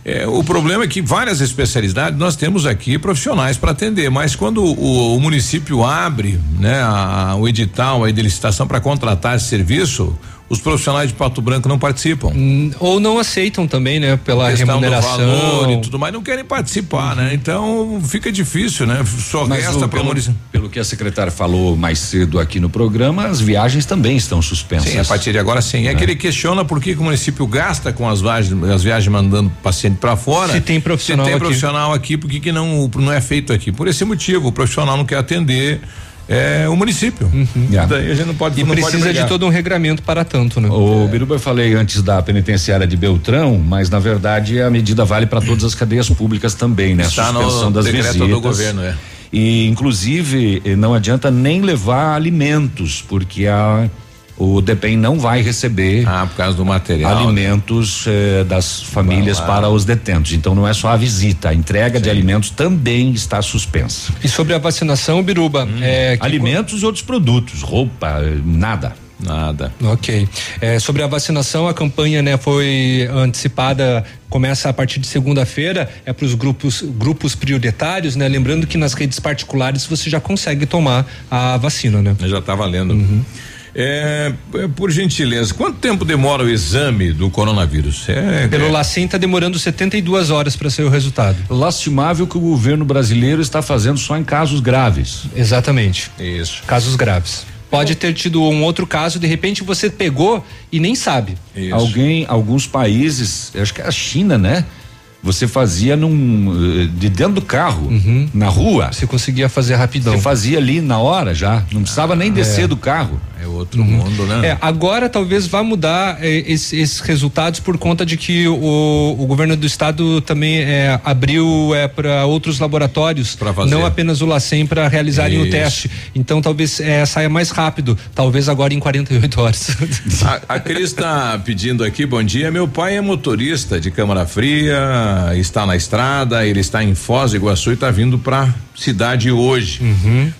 É, o problema é que várias especialidades nós temos aqui profissionais para atender, mas quando o, o município abre, né, a- o edital aí de licitação para contratar esse serviço, os profissionais de Pato Branco não participam. Hum, Ou não aceitam também, né? Pela do remuneração. valor e tudo mais, não querem participar, né? Então fica difícil, né? Só Mas resta o- pelo, pelo que a secretária falou mais cedo aqui no programa, as viagens também estão suspensas. Sim, a partir de agora sim. É, que ele questiona por que, que o município gasta com as viagens, as viagens mandando paciente para fora. Se tem profissional Se tem aqui. profissional aqui, por que, que não, não é feito aqui? Por esse motivo, o profissional não quer atender é o município. Daí a gente não pode E não pode precisa de brigar. todo um regramento para tanto, né? O Biruba eu falei antes da penitenciária de Beltrão, mas na verdade a medida vale para todas as cadeias públicas também, né? Está no Suspensão das decreto visitas. do governo, é. E inclusive eh, não adianta nem levar alimentos, porque a o DEPEN não vai receber ah, por causa do material alimentos eh, das famílias para os detentos. Então não é só a visita, a entrega de alimentos também está suspensa. E sobre a vacinação, Biruba, Hum. é, Alimentos e outros produtos, roupa, nada. Nada. Ok. É, sobre a vacinação, a campanha né, foi antecipada, começa a partir de segunda-feira, é para os grupos, grupos prioritários, né? Lembrando que nas redes particulares você já consegue tomar a vacina, né? Já está valendo. É, é, por gentileza, quanto tempo demora o exame do coronavírus? É, Pelo é, LACEN está demorando 72 horas para sair o resultado. Lastimável que o governo brasileiro está fazendo só em casos graves. Exatamente. Isso. Casos graves. Pode ter tido um outro caso, de repente você pegou e nem sabe. Alguém, alguns países, acho que é a China, né? Você fazia num eh, de dentro do carro, na rua. Você conseguia fazer rapidão. Você fazia ali na hora já, não precisava nem descer é. do carro. É outro mundo, né? É, agora talvez vá mudar eh, esse- esses resultados por conta de que o, o governo do estado também eh, abriu para outros laboratórios, fazer. não apenas o LACEN para realizarem o Isso. teste. Então talvez saia mais rápido, talvez agora em 48 horas. [LAUGHS] A, a Cris está pedindo aqui, bom dia. Meu pai é motorista de Câmara Fria, está na estrada, ele está em Foz do Iguaçu e está vindo para cidade hoje.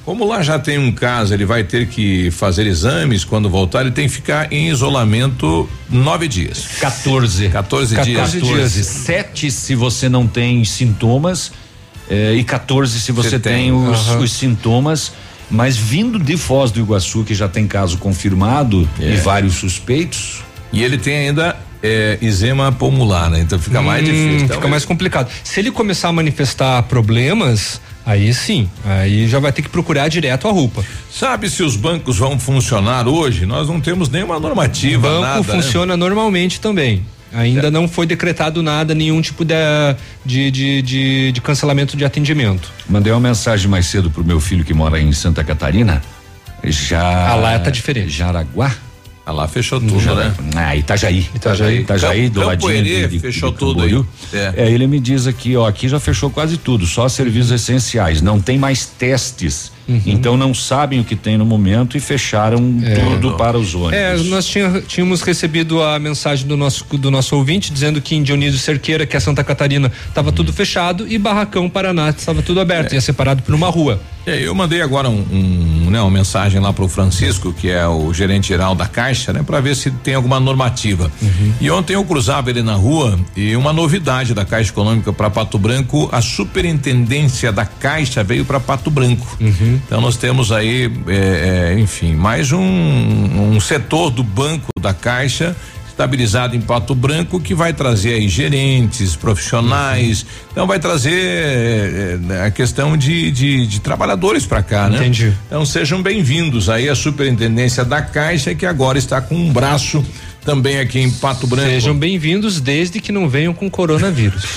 Como lá já tem um caso, ele vai ter que fazer exames quando voltar, ele tem que ficar em isolamento nove dias. 14. 14 dias. 14 Sete se você não tem sintomas eh, e 14 se você Você tem, tem, os, aham. os sintomas. Mas vindo de Foz do Iguaçu, que já tem caso confirmado É. e vários suspeitos. E ele tem ainda é, eczema pulmonar, né? Então fica mais Hum, difícil. Então, fica mais complicado. Se ele começar a manifestar problemas, aí sim, aí já vai ter que procurar direto a roupa. Sabe se os bancos vão funcionar hoje? Nós não temos nenhuma normativa, banco nada. né? funciona normalmente também. Ainda não foi decretado nada, nenhum tipo de, de, de, de, de cancelamento de atendimento. Mandei uma mensagem mais cedo pro meu filho que mora em Santa Catarina. Já. Ah, lá tá diferente. Jaraguá. Ah, lá fechou tudo, Jara- né? Ah, Itajaí. Itajaí. Itajaí, do Campo ladinho Herê de, de, fechou de tudo aí. É. É, ele me diz aqui, ó, aqui já fechou quase tudo, só serviços essenciais, não tem mais testes. Uhum. Então não sabem o que tem no momento e fecharam tudo para os ônibus. É, nós tinha- tínhamos recebido a mensagem do nosso, do nosso ouvinte dizendo que em Dionísio Cerqueira, que é Santa Catarina, estava tudo fechado e Barracão Paraná estava tudo aberto, ia separado por uma rua. É, eu mandei agora um, um, né, uma mensagem lá pro Francisco, que é o gerente geral da Caixa, né, para ver se tem alguma normativa. E ontem eu cruzava ele na rua e uma novidade da Caixa Econômica para Pato Branco, a superintendência da Caixa veio para Pato Branco. Então nós temos aí, é, é, enfim, mais um, um setor do banco da Caixa estabilizado em Pato Branco que vai trazer aí gerentes, profissionais, então vai trazer eh, a questão de, de, de trabalhadores para cá, né? Entendi. Então sejam bem-vindos aí à superintendência da Caixa que agora está com um braço também aqui em Pato Branco. Sejam bem-vindos desde que não venham com coronavírus. [LAUGHS]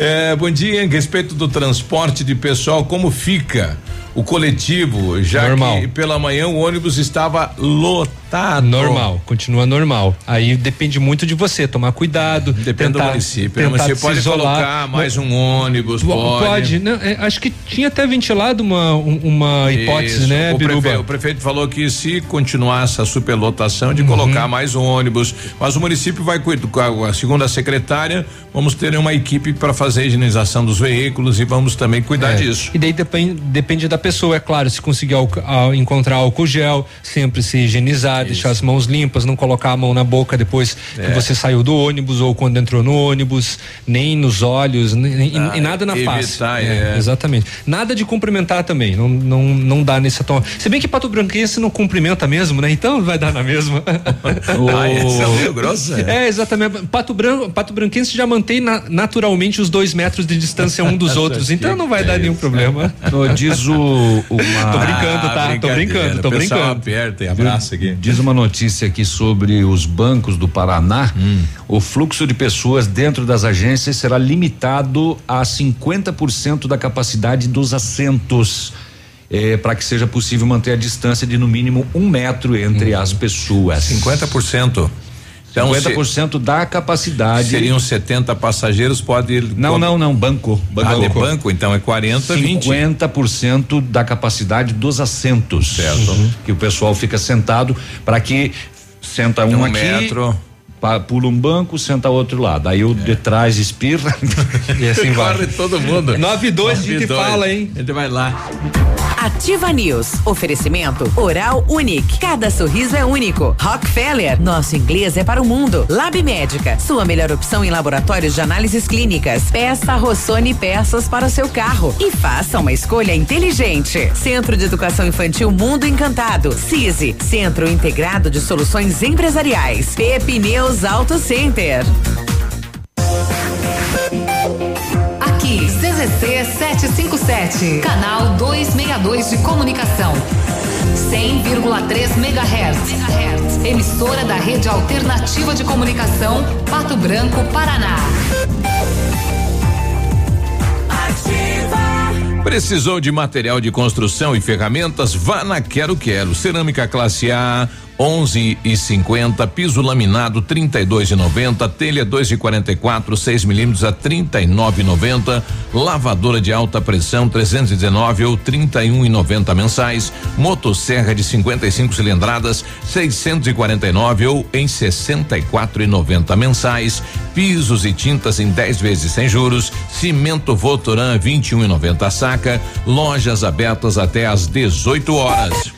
É, bom dia, em respeito do transporte de pessoal, como fica o coletivo, já Normal. que pela manhã o ônibus estava lotado. Normal, continua normal. Aí depende muito de você, tomar cuidado. Depende tentar, do município. né? tentar Você pode isolar. colocar mais um ônibus, Po- pode. Pode, não, é, acho que tinha até ventilado uma, um- uma hipótese, Isso. né, o Biruba? prefeito, o prefeito falou que se continuasse a superlotação Uhum. de colocar mais ônibus, mas o município vai cuidar, com a- segundo a secretária, vamos ter uma equipe para fazer a higienização dos veículos e vamos também cuidar É. disso. E daí depende, depende da pessoa, é claro, se conseguir ah, encontrar álcool gel, sempre se higienizar, deixar as mãos limpas, não colocar a mão na boca depois É. que você saiu do ônibus ou quando entrou no ônibus, nem nos olhos, nem, Ah, e nada na face. evitar, é. Exatamente. Nada de cumprimentar também, não, não, não dá nesse tom. Se bem que Pato Branquense não cumprimenta mesmo, né? Então vai dar na mesma. [LAUGHS] Ah, esse é meio grosso, é. É, exatamente. Pato Branco, Pato Branquense já mantém na- naturalmente os dois metros de distância um dos [LAUGHS] outros, então não vai dar nenhum problema. Diz o uma Tô brincando, tá? Tô Ah, brincando, tô brincando. aperta e abraça aqui. Diz uma notícia aqui sobre os bancos do Paraná. Hum. O fluxo de pessoas dentro das agências será limitado a 50% da capacidade dos assentos. eh, para que seja possível manter a distância de no mínimo um metro entre as pessoas. 50%. Então, 50% da capacidade. Seriam 70 passageiros, pode. Não, não, não, banco. banco. Ah, de banco, então é 40, 20. 50% da capacidade dos assentos. Certo. Uhum. Que o pessoal fica sentado para que senta um, um aqui, metro. Pula um banco, senta outro lado. Aí o de trás espirra [LAUGHS] e assim vai. Corre todo mundo. 9 e 2 a gente 9 dois. fala, hein? A gente vai lá. Ativa News. Oferecimento Oral Unique. Cada sorriso é único. Rockefeller. Nosso inglês é para o mundo. Lab Médica. Sua melhor opção em laboratórios de análises clínicas. Peça Rossoni peças para o seu carro. E faça uma escolha inteligente. Centro de Educação Infantil Mundo Encantado. CISI. Centro Integrado de Soluções Empresariais. Pepineus Auto Center. Aqui, CZC 757, canal 262 de comunicação. 100,3 MHz. Emissora da Rede Alternativa de Comunicação, Pato Branco, Paraná. Precisou de material de construção e ferramentas? Vá na Quero Quero. Cerâmica classe A, 11 e 50, piso laminado 32 e 90, telha 2 e 44, 6 milímetros a 39 e 90, lavadora de alta pressão 319 ou 31 e 90 mensais, motosserra de 55 cilindradas 649 ou em 64 e 90 mensais, pisos e tintas em 10 vezes sem juros, cimento Votoran 21 e 90 a saca, lojas abertas até às 18 horas.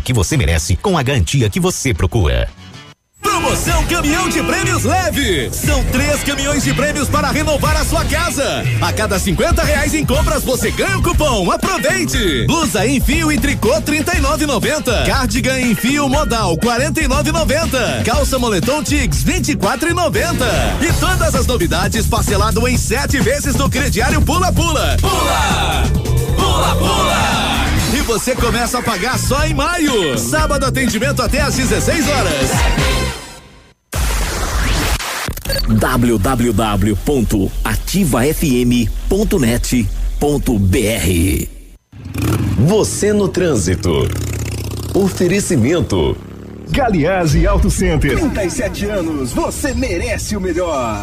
que você merece com a garantia que você procura. Promoção Caminhão de Prêmios Leve. São três caminhões de prêmios para renovar a sua casa. A cada 50 reais em compras você ganha o cupom. Aproveite. Blusa em fio e tricô 39,90. Cardigan em fio modal 49,90. Calça moletom Tigs 24,90. E todas as novidades parcelado em sete vezes no crediário Pula Pula. Pula! Pula Pula! E você começa a pagar só em maio. Sábado atendimento até às 16 horas. www.ativafm.net.br Você no trânsito. Oferecimento. Galiase Auto Center. 37 anos, você merece o melhor.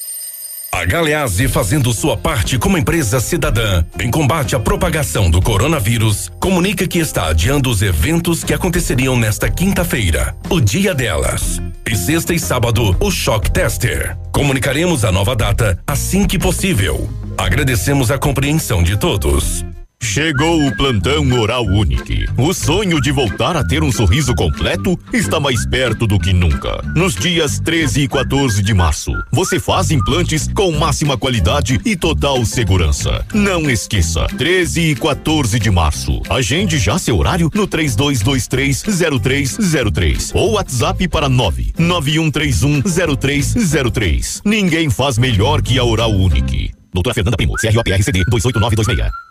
A Galeazzi fazendo sua parte como empresa cidadã em combate à propagação do coronavírus, comunica que está adiando os eventos que aconteceriam nesta quinta-feira, o dia delas. E sexta e sábado, o Shock Tester. Comunicaremos a nova data assim que possível. Agradecemos a compreensão de todos. Chegou o plantão Oral Unique. O sonho de voltar a ter um sorriso completo está mais perto do que nunca. Nos dias 13 e 14 de março, você faz implantes com máxima qualidade e total segurança. Não esqueça, 13 e 14 de março. Agende já seu horário no 32230303 ou WhatsApp para 991310303. Ninguém faz melhor que a Oral Unique. Doutora Fernanda Primo, CROPRCD 28926.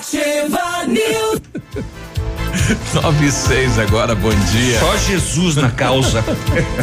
Ativa News. 9 e 6 agora, bom dia. Só Jesus na causa.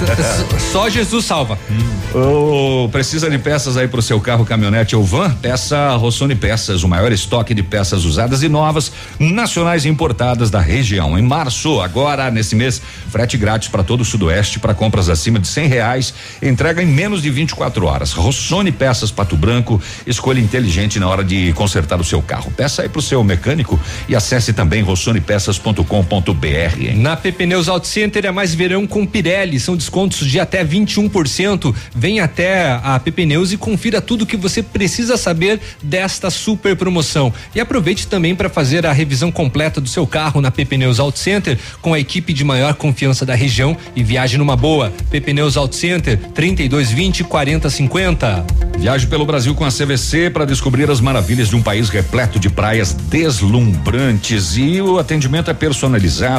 [LAUGHS] Só Jesus salva. Hum. Oh, precisa de peças aí pro seu carro, caminhonete ou van? Peça Rossoni Peças, o maior estoque de peças usadas e novas, nacionais e importadas da região. Em março, agora, nesse mês, frete grátis para todo o Sudoeste para compras acima de cem reais, entrega em menos de 24 horas. Rossoni Peças Pato Branco, escolha inteligente na hora de consertar o seu carro. Peça aí pro seu mecânico e acesse também rossonipeças.com rossonepeças.com.br. Na PP Neus Auto Center é mais verão com Pirelli, são descontos de até 21%. Vem até a PP Neus e confira tudo o que você precisa saber desta super promoção. E aproveite também para fazer a revisão completa do seu carro na PP Neus Auto Center com a equipe de maior confiança da região e viaje numa boa. PP Neus Auto Center 3220 4050. Viaje pelo Brasil com a CVC para descobrir as maravilhas de um país repleto de praias deslumbrantes e o atendimento é personalizado,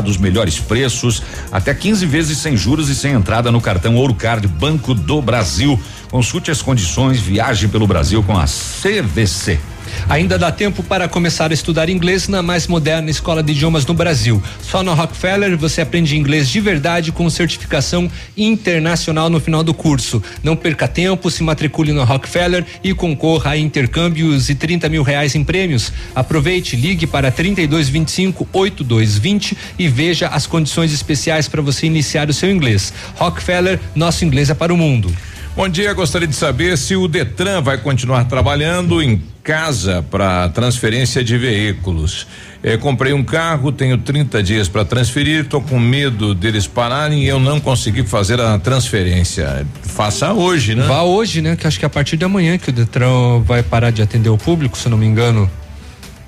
os melhores preços, até 15 vezes sem juros e sem entrada no cartão Ouro Card Banco do Brasil. Consulte as condições, viaje pelo Brasil com a CVC. Ainda dá tempo para começar a estudar inglês na mais moderna escola de idiomas no Brasil. Só na Rockefeller você aprende inglês de verdade com certificação internacional no final do curso. Não perca tempo, se matricule na Rockefeller e concorra a intercâmbios e 30 mil reais em prêmios. Aproveite, ligue para 3225 8220 e veja as condições especiais para você iniciar o seu inglês. Rockefeller, nosso inglês é para o mundo. Bom dia, gostaria de saber se o Detran vai continuar trabalhando em casa para transferência de veículos. Eh, comprei um carro, tenho 30 dias para transferir, estou com medo deles pararem e eu não consegui fazer a transferência. Faça hoje, né? Vá hoje, né? Que acho que é a partir de amanhã que o Detran vai parar de atender o público, se não me engano.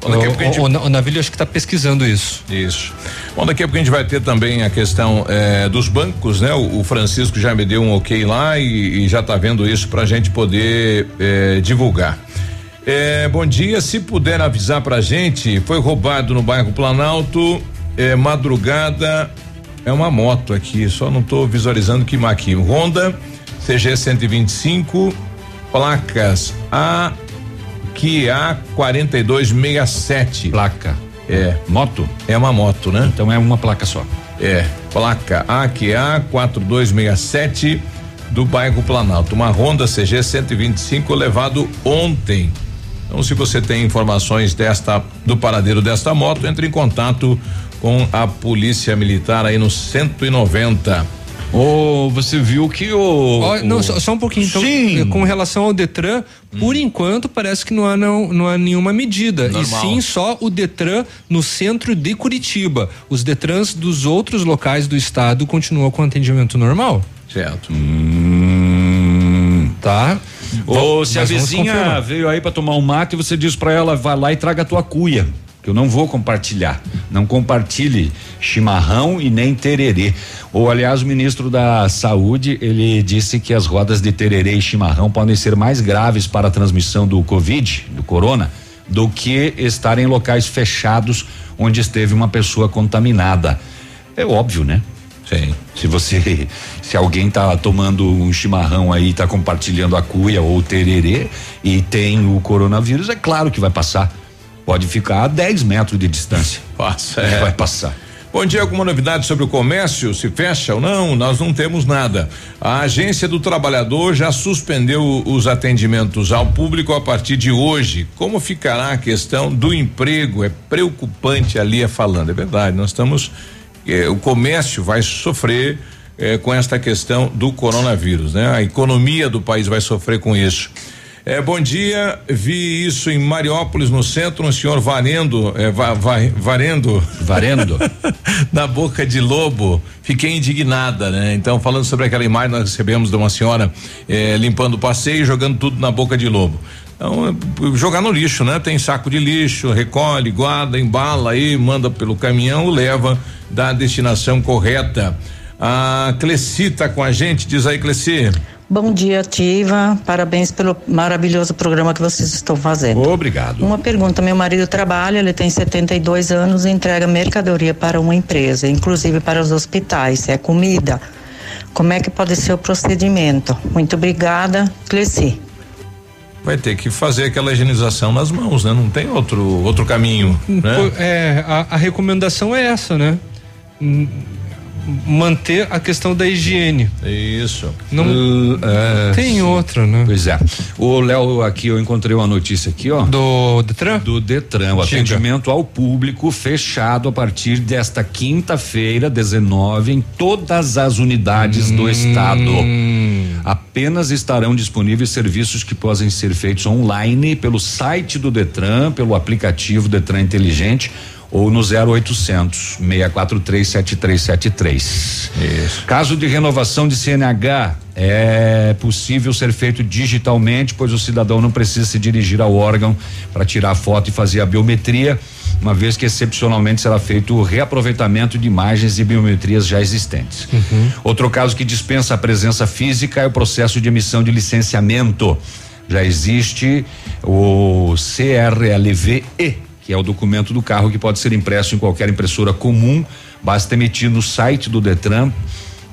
Bom, daqui a pouco a gente- o, o, o Navilho acho que está pesquisando isso. Isso. Bom, daqui a pouco a gente vai ter também a questão eh, dos bancos, né? O, o Francisco já me deu um ok lá e, e já está vendo isso para a gente poder eh, divulgar. Eh, bom dia, se puder avisar pra gente, foi roubado no bairro Planalto, madrugada, é uma moto aqui, só não estou visualizando que aqui. Honda CG 125, placas A que A 4267. Placa. É. Moto? É uma moto, né? Então é uma placa só. É. Placa AQA 4267 do bairro Planalto. Uma Honda CG 125 levado ontem. Então, se você tem informações desta do paradeiro desta moto, entre em contato com a Polícia Militar aí no 190. Ou você viu que o. Ó, não, só, só um pouquinho. Então, Sim. eh, com relação ao Detran, por enquanto parece que não há, não, não há nenhuma medida. Normal. E sim só o Detran no centro de Curitiba. Os Detrans dos outros locais do estado continuam com atendimento normal. Certo. Tá? Ou se a vizinha veio aí pra tomar um mate e você diz pra ela, vai lá e traga a tua cuia. Que eu não vou compartilhar. Não compartilhe chimarrão e nem tererê. Ou, aliás, o ministro da Saúde, ele disse que as rodas de tererê e chimarrão podem ser mais graves para a transmissão do Covid, do corona, do que estar em locais fechados onde esteve uma pessoa contaminada. É óbvio, né? Sim. Se você, [LAUGHS] se alguém tá tomando um chimarrão aí, tá compartilhando a cuia ou tererê e tem o coronavírus, é claro que vai passar. Pode ficar a 10 metros de distância. Passa, é. Vai passar. Bom dia, alguma novidade sobre o comércio? Se fecha ou não? Nós não temos nada. A Agência do Trabalhador já suspendeu os atendimentos ao público a partir de hoje. Como ficará a questão do emprego? É preocupante ali é falando. É verdade, nós estamos. eh, o comércio vai sofrer eh, com esta questão do coronavírus, né? A economia do país vai sofrer com isso. É, bom dia, vi isso em Mariópolis, no centro, um senhor varendo, é, va, va- varendo. Varendo? [LAUGHS] na boca de lobo. Fiquei indignada, né? Então, falando sobre aquela imagem, nós recebemos de uma senhora eh, limpando o passeio e jogando tudo na boca de lobo. Então, é, jogar no lixo, né? Tem saco de lixo, recolhe, guarda, embala aí, manda pelo caminhão, leva da destinação correta. A Cleci tá com a gente, diz aí, Cleci. Bom dia, Ativa. Parabéns pelo maravilhoso programa que vocês estão fazendo. Obrigado. Uma pergunta: meu marido trabalha, ele tem 72 anos e entrega mercadoria para uma empresa, inclusive para os hospitais, é comida. Como é que pode ser o procedimento? Muito obrigada, Cleci. Vai ter que fazer aquela higienização nas mãos, né? Não tem outro outro caminho, né? É, a, a recomendação é essa, né? Hum, manter a questão da higiene. Isso. Não Uh, é, tem outra, né? Pois é. O Léo, aqui eu encontrei uma notícia aqui, ó. Do Detran? Do Detran. O Diga. atendimento ao público fechado a partir desta quinta-feira, 19, em todas as unidades do estado. Apenas estarão disponíveis serviços que possam ser feitos online pelo site do Detran, pelo aplicativo Detran Inteligente ou no 0800 643 7373. Isso. Caso de renovação de CNH, é possível ser feito digitalmente, pois o cidadão não precisa se dirigir ao órgão para tirar foto e fazer a biometria, uma vez que excepcionalmente será feito o reaproveitamento de imagens e biometrias já existentes. Outro caso que dispensa a presença física é o processo de emissão de licenciamento. Já existe o CRLVE, que é o documento do carro que pode ser impresso em qualquer impressora comum, basta emitir no site do Detran.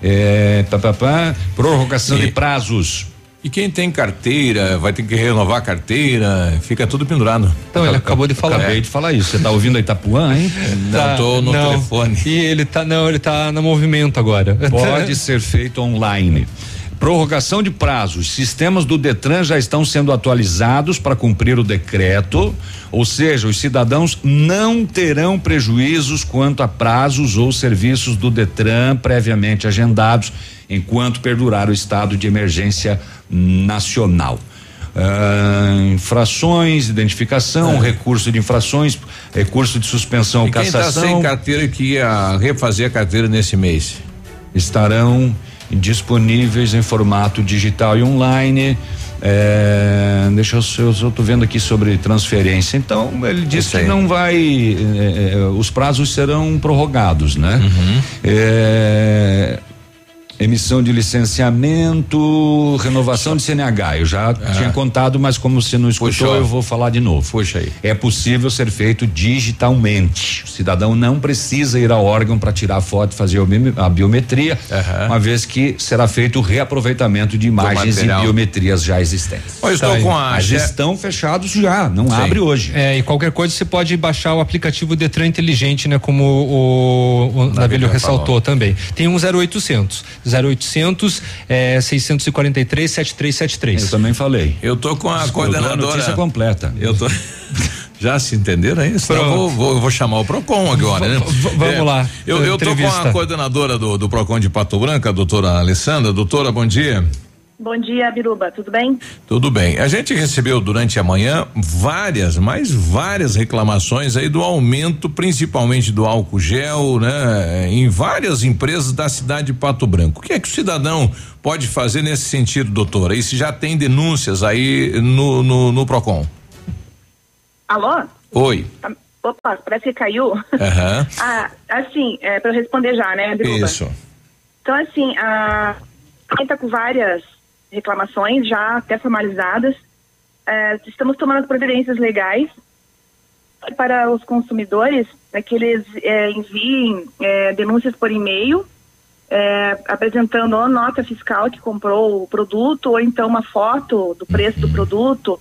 É, pá, pá, pá, prorrogação de prazos. E quem tem carteira, vai ter que renovar a carteira, fica tudo pendurado. Então, ele acabou de falar. Acabei de falar isso. Você tá ouvindo a Itapuã, hein? Não, tô no não. telefone. E ele tá, não, ele tá no movimento agora. Pode ser feito online. Prorrogação de prazos. Sistemas do Detran já estão sendo atualizados para cumprir o decreto, ou seja, os cidadãos não terão prejuízos quanto a prazos ou serviços do Detran previamente agendados, enquanto perdurar o estado de emergência nacional. Ah, infrações, identificação, recurso de infrações, recurso de suspensão ou É. E quem tá cassação sem carteira que ia refazer a carteira nesse mês? estarão disponíveis em formato digital e online. É, deixa eu, eu tô vendo aqui sobre transferência. Então ele diz Isso que não vai, é, é, os prazos serão prorrogados, né? Uhum. É, emissão de licenciamento, renovação de CNH. Eu já tinha contado, mas como você não escutou, Puxou. eu vou falar de novo. Puxa aí. É possível ser feito digitalmente. O cidadão não precisa ir ao órgão para tirar foto e fazer a biometria, uma vez que será feito o reaproveitamento de imagens e biometrias já existentes. Eu estou Tá com a Mas che- estão fechados já, não Sim. abre hoje. É, e qualquer coisa você pode baixar o aplicativo Detran Inteligente, né? Como o, o, Navilho já ressaltou também. Tem um 0800. 0800 é, 643 7373. Eu também falei. Eu tô com a Eu dou a coordenadora. notícia completa. Eu tô. [LAUGHS] Já se entenderam aí? Senão eu vou, vou, eu vou chamar o Procon agora, né? Vamos lá, Eu, eu tô com a coordenadora do, do Procon de Pato Branco, a doutora Alessandra. Doutora, bom dia. Bom dia, Biruba, tudo bem? Tudo bem. A gente recebeu durante a manhã várias, mais várias reclamações aí do aumento, principalmente do álcool gel, né? Em várias empresas da cidade de Pato Branco. O que é que o cidadão pode fazer nesse sentido, doutora? E se já tem denúncias aí no, no, no Procon? Alô? Oi. Tá- Opa, parece que caiu. Aham. [LAUGHS] ah, assim, é, para eu responder já, né, Biruba? Isso. Então, assim, a gente está com várias reclamações já até formalizadas. É, estamos tomando providências legais para os consumidores, né, que eles é, enviem é, denúncias por e-mail, é, apresentando ou nota fiscal que comprou o produto, ou então uma foto do preço do produto,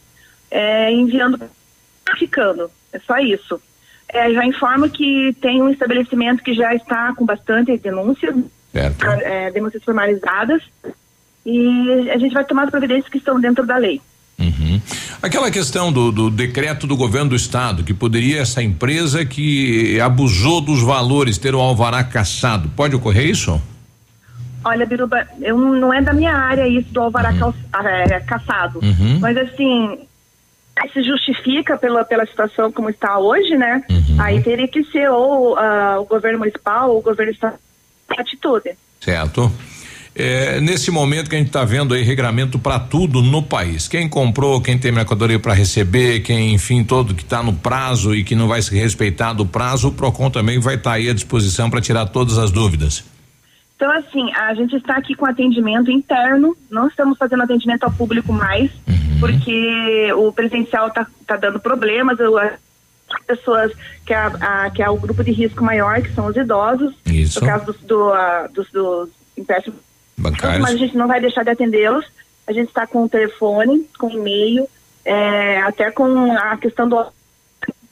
é, enviando, ficando. É só isso. É, já informo que tem um estabelecimento que já está com bastante denúncias, é, denúncias formalizadas, e a gente vai tomar as providências que estão dentro da lei. Uhum. Aquela questão do, do decreto do governo do estado, que poderia essa empresa que abusou dos valores ter o alvará caçado, pode ocorrer isso? Olha, Biruba, eu, não é da minha área isso do alvará cal- é, caçado. Uhum. Mas assim, se justifica pela, pela situação como está hoje, né? Aí teria que ser ou ah, o governo municipal ou o governo estadual atitude. Certo. É, nesse momento que a gente está vendo aí regramento para tudo no país. Quem comprou, quem tem mercadoria para receber, quem, enfim, todo que está no prazo e que não vai se respeitar do prazo, o Procon também vai estar aí à disposição para tirar todas as dúvidas. Então, assim, a gente está aqui com atendimento interno, não estamos fazendo atendimento ao público mais, porque o presencial está tá dando problemas, eu- as pessoas que é, a, a- que é o grupo de risco maior, que são os idosos, Isso. no caso dos, do, ah, dos, dos empréstimos Bancários. mas a gente não vai deixar de atendê-los. A gente está com o telefone, com e-mail, é, até com a questão do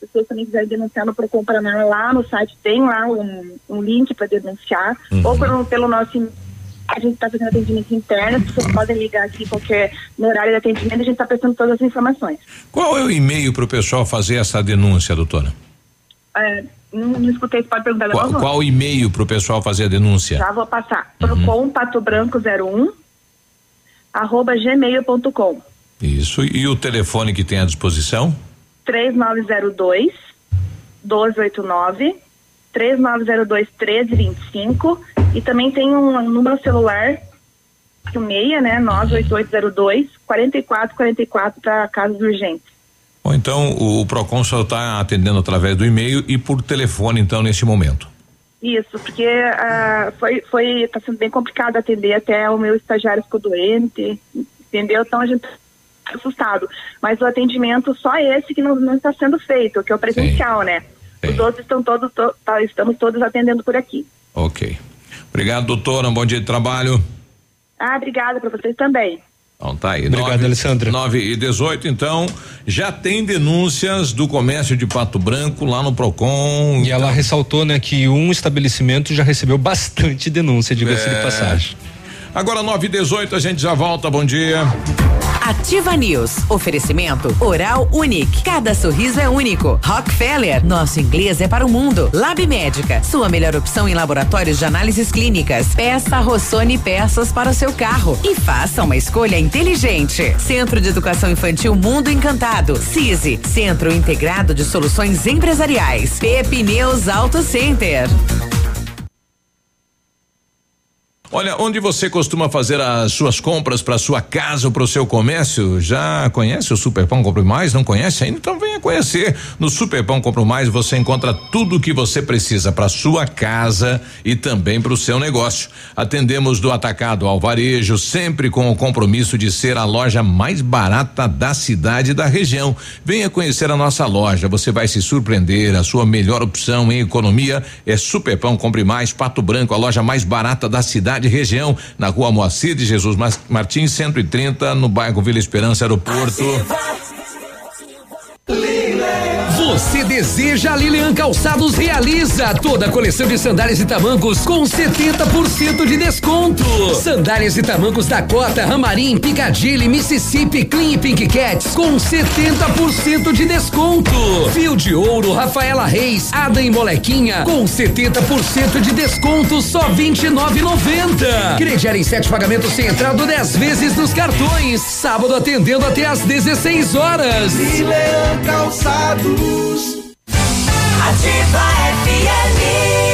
pessoas também quiserem denunciar no Procon Paraná, lá no site tem lá um, um link para denunciar, Uhum. ou pelo, pelo nosso e- a gente está fazendo atendimento interno, as pessoas podem ligar aqui qualquer no horário de atendimento, a gente está prestando todas as informações. Qual é o e-mail para o pessoal fazer essa denúncia, doutora? É, não, não escutei, você pode perguntar Qual, qual o e-mail para o pessoal fazer a denúncia? Já vou passar. Procon Pato Branco 01 arroba gmail.com Isso. E o telefone que tem à disposição? 3902 1289 3902 1325 e também tem um número celular o meia, né, 98802 4444 para casos urgentes. Ou então o, o Procon só está atendendo através do e-mail e por telefone, então, nesse momento. Isso, porque ah, foi, foi, tá sendo bem complicado atender, até o meu estagiário ficou doente, entendeu? Então a gente tá assustado. Mas o atendimento, só esse que não, não está sendo feito, que é o presencial, né? Os outros estão todos, to- tá, estamos todos atendendo por aqui. Ok. Obrigado, doutora. Um bom dia de trabalho. Ah, obrigada para vocês também. Então tá aí. Obrigado, nove, Alessandra. 9 e 18, então, já tem denúncias do comércio de Pato Branco lá no Procon. E ela ressaltou, né, que um estabelecimento já recebeu bastante denúncia, diga-se de É. passagem. Agora 9 e 18, a gente já volta. Bom dia. Ativa News. Oferecimento Oral Unique. Cada sorriso é único. Rockefeller. Nosso inglês é para o mundo. Lab Médica. Sua melhor opção em laboratórios de análises clínicas. Peça Rossoni peças para o seu carro. E faça uma escolha inteligente. Centro de Educação Infantil Mundo Encantado. CISI. Centro Integrado de Soluções Empresariais. Pepineus Auto Center. Olha, onde você costuma fazer as suas compras para sua casa ou para o seu comércio? Já conhece o Superpão Compre Mais? Não conhece ainda? Então venha conhecer. No Superpão Compre Mais você encontra tudo o que você precisa para sua casa e também para o seu negócio. Atendemos do atacado ao varejo, sempre com o compromisso de ser a loja mais barata da cidade e da região. Venha conhecer a nossa loja, você vai se surpreender. A sua melhor opção em economia é Superpão Compre Mais Pato Branco, a loja mais barata da cidade e região, na rua Moacir de Jesus Martins, 130, no bairro Vila Esperança, aeroporto. Você deseja Lilian Calçados realiza toda a coleção de sandálias e tamancos com 70% de desconto. Sandálias e tamancos Dakota, Ramarim, Piccadilly, Mississippi, Clean e Pink Cats com 70% de desconto. Fio de ouro, Rafaela Reis, Ada e Molequinha com 70% de desconto só 29,90. Crediário em sete pagamentos sem entrada 10 vezes nos cartões. Sábado atendendo até às 16 horas. Milan Calçados. Ativa FM.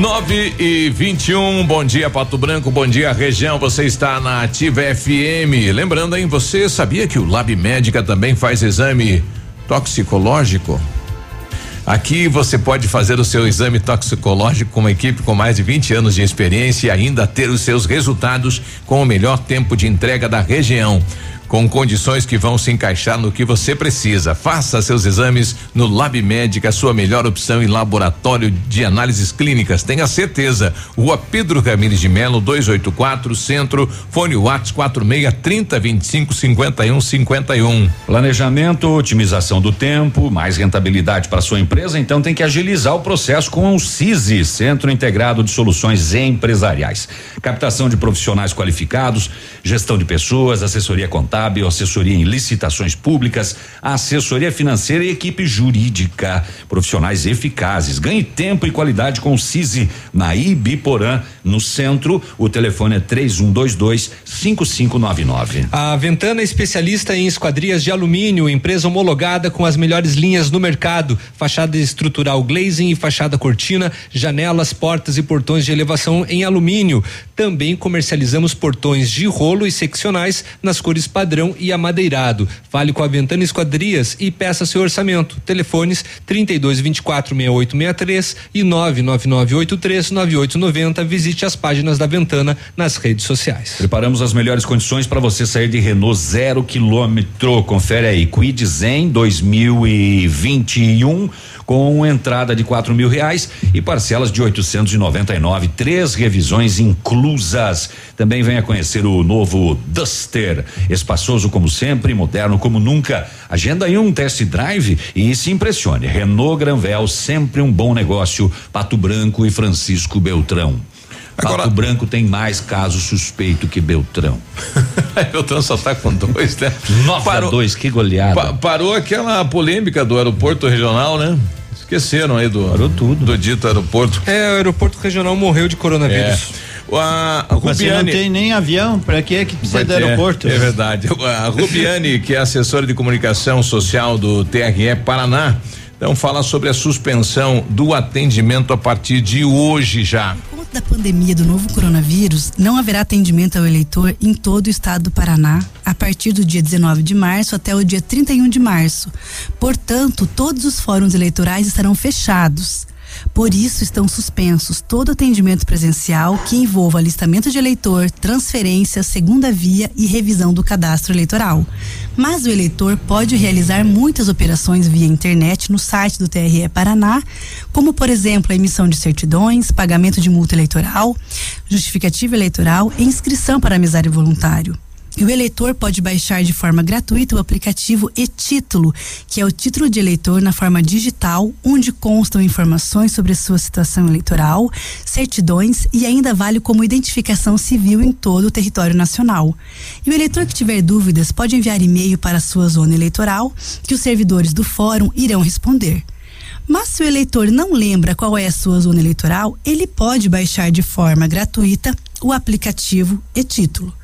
9 e 21, um, bom dia Pato Branco, bom dia região, você está na Ativa FM. Lembrando, hein, você sabia que o Lab Médica também faz exame toxicológico? Aqui você pode fazer o seu exame toxicológico com uma equipe com mais de 20 anos de experiência e ainda ter os seus resultados com o melhor tempo de entrega da região com condições que vão se encaixar no que você precisa. Faça seus exames no Lab Médica, sua melhor opção em laboratório de análises clínicas. Tenha certeza. Rua Pedro Ramires de Melo, 284, Centro, fone Whats 46 30 25 51 51. Planejamento, otimização do tempo, mais rentabilidade para sua empresa, então tem que agilizar o processo com o CISI, Centro Integrado de Soluções Empresariais. Captação de profissionais qualificados, gestão de pessoas, assessoria contábil contábil, assessoria em licitações públicas, assessoria financeira e equipe jurídica. Profissionais eficazes. Ganhe tempo e qualidade com o CISI na Ibiporã, no centro. O telefone é 3122 5599. A Ventana é especialista em esquadrias de alumínio, empresa homologada com as melhores linhas no mercado. Fachada estrutural glazing e fachada cortina, janelas, portas e portões de elevação em alumínio. Também comercializamos portões de rolo e seccionais nas cores padrão padrão e amadeirado. Fale com a Ventana Esquadrias e peça seu orçamento. Telefones 32 24 6863 e 99983 9890. Visite as páginas da Ventana nas redes sociais. Preparamos as melhores condições para você sair de Renault zero quilômetro. Confere aí, Quid Zen 2021 com entrada de quatro mil reais e parcelas de 899, três revisões inclusas. Também venha conhecer o novo Duster, espaçoso como sempre, moderno como nunca. Agenda aí um test drive e se impressione. Renault Granvel, sempre um bom negócio. Pato Branco e Francisco Beltrão. Agora, Pato Branco tem mais caso suspeito que Beltrão. [LAUGHS] Beltrão só tá com dois, né? [LAUGHS] Nove a dois, que goleada. Pa, parou aquela polêmica do aeroporto regional, né? Esqueceram aí do. Parou tudo. Do dito aeroporto. É, o aeroporto regional morreu de coronavírus. É. A, Rubiane, não tem nem avião, para que é que precisa do aeroporto? É, é verdade. A Rubiane, que é assessora de comunicação social do TRE Paraná, então fala sobre a suspensão do atendimento a partir de hoje já da pandemia do novo coronavírus, não haverá atendimento ao eleitor em todo o estado do Paraná a partir do dia 19 de março até o dia 31 de março. Portanto, todos os fóruns eleitorais estarão fechados. Por isso, estão suspensos todo atendimento presencial que envolva alistamento de eleitor, transferência, segunda via e revisão do cadastro eleitoral. Mas o eleitor pode realizar muitas operações via internet no site do TRE Paraná, como, por exemplo, a emissão de certidões, pagamento de multa eleitoral, justificativa eleitoral e inscrição para mesário voluntário. E o eleitor pode baixar de forma gratuita o aplicativo e-Título, que é o título de eleitor na forma digital, onde constam informações sobre a sua situação eleitoral, certidões e ainda vale como identificação civil em todo o território nacional. E o eleitor que tiver dúvidas pode enviar e-mail para a sua zona eleitoral, que os servidores do fórum irão responder. Mas se o eleitor não lembra qual é a sua zona eleitoral, ele pode baixar de forma gratuita o aplicativo e-Título.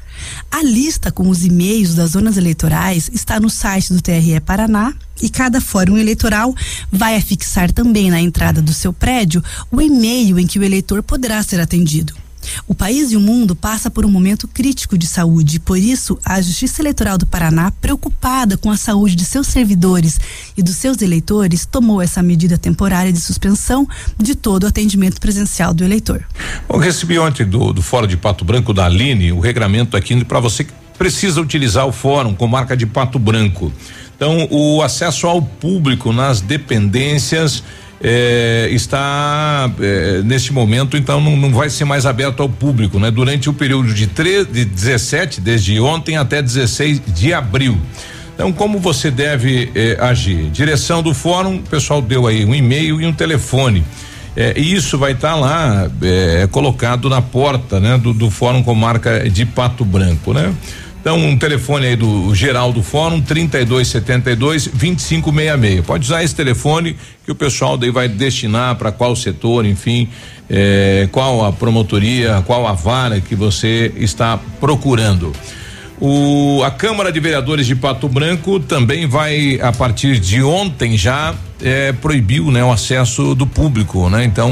A lista com os e-mails das zonas eleitorais está no site do TRE Paraná e cada fórum eleitoral vai afixar também na entrada do seu prédio o e-mail em que o eleitor poderá ser atendido. O país e o mundo passa por um momento crítico de saúde, por isso a Justiça Eleitoral do Paraná, preocupada com a saúde de seus servidores e dos seus eleitores, tomou essa medida temporária de suspensão de todo o atendimento presencial do eleitor. Eu recebi ontem do, do Fórum de Pato Branco da Aline o regramento aqui para você que precisa utilizar o fórum com marca de Pato Branco. Então, o acesso ao público nas dependências é, está é, neste momento, então não, não, vai ser mais aberto ao público, né? Durante o período de, 3, de 17, desde ontem até 16 de abril. Então, como você deve é, agir? Direção do fórum, o pessoal deu aí um e-mail e um telefone. É, e isso vai estar tá lá é, colocado na porta, né? Do, do fórum com marca de Pato Branco, né? Então, um telefone aí do geral do fórum, 3272 2566. Pode usar esse telefone que o pessoal daí vai destinar para qual setor, enfim, eh, qual a promotoria, qual a vara que você está procurando. O, a Câmara de Vereadores de Pato Branco também vai, a partir de ontem já, é, proibiu né, o acesso do público, né? Então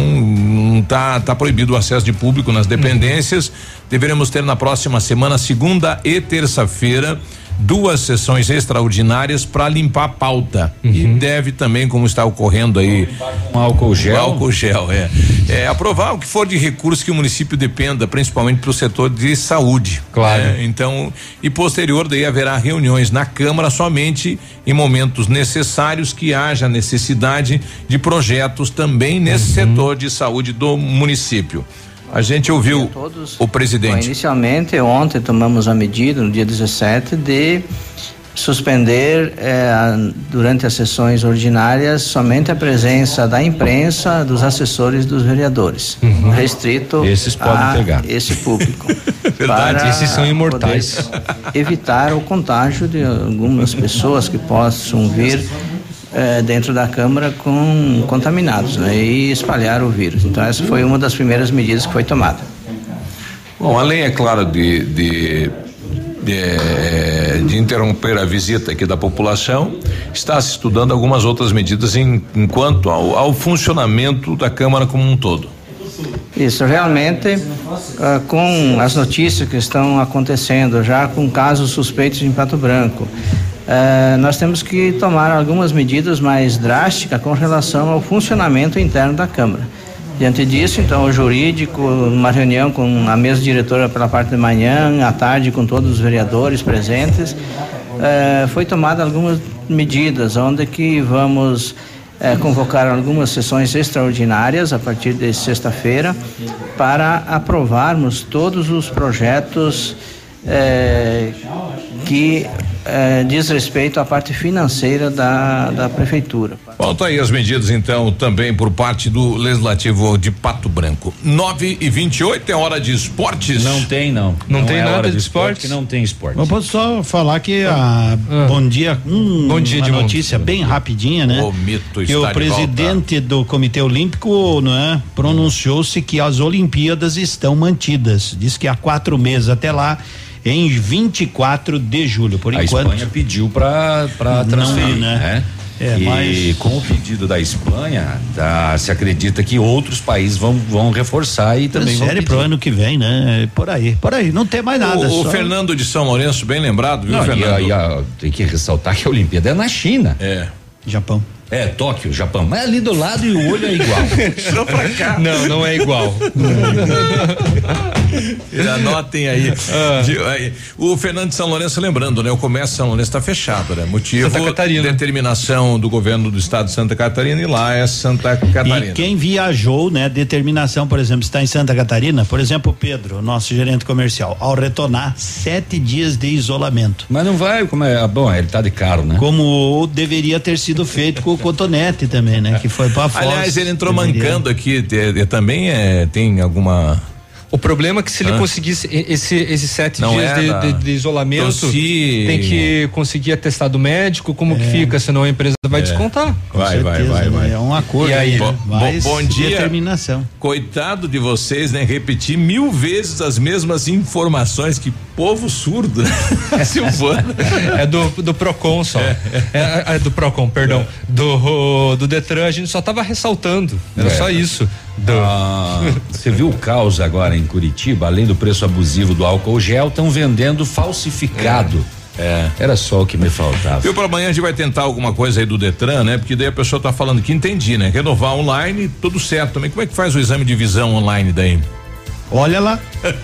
tá, tá proibido o acesso de público nas dependências. Deveremos ter na próxima semana, segunda e terça-feira, duas sessões extraordinárias para limpar a pauta. Uhum. E deve também, como está ocorrendo aí. Com álcool gel. Álcool gel, é. é. Aprovar o que for de recursos que o município dependa, principalmente para o setor de saúde. Claro. É, então, e posterior daí haverá reuniões na Câmara somente em momentos necessários que haja necessidade de projetos também nesse uhum. setor de saúde do município. A gente ouviu o presidente. Bom, inicialmente, ontem tomamos a medida, no dia 17, de suspender eh, durante as sessões ordinárias somente a presença da imprensa, dos assessores dos vereadores, uhum. restrito Esses podem a pegar. esse público. [LAUGHS] Verdade, esses são imortais. Evitar o contágio de algumas pessoas que possam vir é, dentro da Câmara com contaminados né, e espalhar o vírus. Então, essa foi uma das primeiras medidas que foi tomada. Bom, além, é claro, de, de, de, de interromper a visita aqui da população, está se estudando algumas outras medidas em, enquanto ao, ao funcionamento da Câmara como um todo. Isso, realmente, uh, com as notícias que estão acontecendo, já com casos suspeitos em Pato Branco, Uh, nós temos que tomar algumas medidas mais drásticas com relação ao funcionamento interno da Câmara. Diante disso, então, o jurídico, numa reunião com a mesa diretora pela parte de manhã, à tarde, com todos os vereadores presentes, uh, foi tomada algumas medidas, onde que vamos uh, convocar algumas sessões extraordinárias a partir de sexta-feira para aprovarmos todos os projetos que eh, diz respeito à parte financeira da, da prefeitura. Falta aí as medidas, então, também por parte do Legislativo de Pato Branco. 9 e 28 é hora de esportes? Não tem, não. Não, não tem é nada de, de esporte? não tem esporte. Eu posso só falar que a ah. bom dia, um, bom dia uma de notícia mundo. bem rapidinha, né? O mito que o presidente do Comitê Olímpico, não é, pronunciou-se que as Olimpíadas estão mantidas. Diz que há quatro meses até lá em 24 de julho. Por a enquanto. A Espanha pediu para transferir, Não, né? né? É, e mas... com o pedido da Espanha, tá, se acredita que outros países vão, vão reforçar e também Sério, vão pro ano que vem, né? Por aí, por aí, não tem mais nada. O, o Fernando de São Lourenço, bem lembrado, viu, não, Fernando? E a, e a, tem que ressaltar que a Olimpíada é na China. É. Japão. É, Tóquio, Japão. Mas ali do lado e o olho é igual. [LAUGHS] Só pra cá. Não, não é igual. Anotem aí. Ah. O Fernando de São Lourenço, lembrando, né? O comércio São Lourenço está fechado, né? Motivo Santa Catarina. determinação do governo do estado de Santa Catarina e lá é Santa Catarina. E quem viajou, né? Determinação, por exemplo, está em Santa Catarina, por exemplo, o Pedro, nosso gerente comercial, ao retornar, sete dias de isolamento. Mas não vai, como é, bom, ele tá de caro, né? Como deveria ter sido feito com o Cotonete também, né? Que foi para fora. Aliás, ele entrou mancando aqui, também é, tem alguma o problema é que se ele conseguisse esse, esses sete Não dias de, de, de, isolamento, Tossi... tem que conseguir atestado médico, como é. que fica, senão a empresa vai é. descontar. Vai, vai, vai, vai. É um acordo. E aí, bo, bom dia. Determinação. Coitado de vocês, né? Repetir mil vezes as mesmas informações que povo surdo, né? [LAUGHS] [LAUGHS] Silvano. é do, do Procon só. É, é. é do Procon, perdão. Do, do Detran a gente só tava ressaltando. Era só isso. Ah, você viu o caos agora em Curitiba? Além do preço abusivo do álcool gel, estão vendendo falsificado. É. é. Era só o que me faltava. E para amanhã a gente vai tentar alguma coisa aí do Detran, né? Porque daí a pessoa tá falando que entendi, né? Renovar online, tudo certo também. Como é que faz o exame de visão online daí? Olha lá. [LAUGHS]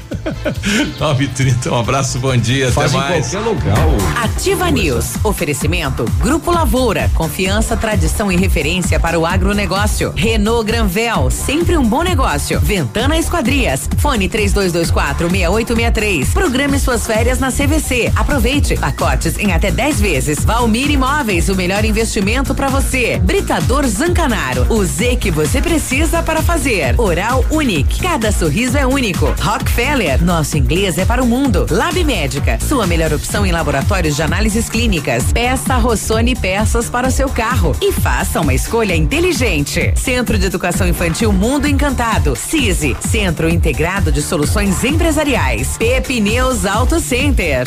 9h30, um abraço, bom dia, Faz até mais. qualquer lugar. Ativa News. Oferecimento Grupo Lavoura. Confiança, tradição e referência para o agronegócio. Renault Granvel. Sempre um bom negócio. Ventana Esquadrias. Fone 3224 6863. Programe suas férias na CVC. Aproveite. Pacotes em até 10 vezes. Valmir Imóveis. O melhor investimento para você. Britador Zancanaro. O Z que você precisa para fazer. Oral Unique. Cada sorriso é único. Rockefeller, nosso inglês é para o mundo. Lab Médica, sua melhor opção em laboratórios de análises clínicas. Peça Rossoni peças para o seu carro e faça uma escolha inteligente. Centro de Educação Infantil Mundo Encantado. CISI, Centro Integrado de Soluções Empresariais. Pepineus Auto Center.